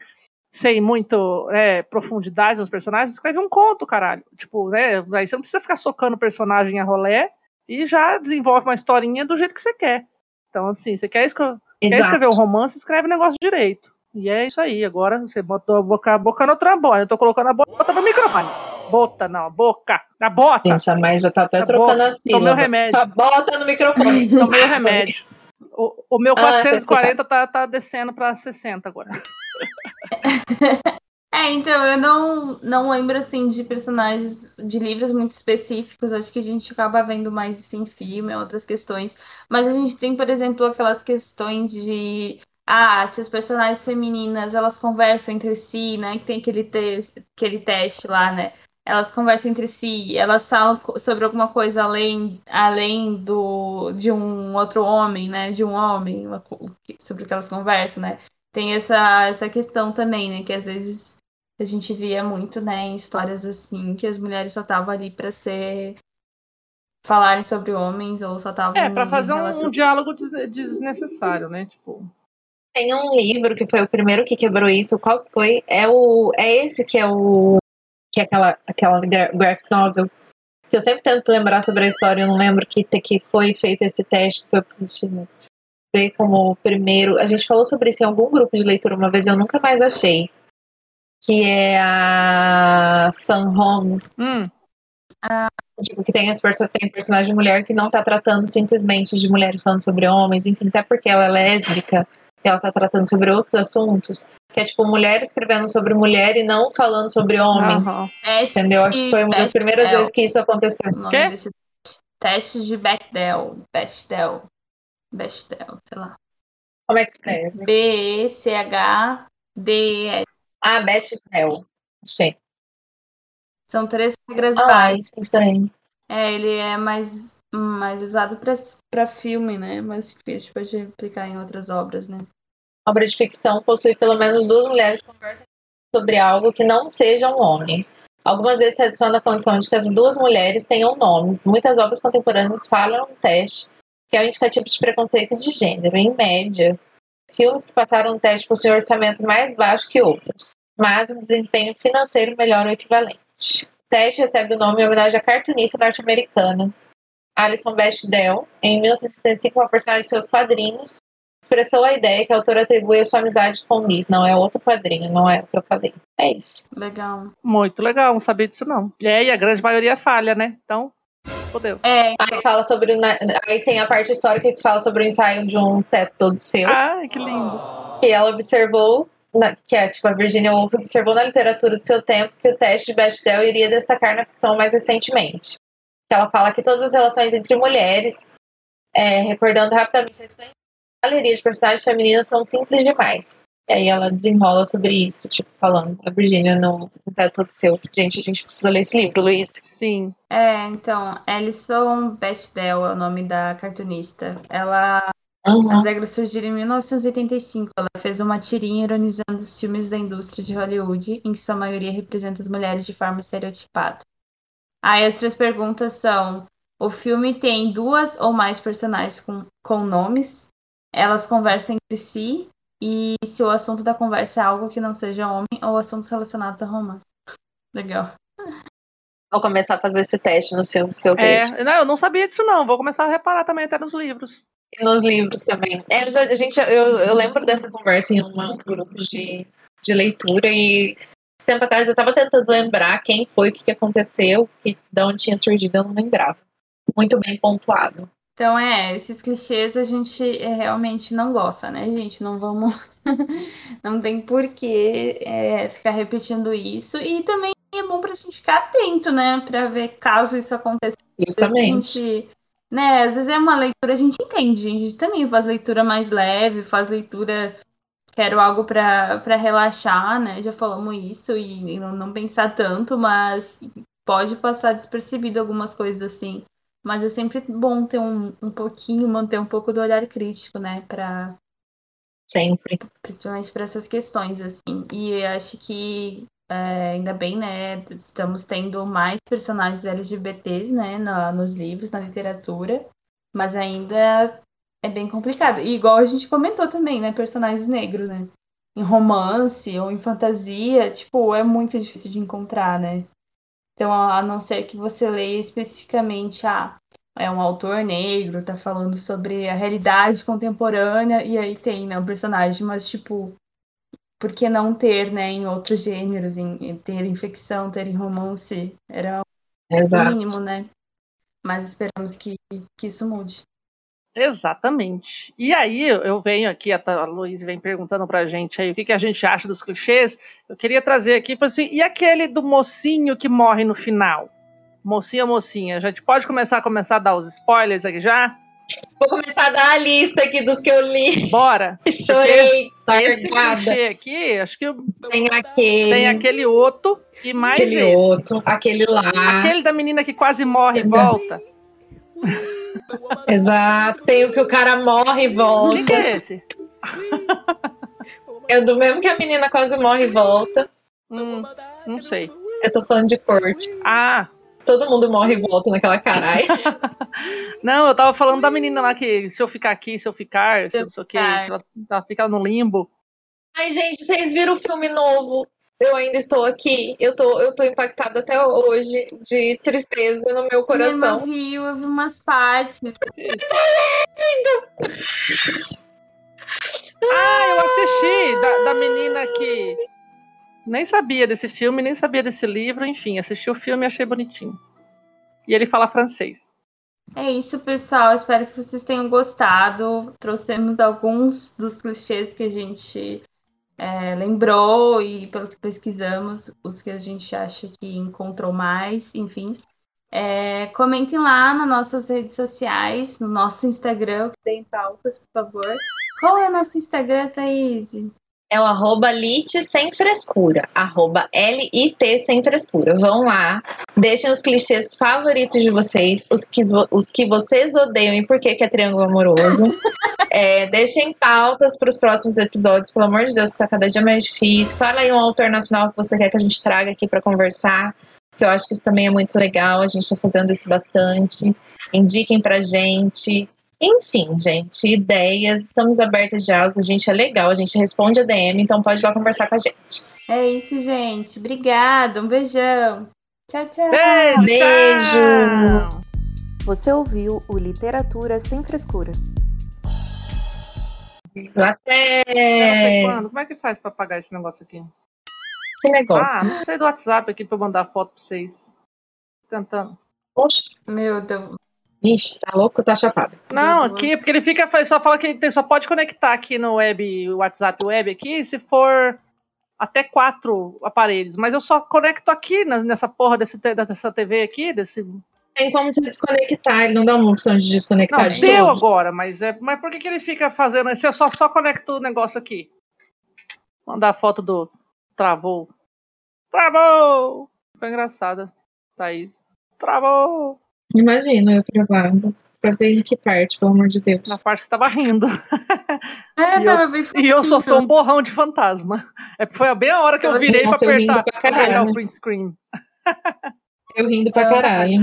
sem muito é, profundidade nos personagens, escreve um conto, caralho. Tipo, né? Aí você não precisa ficar socando o personagem a rolé e já desenvolve uma historinha do jeito que você quer. Então, assim, você quer, escrever, quer escrever um romance, escreve o negócio direito. E é isso aí. Agora você botou a boca, a boca no trombone. Eu tô colocando a bota no microfone. Bota, não, boca. A bota. Gente, a mãe já tá até A trocando boca. as sílabas. Tomei o remédio. Só bota no microfone. Tomei o remédio. O, o meu Ah, 440 tá, tá descendo pra 60 agora. É, então, eu não, não lembro, assim, de personagens de livros muito específicos. Acho que a gente acaba vendo mais isso em filme, outras questões. Mas a gente tem, por exemplo, aquelas questões de... Ah, se as personagens femininas, elas conversam entre si, né? Que tem aquele, te aquele teste lá, né? Elas conversam entre si, elas falam sobre alguma coisa além, além do, de um outro homem, né? De um homem, sobre o que elas conversam, né? Tem essa, essa questão também, né? Que às vezes a gente via muito, né, em histórias assim, que as mulheres só estavam ali para ser falarem sobre homens ou só estavam É, pra fazer um, relacion... um diálogo des desnecessário, né? Tipo. Tem um livro que foi o primeiro que quebrou isso. Qual foi? É o é esse que é o que é aquela aquela graphic novel que eu sempre tento lembrar sobre a história, eu não lembro que que foi feito esse teste, que foi ver como o primeiro. A gente falou sobre isso em algum grupo de leitura uma vez, eu nunca mais achei. que é a Fan Home. Hum, Tipo, que tem, as tem personagem mulher que não tá tratando simplesmente de mulheres falando sobre homens, enfim, até porque ela é lésbica e ela tá tratando sobre outros assuntos. Que é tipo mulher escrevendo sobre mulher e não falando sobre homens. Teste Entendeu? Acho que foi uma das primeiras Bechdel. vezes que isso aconteceu. Quê? desse teste. De Bechdel. Bechdel. Bechdel, sei lá. Como é que escreve? B-E-C-H-D-E. Ah, Bechdel. Achei. São três regras Ah, básicas. isso, isso aí. É, ele é mais, mais usado pra filme, né? Mas a gente pode aplicar em outras obras, né? Obra de ficção possui pelo menos duas mulheres que conversam sobre algo que não seja um homem. Algumas vezes se adiciona a condição de que as duas mulheres tenham nomes. Muitas obras contemporâneas falam um teste, que é um indicativo de preconceito de gênero. Em média, filmes que passaram um teste possuem um orçamento mais baixo que outros, mas o desempenho financeiro melhora o equivalente. O teste recebe o nome em homenagem à cartunista norte-americana Alison Bechdel. Em 1975, uma personagem de seus quadrinhos expressou a ideia que a autora atribui a sua amizade com Miss. Não é outro quadrinho, não é o que eu falei. É isso. Legal. Muito legal, não sabia disso não. E aí a grande maioria falha, né? Então, fodeu. É, Aí fala sobre o, na- aí tem a parte histórica que fala sobre o ensaio de um teto todo seu, Ai, que lindo. que ela observou, na- que é tipo a Virginia Woolf observou na literatura do seu tempo que o teste de Bechdel iria destacar na ficção mais recentemente. Que ela fala que todas as relações entre mulheres, é, recordando rapidamente a esplendorosa galeria de personagens femininas são simples demais. E aí ela desenrola sobre isso, tipo, falando a Virginia no teto todo seu. Gente, a gente precisa ler esse livro, Luiz. Sim. é, então, Alison Bechdel é o nome da cartunista. Ela Uhum. As regras surgiram em 1985. Ela fez uma tirinha ironizando os filmes da indústria de Hollywood, em que sua maioria representa as mulheres de forma estereotipada. Aí as três perguntas são: o filme tem duas ou mais personagens com, com nomes? Elas conversam entre si? E se o assunto da conversa é algo que não seja homem ou assuntos relacionados a romance? Legal. Vou começar a fazer esse teste nos filmes que eu vejo. É, não, eu não sabia disso não. Vou começar a reparar também até nos livros. E nos livros também. É, eu já- a gente, eu, eu lembro dessa conversa em um grupo de, de leitura e esse tempo atrás eu tava tentando lembrar quem foi, o que, que aconteceu, que, de onde tinha surgido, eu não lembrava. Muito bem pontuado. Então, é, esses clichês a gente é, realmente não gosta, né, gente? Não vamos. não tem porquê é, ficar repetindo isso. E também é bom pra gente ficar atento, né? Pra ver caso isso aconteça. A Justamente. gente, né, às vezes é uma leitura, a gente entende, a gente também faz leitura mais leve, faz leitura. Quero algo pra relaxar, né? Já falamos isso e, e não, não pensar tanto, mas pode passar despercebido algumas coisas assim. Mas é sempre bom ter um, um pouquinho, manter um pouco do olhar crítico, né? Pra, Sempre. principalmente para essas questões, assim. E acho que é, ainda bem, né? Estamos tendo mais personagens LGBTs, né? na- nos livros, na literatura. Mas ainda é bem complicado. E igual a gente comentou também, né? Personagens negros, né? Em romance ou em fantasia, tipo, é muito difícil de encontrar, né? Então, a a não ser que você leia especificamente, ah, é um autor negro, tá falando sobre a realidade contemporânea, e aí tem, né, um personagem, mas, tipo, por que não ter, né, em outros gêneros, em, em ter em ficção, ter em romance? Era o Exato. mínimo, né? Mas esperamos que, que isso mude. Exatamente. E aí eu venho aqui, a, a Luiz vem perguntando pra gente aí o que, que a gente acha dos clichês. Eu queria trazer aqui, assim, e aquele do mocinho que morre no final? Mocinho ou mocinha? A gente pode começar a começar a dar os spoilers aqui já? Vou começar a dar a lista aqui dos que eu li. Bora! Chorei, Esse largada. clichê aqui, acho que Tem aquele, tem aquele outro e mais aquele esse. outro, aquele lá. Aquele da menina que quase morre e Não. volta. Exato. Tem o que o cara morre e O volta. que, que é esse? É do mesmo que a menina quase morre e volta. Hum, não sei. Eu tô falando de corte. Ah, Todo mundo morre e volta naquela caralho. não, eu tava falando da menina lá que se eu ficar aqui, se eu ficar, se eu não sei o que, ela, ela fica no limbo. Ai, gente, vocês viram o filme novo? Eu ainda estou aqui. Eu tô, eu tô impactada até hoje de tristeza no meu Eu coração. vi, eu vi umas partes. Ah, eu assisti da, da menina que. Nem sabia desse filme, nem sabia desse livro, enfim, assisti o filme e achei bonitinho. E ele fala francês. É isso, pessoal. Espero que vocês tenham gostado. Trouxemos alguns dos clichês que a gente é, lembrou e pelo que pesquisamos, os que a gente acha que encontrou mais, enfim. É, comentem lá nas nossas redes sociais, no nosso Instagram, que tem pautas, por favor. Qual é o nosso Instagram, Thaís? É o arroba lit sem frescura. Arroba L-I-T sem frescura. Vão lá, deixem os clichês favoritos de vocês, os que, os que vocês odeiam e por que, que é triângulo amoroso. é, deixem pautas para os próximos episódios, pelo amor de Deus, está cada dia mais difícil. Fala aí um autor nacional que você quer que a gente traga aqui para conversar que eu acho que isso também é muito legal, a gente está fazendo isso bastante. Indiquem pra gente. Enfim, gente, ideias, estamos abertos a diálogos, a gente é legal, a gente responde a DM, então pode ir lá conversar com a gente. É isso, gente. Obrigada, um beijão. Tchau, tchau. Beijo! Beijo. Você ouviu o Literatura Sem Frescura. Até. Eu não sei quando. Como é que faz para pagar esse negócio aqui? Que negócio. Ah, não sei do WhatsApp aqui para mandar foto para vocês. Tentando. Poxa, Meu Deus. Ixi, tá louco, tá chapado. Não, aqui, porque ele fica, só fala que tem- só pode conectar aqui no web, o WhatsApp web aqui, se for até quatro aparelhos. Mas eu só conecto aqui nessa porra desse, dessa TV aqui, desse. Tem como você desconectar, ele não dá uma opção de desconectar Não, de deu todos. agora, mas é. Mas por que, que ele fica fazendo? Você só, só conecta o negócio aqui. Mandar a foto do. Travou. Travou! Foi engraçada, Thaís. Travou! Imagina eu travando. Pra ver em que parte, pelo amor de Deus. Na parte que você tava rindo. É, E tava bem E eu só sou um borrão de fantasma. É, foi bem a hora que eu virei pra Nossa, eu rindo apertar pra caralho. o print screen. Eu rindo pra caralho.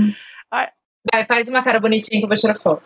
Ai. Vai, faz uma cara bonitinha que eu vou tirar foto.